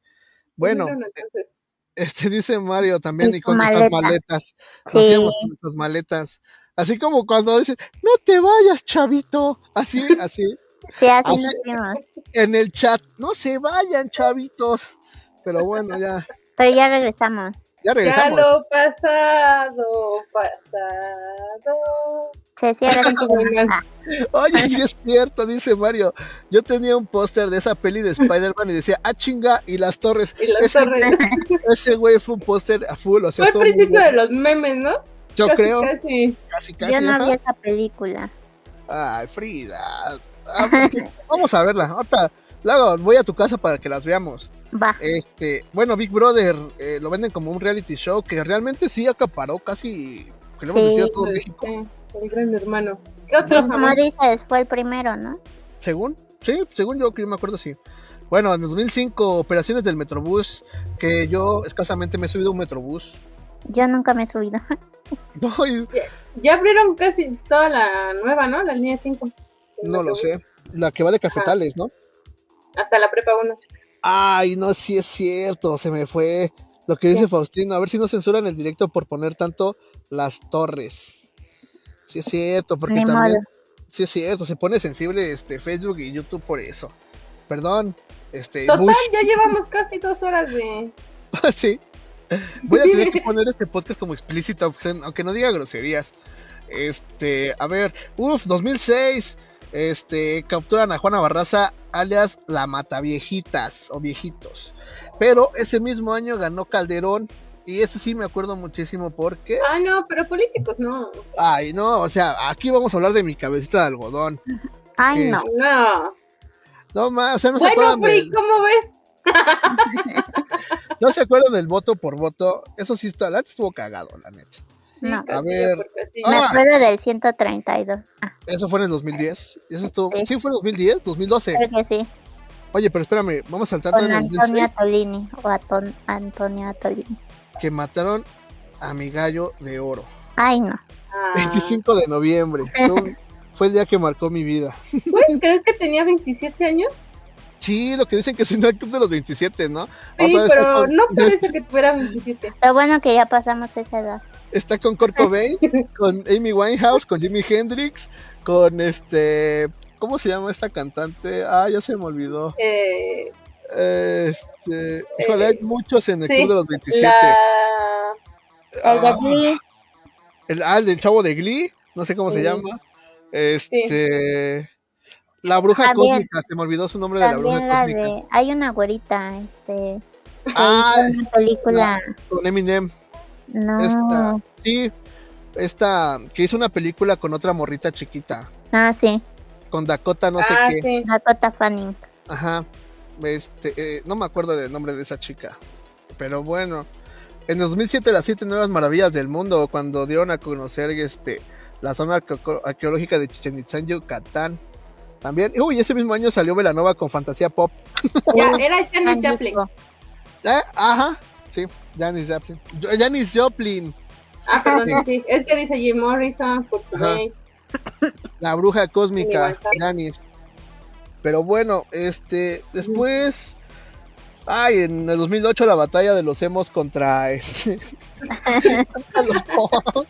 Bueno, 2001, entonces. este dice Mario también Y con nuestras maleta. maletas. Lo Sí. hacíamos con nuestras maletas. Así como cuando dicen, no te vayas, chavito. Así, así. Sí, así. En el chat, no se vayan, chavitos. Pero bueno, ya, Pero ya regresamos. ya Ya regresamos. lo pasado, pasado. Se cierra el Oye, sí es cierto, dice Mario. Yo tenía un póster de esa peli de Spider-Man y decía, ah, chinga, y las torres. Y las Ese, torres. ese güey fue un póster a full, o sea, Fue muy principio de los memes, ¿no? Yo Casi, creo, Casi. casi, casi. Yo no ajá. vi esa película. Ay, Frida. Ah, pues, vamos a verla. Ahorita, luego voy a tu casa para que las veamos. Va. Este, bueno, Big Brother eh, lo venden como un reality show que realmente sí acaparó casi, queremos Sí. decir, a todo México. Sí, el gran hermano. ¿Qué otro Sí, como jamás? dices, fue el primero, ¿no? Según, sí, según yo, que yo me acuerdo, sí. Bueno, en 2005, operaciones del Metrobús, que yo escasamente me he subido a un Metrobús. Yo nunca me he subido. No, y- Ya abrieron casi toda la nueva, ¿no? La línea 5. No lo sé. La que va de cafetales, ¿no? Hasta la prepa 1. Ay, no, sí es cierto, se me fue lo que dice Faustino. A ver si no censuran el directo por poner tanto las torres. Sí es cierto, porque Ni también. Sí es cierto, se pone sensible este Facebook y YouTube por eso. Perdón, este. Total, Bush. ya llevamos casi dos horas de. sí. Voy a tener que poner este podcast como explícito, aunque- aunque no diga groserías. Este, a ver, uff, 2006. Este, capturan a Juana Barraza, alias la Mataviejitas o Viejitos. Pero ese mismo año ganó Calderón. Y eso sí me acuerdo muchísimo porque. Ah, no, pero políticos no. Ay, no, o sea, aquí vamos a hablar de mi cabecita de algodón. Ay, ¿Qué no. es? No. No más, o sea, no se bueno, acuerdan Free, del, ¿cómo ves? no se acuerdan del voto por voto. Eso sí está, la estuvo cagado, la neta. No. casi, ver. Me Ah. acuerdo del 132. Ah, Eso fue en el 2010. Eso estuvo, Sí. sí, fue en 2010, 2012. creo que sí. Oye, pero espérame, vamos a saltar Con Antonio 2006 Atolini. O Aton Antonio Atolini. que mataron a mi gallo de oro. Ay, no. Ah. 25 de noviembre. Fue, un- fue el día que marcó mi vida. ¿Puedes creer que tenía 27 años? Sí, lo que dicen que es un club de los 27, ¿no? Sí, pero con- no parece que tuviera 27. Lo bueno que ya pasamos esa edad. Está con Kurt Cobain, con Amy Winehouse, con Jimi Hendrix, con este... ¿Cómo se llama esta cantante? Ah, ya se me olvidó. Eh, Este... Híjole, hay muchos en el sí, club de los 27. la... El de Ah, Glee, el, ah, el del chavo de Glee, no sé cómo se llama. Este. La bruja También- cósmica, se me olvidó su nombre de la bruja también la cósmica. de... Hay una güerita, este... Que Ah, una película... con Eminem. No. Esta, sí, esta que hizo una película con otra morrita chiquita, Ah, sí. con Dakota no sé ah, qué. sí. Dakota Fanning. Ajá. Este, eh, no me acuerdo del nombre de esa chica. Pero bueno, en 2007 las siete nuevas maravillas del mundo cuando dieron a conocer este la zona arqueo- arqueológica de Chichen Itza en Yucatán. También, uy, ese mismo año salió Velanova con Fantasía Pop. Ya, era Janis Joplin. Eh, ajá, sí, Janis Joplin. Jo- Janis Joplin, Ah, perdón, sí. Es que dice Jim Morrison, por Ajá. la bruja cósmica, Janis. Pero bueno, este, después, ay, en el 2008 la batalla de los emos contra este, contra los Pogs.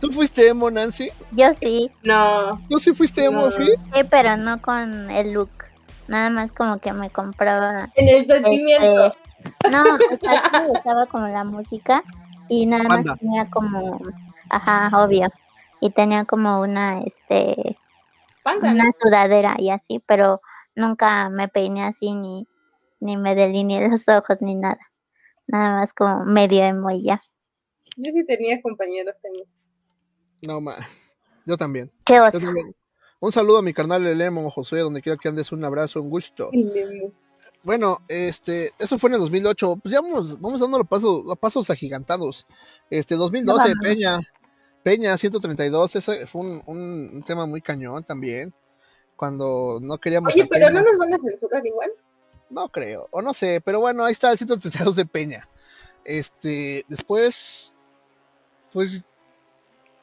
¿Tú fuiste emo, Nancy? Yo sí, No. ¿Tú sí fuiste emo, No. Free? sí, pero no con el look. Nada más como que me compraba. En el sentimiento. Este, no, o sea, sí me gustaba como la música y nada más tenía como, ajá, obvio. Y tenía como una, este, Panda, ¿no? una sudadera y así, pero nunca me peiné así ni, ni me delineé los ojos ni nada. Nada más como medio emo y ya. Yo sí tenía compañeros también. No más. Yo también. Qué Yo también. Un saludo a mi carnal el emo, Josué, donde quiera que andes, un abrazo, un gusto. Bueno, este, eso fue en el 2008. Pues ya vamos, vamos dando pasos, a pasos agigantados. Este, 2012, vamos. Peña. Peña 132, ese fue un, un- un tema muy cañón también. Cuando no queríamos Oye, a pero Peña. no nos van a censurar igual. No creo, o no sé, pero bueno, ahí está el 132 de Peña. Este, después, pues,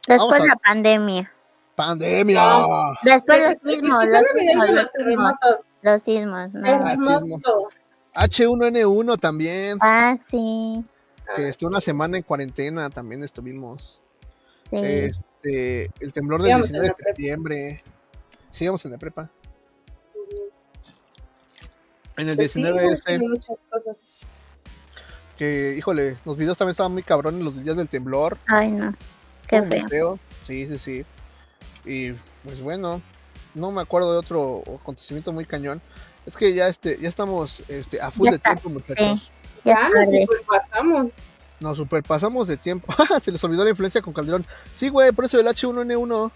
Después a- la pandemia. pandemia. No. Después los sismos, los olvidando sismos, los sismos, los sismos, no. Ah, sismos. Terremoto. H1N1 también. Ah, sí, Que estuvo una semana en cuarentena, también estuvimos. sí. Este, el temblor del en 19 de septiembre. Sí, íbamos en la prepa. En el Pues sí, 19S, tiene muchas cosas. Que, híjole, los videos también estaban muy cabrones los días del temblor. Ay, no. Qué feo. Sí, sí, sí. Y pues bueno, no me acuerdo de otro acontecimiento muy cañón. Es que ya este, ya estamos este, a full Ya de está, tiempo, muchachos. Ya Ya es nos tarde. pasamos. Nos superpasamos de tiempo. Se les olvidó la influencia con Calderón. Sí, güey, por eso el H1N1.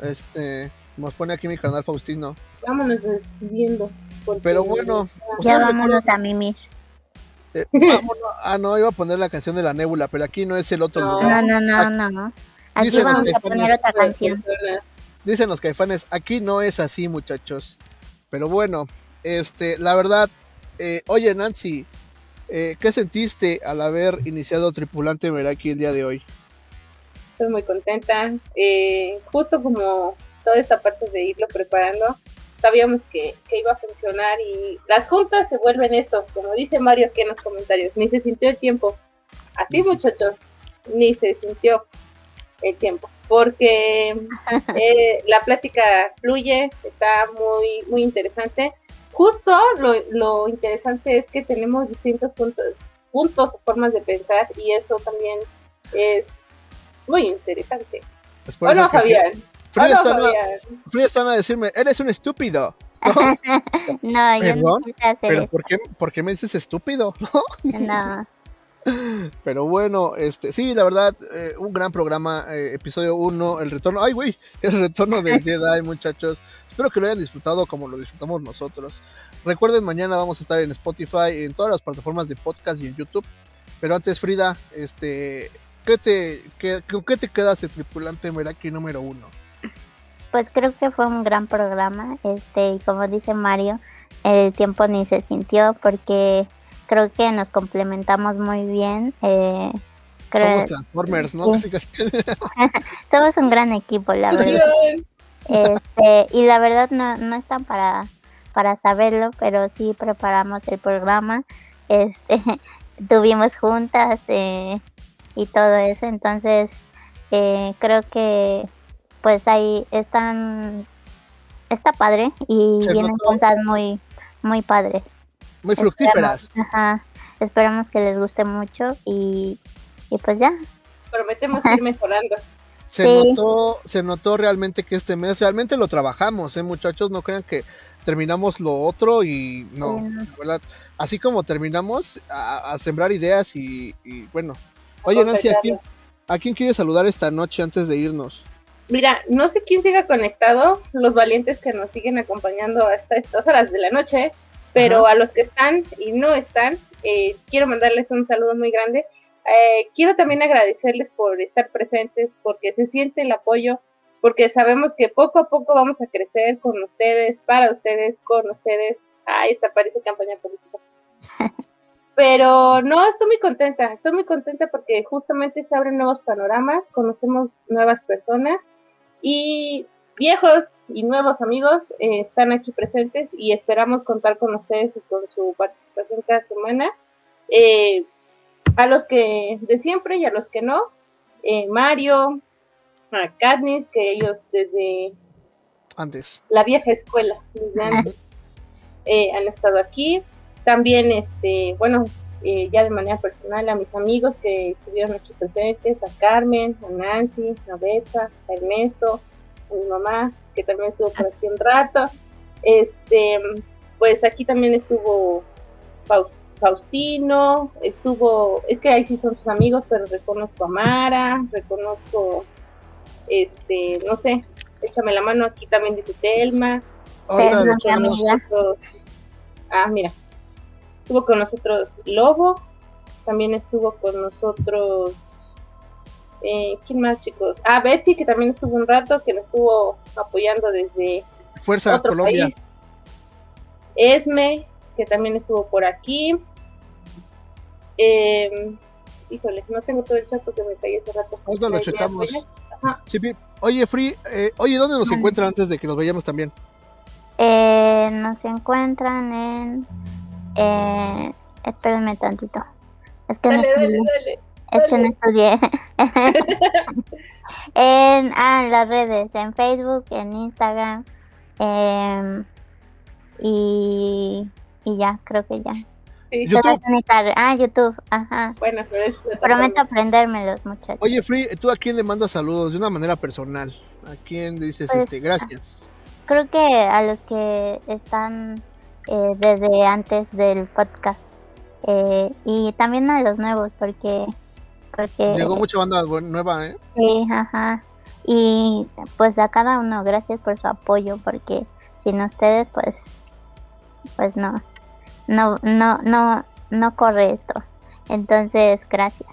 Este, nos pone aquí mi canal Faustino. Vámonos despidiendo. porque- Pero bueno, Ya ¿ustedes vámonos recuerdan? a mimir. Eh, vámonos. Ah, no, iba a poner la canción de la nébula, pero aquí no es el otro No. lugar. No, no, no, no. Aquí Dicen los vamos a caifanes. poner otra canción. Dicen los caifanes, aquí no es así, muchachos. Pero bueno, este, la verdad, eh, oye Nancy, eh, ¿qué sentiste al haber iniciado Tripulante Meraki el día de hoy? Estoy muy contenta. Eh, justo como toda esta parte de irlo preparando, sabíamos que, que iba a funcionar y las juntas se vuelven esto, como dice Mario aquí en los comentarios, ni se sintió el tiempo. Así Ni se- muchachos, ni se sintió el tiempo, porque eh, la plática fluye, está muy, muy interesante. Justo lo, lo interesante es que tenemos distintos puntos, puntos o formas de pensar y eso también es muy interesante. Es por ¿O eso no, que Fabián? Frida, ¿O no, está, Fabián? Frida está a decirme, eres un estúpido. No, yo no ¿Perdón? hacer Pero. ¿por qué, ¿por qué me dices estúpido? No. Pero bueno, este, sí, la verdad, eh, un gran programa, eh, episodio 1, el retorno, ay güey, el retorno del Jedi, muchachos. Espero que lo hayan disfrutado como lo disfrutamos nosotros. Recuerden, mañana vamos a estar en Spotify, en todas las plataformas de podcast y en YouTube. Pero antes, Frida, este, ¿qué te, qué, ¿con qué te quedas de tripulante Meraki número 1? Pues creo que fue un gran programa. Este, y como dice Mario, el tiempo ni se sintió porque creo que nos complementamos muy bien. Eh, creo- Somos Transformers, ¿no? Sí. Somos un gran equipo, la verdad. Este, y la verdad no, no están para, para saberlo, pero sí preparamos el programa. Este, tuvimos juntas eh, y todo eso, entonces eh, creo que pues ahí están está padre y Se vienen notó. cosas muy muy padres. Muy fructíferas. Ajá. Esperamos que les guste mucho y, y pues ya. Prometemos ir mejorando. Se Sí. notó, se notó realmente que este mes realmente lo trabajamos, ¿eh, muchachos? No crean que terminamos lo otro y no, Sí, no. la verdad. Así como terminamos a, a sembrar ideas y, y bueno. Oye, Nancy, ¿a quién, ¿a quién quieres saludar esta noche antes de irnos? Mira, no sé quién siga conectado, los valientes que nos siguen acompañando hasta estas horas de la noche, pero Ajá. a los que están y no están, eh, quiero mandarles un saludo muy grande. Eh, quiero también agradecerles por estar presentes, porque se siente el apoyo, porque sabemos que poco a poco vamos a crecer con ustedes, para ustedes, con ustedes. Ay, esta parece campaña política. Pero no, estoy muy contenta, estoy muy contenta porque justamente se abren nuevos panoramas, conocemos nuevas personas y viejos y nuevos amigos eh, están aquí presentes y esperamos contar con ustedes y con su participación cada semana. Eh, a los que de siempre y a los que no, eh, Mario, a Katniss, que ellos desde Antes. la vieja escuela desde antes, eh, han estado aquí. También, este, bueno, eh, ya de manera personal a mis amigos que estuvieron aquí presentes, a Carmen, a Nancy, a Betsa, a Ernesto, a mi mamá, que también estuvo por aquí un rato. Este, pues aquí también estuvo Faus- Faustino, estuvo, es que ahí sí son sus amigos, pero reconozco a Mara, reconozco, este, no sé, échame la mano, aquí también dice Telma, amiga. nosotros, ah, mira, estuvo con nosotros Lobo, también estuvo con nosotros, eh, ¿quién más chicos? Ah, Betsy, que también estuvo un rato, que nos estuvo apoyando desde Fuerza otro Colombia. país. Esme, que también estuvo por aquí. Eh, híjole, no tengo todo el chat porque me caí hace rato. Ahorita lo checamos. Sí. Oye, Free, eh, oye, ¿dónde nos encuentran antes de que nos vayamos también? Eh, nos encuentran en... Eh, espérenme tantito. Es que no Dale, dale, estudié. dale. Es que no estudié. en, ah, en las redes, en Facebook, en Instagram. em, y, y ya, creo que ya. Sí, Yo- Esa es mi carre- Ah, YouTube, ajá. bueno, pero es Prometo aprendérmelos, muchachos. Oye, Free, ¿tú a quién le mandas saludos de una manera personal? ¿A quién dices Pues, este gracias? Creo que a los que están eh, desde antes del podcast eh, y también a los nuevos porque porque Llegó mucha banda nueva, ¿eh? sí, ajá. Y pues a cada uno gracias por su apoyo porque sin ustedes pues pues no no no no no corre esto. Entonces, gracias.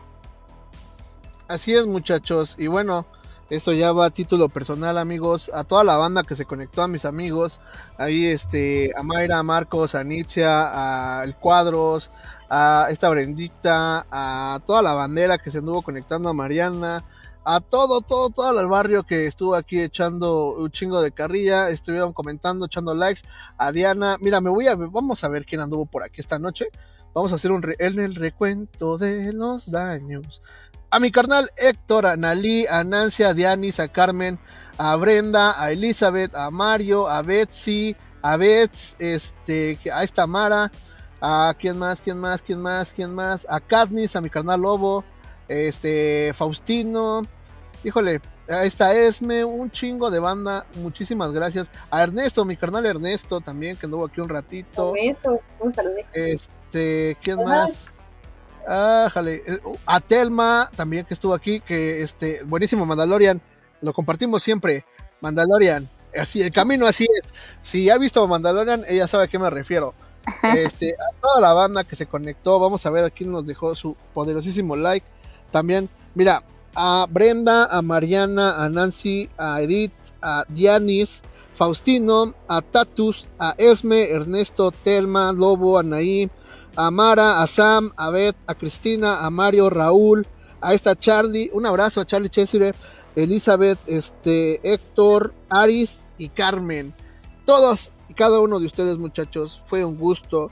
Así es, muchachos. Y bueno, esto ya va a título personal, amigos. A toda la banda que se conectó, a mis amigos. Ahí, este, a Mayra, a Marcos, a Nitzia, a El Cuadros, a esta Brendita, a toda la bandera que se anduvo conectando, a Mariana. A todo, todo, todo el barrio que estuvo aquí echando un chingo de carrilla, estuvieron comentando, echando likes. A Diana, mira, me voy a vamos a ver quién anduvo por aquí esta noche. Vamos a hacer un en el recuento de los daños. A mi carnal Héctor, a Nalí, a Nancy, a Dianis, a Carmen, a Brenda, a Elizabeth, a Mario, a Betsy, a Bets, este, a esta Mara, a quién más, quién más, quién más, quién más, a Katniss, a mi carnal Lobo, este, Faustino, híjole, a esta Esme, un chingo de banda, muchísimas gracias. A Ernesto, mi carnal Ernesto también, que anduvo aquí un ratito. Un saludo. Este, ¿quién más? Ah, jale, A Telma también que estuvo aquí, que este, buenísimo Mandalorian, lo compartimos siempre. Mandalorian, así, el camino así es. Si ha visto Mandalorian, ella sabe a qué me refiero. Este, a toda la banda que se conectó, vamos a ver a quién nos dejó su poderosísimo like. También, mira, a Brenda, a Mariana, a Nancy, a Edith, a Dianis, Faustino, a Tatus, a Esme, Ernesto, Telma, Lobo, Anaí, a Mara, a Sam, a Beth, a Cristina, a Mario, Raúl, a esta Charlie, un abrazo a Charlie Chesire, Elizabeth, este, Héctor, Aris y Carmen. Todos y cada uno de ustedes, muchachos, fue un gusto.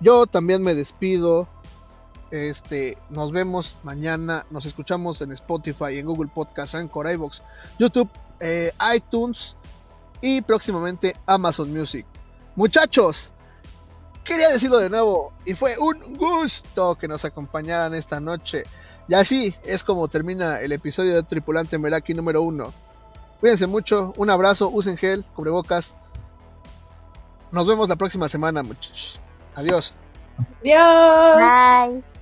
Yo también me despido. Este, nos vemos mañana. Nos escuchamos en Spotify, en Google Podcast, Anchor, iVoox, YouTube, eh, iTunes y próximamente Amazon Music. Muchachos, quería decirlo de nuevo y fue un gusto que nos acompañaran esta noche. Y así es como termina el episodio de Tripulante Meraki número 1. Cuídense mucho, un abrazo, usen gel, cubrebocas. Nos vemos la próxima semana, muchachos. Adiós. Adiós. Bye.